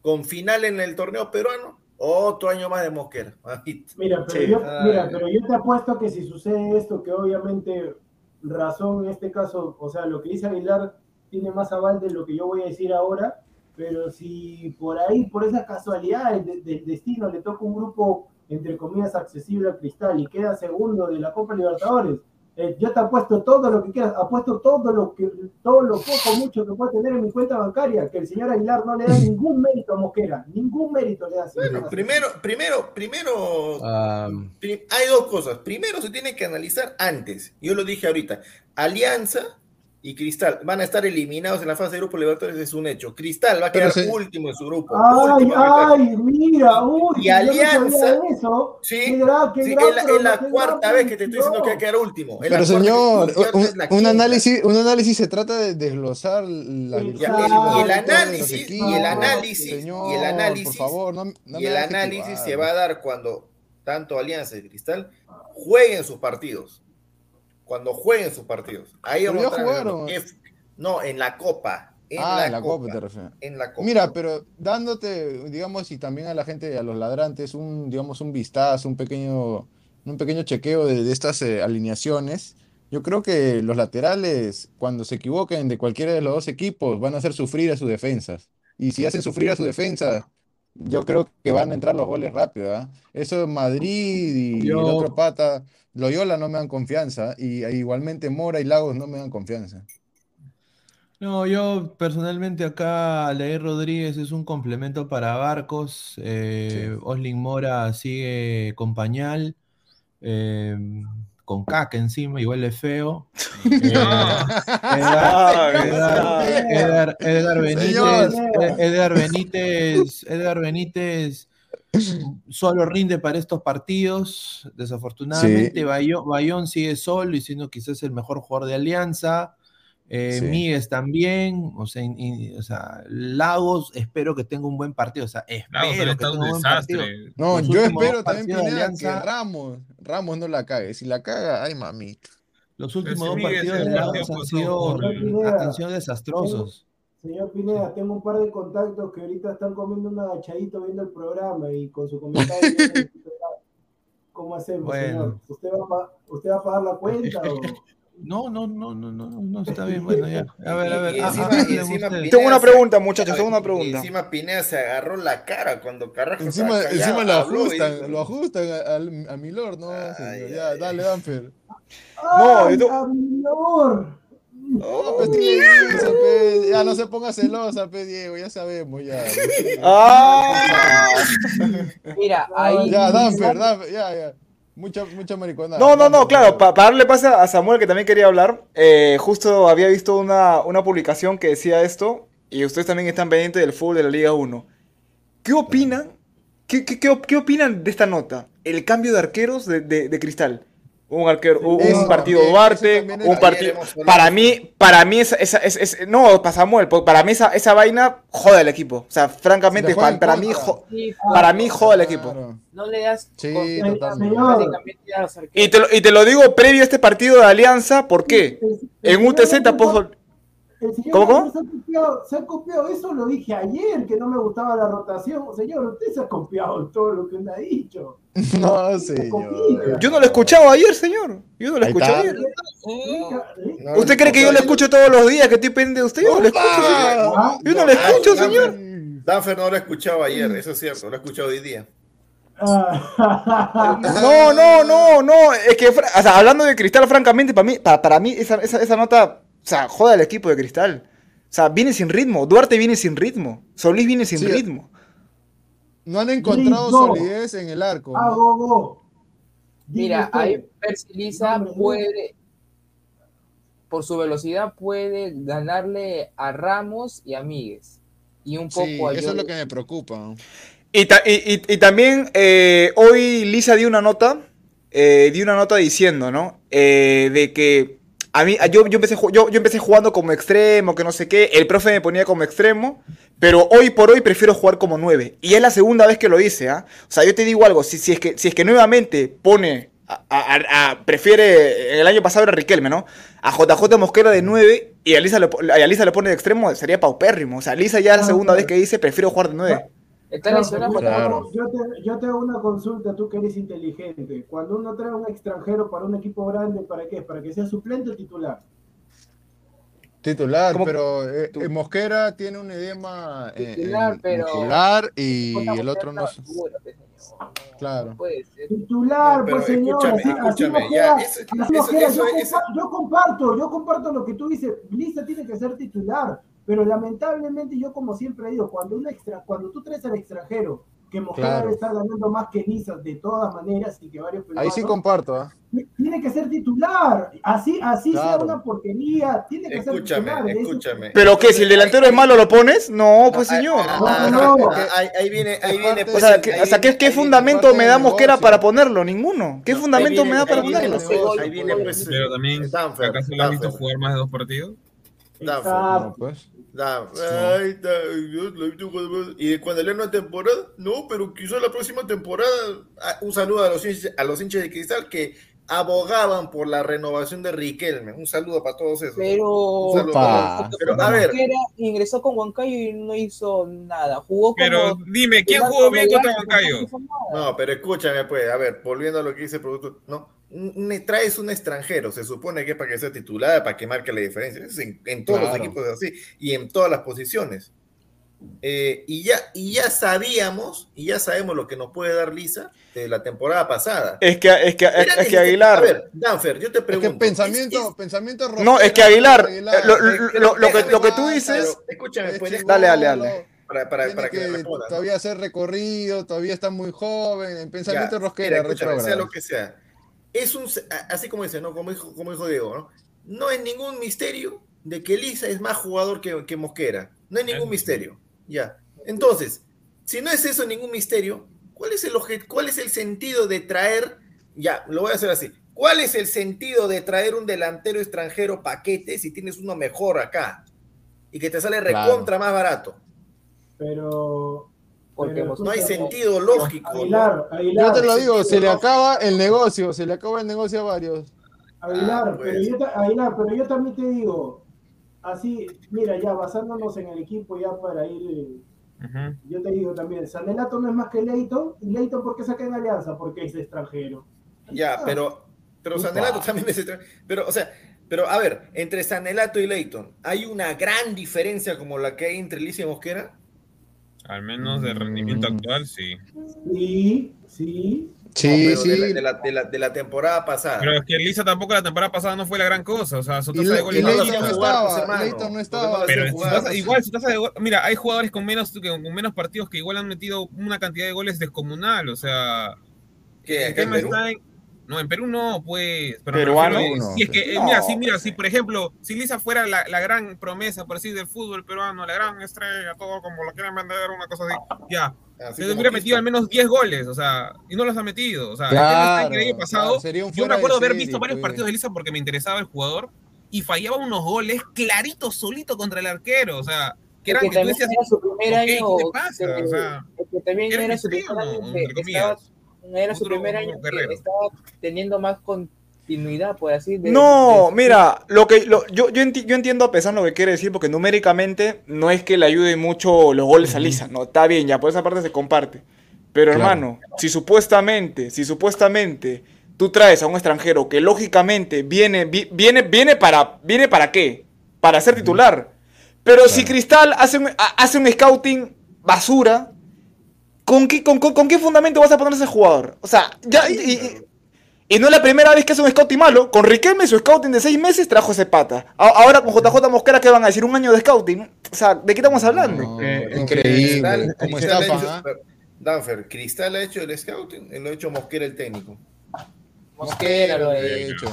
con final en el torneo peruano, otro año más de Mosquera. Mira, pero, Sí. yo, Ay. mira, pero yo te apuesto que si sucede esto, que obviamente razón en este caso, o sea, lo que dice Aguilar tiene más aval de lo que yo voy a decir ahora, pero si por ahí, por esas casualidades de- del destino, le toca un grupo, entre comillas, accesible al cristal y queda segundo de la Copa Libertadores, eh, yo te apuesto todo lo que quieras, apuesto todo lo que, todo lo poco, mucho que pueda tener en mi cuenta bancaria, que el señor Aguilar no le da ningún mérito a Mosquera, ningún mérito le da. Bueno, primero, primero, primero, Pri- Hay dos cosas. Primero, se tiene que analizar antes. Yo lo dije ahorita. Alianza y Cristal van a estar eliminados en la fase de grupo Libertadores, es un hecho. Cristal va a quedar último en su grupo. Ay, ay, mira, uy, Y Alianza- eso. Sí, Qué gra- qué Sí, gran es la, es la cuarta gran vez que te estoy diciendo que va a quedar último. Es la Pero señor, un, la análisis, un análisis se trata de desglosar las Y el- y el análisis- y el análisis- y el Señor, análisis- por favor, no, no y el análisis se va a dar cuando tanto Alianza y Cristal jueguen sus partidos. Cuando jueguen sus partidos. Ahí vamos a jugaron. F- No, en la Copa. En ah, la, en la Copa. Copa te refieres. En la Copa. Mira, pero dándote, digamos, y también a la gente, a los ladrantes, un, digamos, un vistazo, un pequeño, un pequeño chequeo de, de estas eh, alineaciones, yo creo que los laterales, cuando se equivoquen de cualquiera de los dos equipos, van a hacer sufrir a sus defensas. Y si hacen sufrir a su defensa, yo creo que van a entrar los goles rápido, ¿ah? Eso Madrid y el otro pata, Loyola no me dan confianza, y e igualmente Mora y Lagos no me dan confianza. No, yo personalmente acá, Aldair Rodríguez es un complemento para Barcos. eh, Oslin Mora sigue con pañal, eh, con caca encima, igual es feo. Eh, Edgar, Edgar- Edgar- Edgar Señor. Benítez, Ed- Edgar Benítez, Edgar Benítez solo rinde para estos partidos, desafortunadamente. Bayón sigue solo y siendo quizás el mejor jugador de Alianza. Eh, Sí. Míguez también, o sea, in- in- o sea, Lagos, espero que tenga un buen partido, o sea, espero pero que está tenga un buen desastre. partido. No, Los yo últimos espero también, Pineda, que Ramos, Ramos no la cague. Si la caga, ay mami. Los últimos Ese dos Míguez partidos de Lagos han sido, sido desastrosos. Señor Pineda, tengo un par de contactos que ahorita están comiendo un agachadito viendo el programa y con su comentario. ¿Cómo hacemos, Bueno. señor? ¿Usted va, a, pa- ¿Usted va a pagar la cuenta o...? No, no, no, no, no, no, está bien, bueno, ya. A ver, a ver. Y encima- y hablen encima ustedes. Pineda Tengo una pregunta, muchachos, tengo una Y pregunta. encima Pineda se agarró la cara cuando Carrasco Encima, callado, encima lo y ajustan, lo ajustan a, al- a mi lord, ¿no? Ay, señor? ay, Ya, ay. dale, Danfer. No, ¡Ay, yo te- amor! No, pues, pe. Ya no se ponga celosa, pe, Diego, ya sabemos, ya. ¡Ah! Mira, ahí. Ya, Danfer, Danfer, ya, ya. Mucha, mucha mariconada. No, no, no, claro, ya. pa- para darle pase a Samuel que también quería hablar, eh, justo había visto una, una publicación que decía esto, y ustedes también están pendientes del fútbol de la Liga 1. ¿Qué opinan? ¿Qué, qué, qué qué opinan de esta nota? El cambio de arqueros de, de- de Cristal. Un arquero, un, Eso partido también, Duarte, un partido. Para mí, para mí esa, esa- es, es- no, para Samuel, para mí esa, esa vaina joda al equipo. O sea, francamente, para, para mí, jo- Sí, para mí joda al equipo. No le das Sí. Y te, lo, y te lo digo previo a este partido de Alianza, ¿por qué? El- el En UTC tampoco. el ¿Cómo, cómo? Se ha, copiado, se ha copiado, eso lo dije ayer, que no me gustaba la rotación. Señor, usted se ha copiado en todo lo que me ha dicho. No, Se señor. Yo no lo escuchaba ayer, señor. Yo no lo está. ayer. No, ¿Usted cree que yo lo escucho todos los días que estoy pendiente de usted? Yo no lo escucho, señor. Yo no lo escucho, Danfer- señor. Danfer no lo he escuchado ayer, eso es cierto, lo he escuchado hoy día. No, no, no, no. Es que, fra- o sea, hablando de Cristal, francamente, para mí, para, para mí esa, esa, esa nota, o sea, joda al equipo de Cristal. O sea, viene sin ritmo. Duarte viene sin ritmo. Solís viene sin Sí. ritmo. No han encontrado solidez en el arco. Ah, go, go. Mira, ahí. Persilisa puede, por su velocidad, puede ganarle a Ramos y a Míguez. Y un poco Sí, a eso es lo que me preocupa. Y, ta- y- y- y también eh, hoy Lisa dio una nota, eh, dio una nota diciendo, ¿no? Eh, de que a mí, yo, yo, empecé, yo, yo empecé jugando como extremo, que no sé qué, el profe me ponía como extremo, pero hoy por hoy prefiero jugar como nueve. Y es la segunda vez que lo hice, ¿ah? O sea, yo te digo algo, si, si, es, que, si es que nuevamente pone, a, a- a- prefiere, el año pasado era Riquelme, ¿no? A JJ Mosquera de 9 y a Lisa, le, a Lisa le pone de extremo, sería paupérrimo. O sea, Lisa ya es la segunda vez que dice, prefiero jugar de 9. Está No, lesionado. pero Claro. yo, te, yo te hago una consulta, tú que eres inteligente. Cuando uno trae un extranjero para un equipo grande, ¿para qué? ¿Para que sea suplente o titular? Titular, ¿Cómo? pero eh, eh, Mosquera tiene un edema eh, Titular, en- pero- muscular y el otro no. seguro, pues. Claro. Titular, pues señor. escúchame, así- así escúchame, Mosquera- ya, eso- así eso- Mosquera, eso- yo, eso- compa- yo comparto, yo comparto lo que tú dices. Lisa tiene que ser titular, pero lamentablemente yo como siempre digo, cuando un extra, cuando tú traes al extranjero que Mosquera Claro. debe estar ganando más que Lisa de todas maneras y que varios Ahí sí comparto, ¿ah? tiene que ser titular. Así, así sea Claro. una porquería, tiene que ser Escúchame, titular. Ese- escúchame. ¿Pero qué? Si el delantero es malo, ¿lo pones? No, pues señor. Ah, No, ah, no. ah, ahí, ahí viene, ahí viene. O O pues, sea, ahí ¿qué, viene- o sea, ¿qué, qué fundamento me da Mosquera para ponerlo? Ninguno. ¿Qué ahí fundamento viene- me da para ahí viene- ponerlo? Ahí viene, pues. Pero también, ¿acaso lo has visto jugar más de dos partidos? Exacto. No, pues. Da- ay, da- yo lo he visto cuando- Y cuando le una temporada, no, pero quizá la próxima temporada. Ah, Un saludo a los, hinchas, a los hinchas de cristal que abogaban por la renovación de Riquelme. Un saludo para todos esos. Pero, para todos. Pero a ver, ingresó con Huancayo y no hizo nada. Jugó como. Pero dime, ¿quién jugó bien contra Huancayo? no, pero escúchame, pues, a ver, volviendo a lo que dice el producto, no, un- un- traes un extranjero, se supone que es para que sea titular, para que marque la diferencia. Es en, en todos los equipos así y en todas las posiciones. Eh, y, ya, y ya sabíamos, y ya sabemos lo que nos puede dar Lisa de la temporada pasada. Es que, es que, es, que Aguilar. A ver, Danfer, yo te Es pregunto. que pensamiento, es- es- pensamiento No, es que Aguilar, lo, lo- pero lo- lo que, déjame, lo que tú dices, pero escúchame, es pues, Dale, dale, dale. para, para, tiene para que, me que respondas, ¿no? todavía hacer recorrido, todavía está muy joven, en pensamiento Ya, rosquera, mira, sea lo que sea. Es un, así como dice, ¿no? Como dijo, como dijo Diego, ¿no? No es ningún misterio de que Lisa es más jugador que, que Mosquera. No hay ningún misterio. Ya. Entonces, si no es eso ningún misterio, ¿cuál es el cuál es el sentido de traer? Ya, lo voy a hacer así. ¿Cuál es el sentido de traer un delantero extranjero paquete si tienes uno mejor acá? Y que te sale Claro. recontra más barato. Pero. Porque pero, Mosquera- No hay sentido lógico. Aguilar, Aguilar. Yo te lo digo, se le acaba el negocio, se le acaba el negocio a varios. Aguilar, Ah, pues. pero yo, ta- Aguilar, pero yo también te digo, así, mira, ya basándonos en el equipo ya para ir, yo te digo también, Sanelato no es más que Leighton, y Leighton ¿por qué saca en Alianza? Porque es extranjero. Ya, Ah. pero, pero. Sanelato también es extra- Pero, o sea, pero a ver, entre Sanelato y Leighton, ¿hay una gran diferencia como la que hay entre Licia y Mosquera? Al menos de rendimiento Mm. actual, sí. Sí, sí. Sí, No, sí. De la, de, la, de, la, de la temporada pasada. Pero es que Lisa tampoco la temporada pasada no fue la gran cosa. O sea, su tasa de goles y no pues, estaba. Leighton no estaba. Pero su tasa- pues. igual su tasa de go- Mira, hay jugadores con menos, con, con menos partidos que igual han metido una cantidad de goles descomunal. O sea, ¿Qué, el tema está en- No, en Perú no, pues. Pero ¿Peruano? refiero, No. Si es que, eh, No, mira, si, mira, pues, si por ejemplo, si Lisa fuera la, la gran promesa, por decir, del fútbol peruano, la gran estrella, todo como lo quieren vender, una cosa así, ya. Así Se hubiera metido al menos 10 goles, o sea, y no los ha metido. O sea, que el año Claro, pasado, claro, sería un yo me acuerdo haber serie, visto varios pues. partidos de Lisa porque me interesaba el jugador y fallaba unos goles claritos solito contra el arquero, o sea, que eran que que también decías, era su primer "Ok, año. ¿qué te pasa?", que- o sea, que también era su primer año que estaba teniendo más continuidad, por así decirlo. No, mira, lo que lo- yo, yo, enti- yo entiendo a pesar lo que quiere decir, porque numéricamente no es que le ayude mucho los goles a Lisa, no, está bien, ya por esa parte se comparte. Pero Claro. hermano, si supuestamente, si supuestamente tú traes a un extranjero que lógicamente viene, vi- viene, viene para, viene para qué? Para ser titular. Pero si Cristal hace un, hace un scouting basura, ¿con qué, con, con- con qué fundamento vas a poner a ese jugador? O sea, ya, y- y- y no es la primera vez que hace un scouting malo. Con Riquelme, su scouting de seis meses trajo ese pata. A- Ahora con JJ Mosquera, ¿qué van a decir? Un año de scouting. O sea, ¿de qué estamos hablando? No, Eh, increíble, Cristal- como pero, Danfer, Cristal ha hecho el scouting, lo ha hecho Mosquera el técnico. Mosquera lo hecho.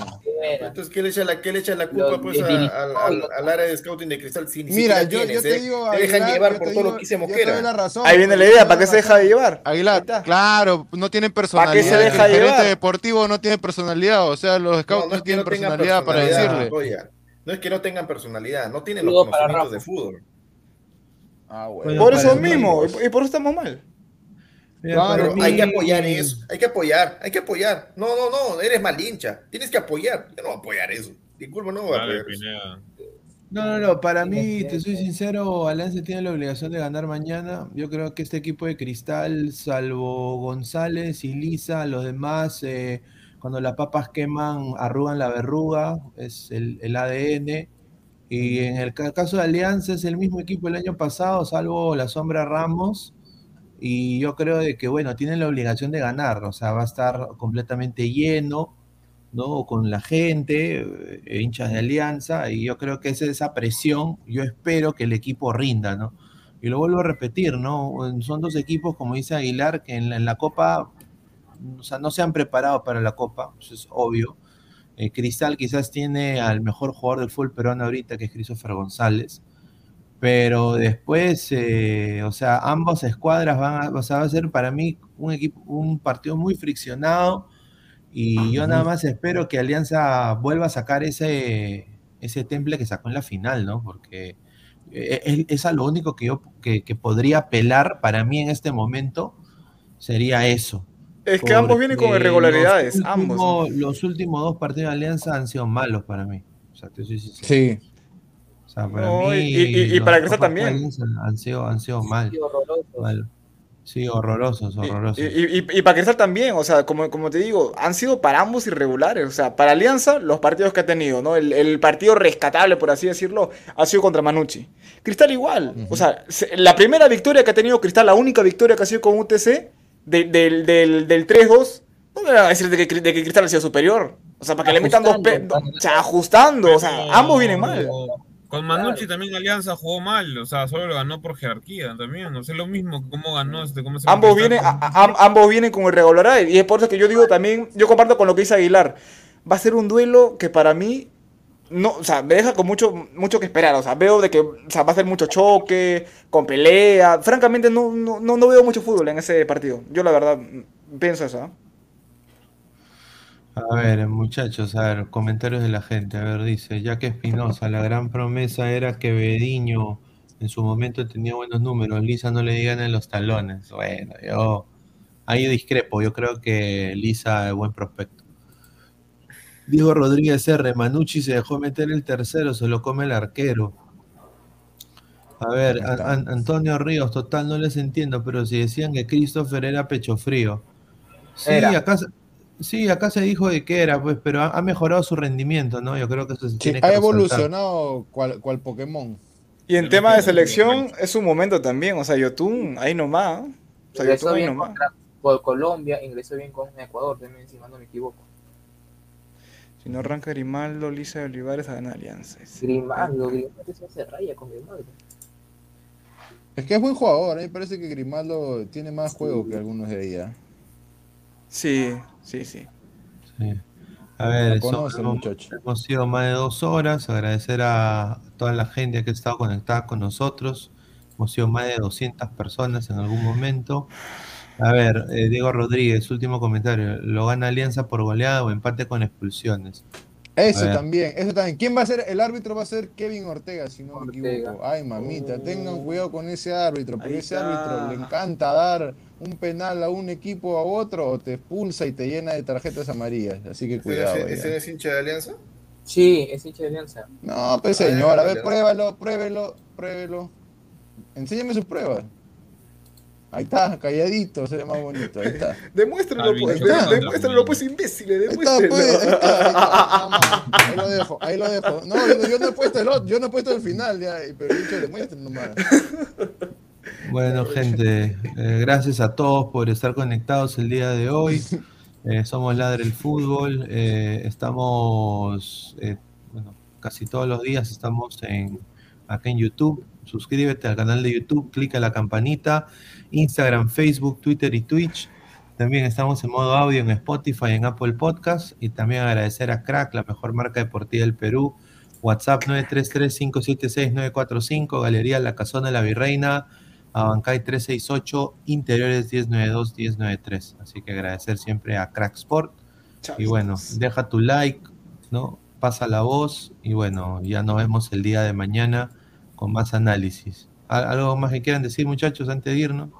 Entonces, ¿qué le echa la, qué le echa la culpa Lo- pues, al, al- área de scouting de Cristal? Si ni Mira, yo, tienes, yo te ¿eh? digo, Te dejan llevar yo por todo lo que hice Mosquera. la razón, Ahí viene la idea, ¿para qué se deja de llevar? Aguilar, claro, no tienen ¿Para qué se personalidad. deja el llevar? deportivo no tiene personalidad, o sea, los scouts no tienen no personalidad, para personalidad, decirle. No es que no tengan personalidad, no tienen los conocimientos de fútbol. Ah, Bueno, Por eso mismo, y y por eso estamos mal. Claro, hay que apoyar eso, hay que apoyar, hay que apoyar. No, no, no, eres mal hincha, tienes que apoyar. Yo no voy a apoyar eso. Disculpa, no voy a apoyar eso. No, no, no, para mí, te soy sincero, Alianza tiene la obligación de ganar mañana. Yo creo que este equipo de Cristal, salvo González y Lisa, los demás, eh, cuando las papas queman, arrugan la verruga, es el, el ADN. Y en el ca- caso de Alianza es el mismo equipo el año pasado, salvo la sombra Ramos. Y yo creo de que, bueno, tienen la obligación de ganar, o sea, va a estar completamente lleno. ¿no? Con la gente, eh, hinchas de Alianza, y yo creo que es esa presión, yo espero que el equipo rinda, ¿no? Y lo vuelvo a repetir, ¿no? Son dos equipos, como dice Aguilar, que en la, en la Copa, o sea, no se han preparado para la Copa, eso es obvio. Eh, Cristal quizás tiene al mejor jugador del fútbol peruano ahorita, que es Christopher González. Pero después, eh, o sea, ambas escuadras van a, o sea, va a ser para mí un equipo, un partido muy friccionado. Y yo nada más espero que Alianza vuelva a sacar ese, ese temple que sacó en la final, ¿no? Porque eh, es, es a lo único que yo que, que podría apelar para mí en este momento sería eso. Es que ambos vienen con irregularidades, los ambos. Los últimos dos partidos de Alianza han sido malos para mí. O sea, te soy sincero. Sí. O sea, para No, mí. y- y- y los para partidos también. Han sido, han sido mal. Sí, horroroso. mal. Sí, horrorosos, horrorosos. Y, y- y- y para Cristal también, o sea, como, como te digo, han sido para ambos irregulares. O sea, para Alianza, los partidos que ha tenido, ¿no? El, el partido rescatable, por así decirlo, ha sido contra Manucci. Cristal igual. O sea, se- la primera victoria que ha tenido Cristal, la única victoria que ha sido con UTC, de- del, del, del 3-2, no me van a decir de que, de que Cristal ha sido superior. O sea, para que le metan dos pe- Ajustando. do- O sea, ajustando. O sea, ambos vienen mal. Con Manucci también Alianza jugó mal, o sea, solo lo ganó por jerarquía también, no sé lo mismo, cómo ganó este, cómo se Ambos vienen, con- a- a- ambos vienen con irregularidades. Y es por eso que yo digo también, yo comparto con lo que dice Aguilar. Va a ser un duelo que para mí no, o sea, me deja con mucho, mucho que esperar. O sea, veo de que o sea, va a ser mucho choque, con pelea. Francamente, no, no, no, no veo mucho fútbol en ese partido. Yo la verdad mm, pienso eso. ¿eh? A ver, muchachos, a ver, comentarios de la gente. A ver, dice, ya que Espinosa, la gran promesa era que Bediño en su momento tenía buenos números, Lisa no le digan en los talones. Bueno, yo ahí discrepo, yo creo que Lisa es buen prospecto. Diego Rodríguez R, Manucci se dejó meter el tercero, se lo come el arquero. A ver, An- An- Antonio Ríos, total, no les entiendo, pero si decían que Christopher era pecho frío. Sí, Era. acá, se- sí, acá se dijo de que era, pues, pero ha, ha mejorado su rendimiento, ¿no? Yo creo que eso se Sí, tiene que ha evolucionado cual, cual Pokémon. Y en tema de selección, es un momento también. O sea, Yotun, ahí nomás. ¿eh? O sea, Ingresó Yotun ahí bien nomás. contra por Colombia, ingresó bien con Ecuador también, si no me equivoco. Si no arranca Grimaldo, Lisa y Olivares a ganar alianza. Grimaldo, Grimaldo se hace raya con Grimaldo. Es que es buen jugador, a mí me parece que Grimaldo tiene más juego que algunos de ella. Sí, sí, sí. Sí. A ver, conoce hemos sido más de dos horas. Agradecer a toda la gente que ha estado conectada con nosotros. Hemos sido más de 200 personas en algún momento. A ver, eh, Diego Rodríguez, último comentario. ¿Lo gana Alianza por goleada o empate con expulsiones? Eso ver. también, eso también. ¿Quién va a ser? El árbitro va a ser Kevin Ortega, si no me equivoco. Ay, mamita, tengan cuidado con ese árbitro, porque ese árbitro le encanta dar un penal a un equipo a otro, o te expulsa y te llena de tarjetas amarillas. Así que cuidado. ¿Ese, ese es hincha de Alianza? Sí, es hincha de Alianza. No, pues señor, a ver, pruébalo, pruébelo, pruébelo. Enséñame sus pruebas. Ahí está, calladito, se ve más bonito, ahí está. Demuéstralo, pues. demuéstralo, pues, imbéciles. Demuéstralo. pues, ahí está, ahí lo dejo, ahí lo dejo. No, yo, yo no he puesto el otro, yo no he puesto el final, ya, pero dicho, demuestren nomás. Bueno, gente, eh, gracias a todos por estar conectados el día de hoy. Eh, somos Ladre el Fútbol. eh, estamos, eh, bueno, casi todos los días estamos en, acá en YouTube. Suscríbete al canal de YouTube, clica la campanita. Instagram, Facebook, Twitter y Twitch. También estamos en modo audio en Spotify, en Apple Podcast. Y también agradecer a Crack, la mejor marca deportiva del Perú. WhatsApp 933-576-945, Galería La Casona de la Virreina, Abancay 368, Interiores 1092-1093. Así que agradecer siempre a Crack Sport. Y bueno, deja tu like, ¿no? Pasa la voz y bueno, ya nos vemos el día de mañana con más análisis. ¿Al- ¿Algo más que quieran decir, muchachos, antes de irnos?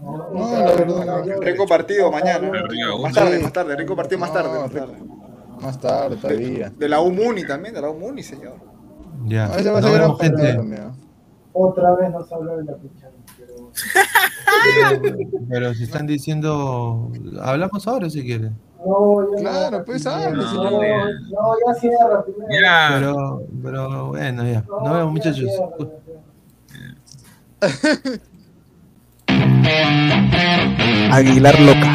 No, la verdad. Rico partido mañana. Más tarde, más tarde. Rico partido más tarde. No, Más tarde. Más tarde todavía. De la UMUNI también, de la UMUNI, señor. Ya. Otra vez nos habló de la pichanga, pero Pero, si están diciendo, hablamos ahora si quieren. no, Claro, no, pues, no, hable, no, señor. no, ya cierra primero. Ya, Pero, pero bueno, ya. No, Nos vemos, muchachos. Aguilar Loca.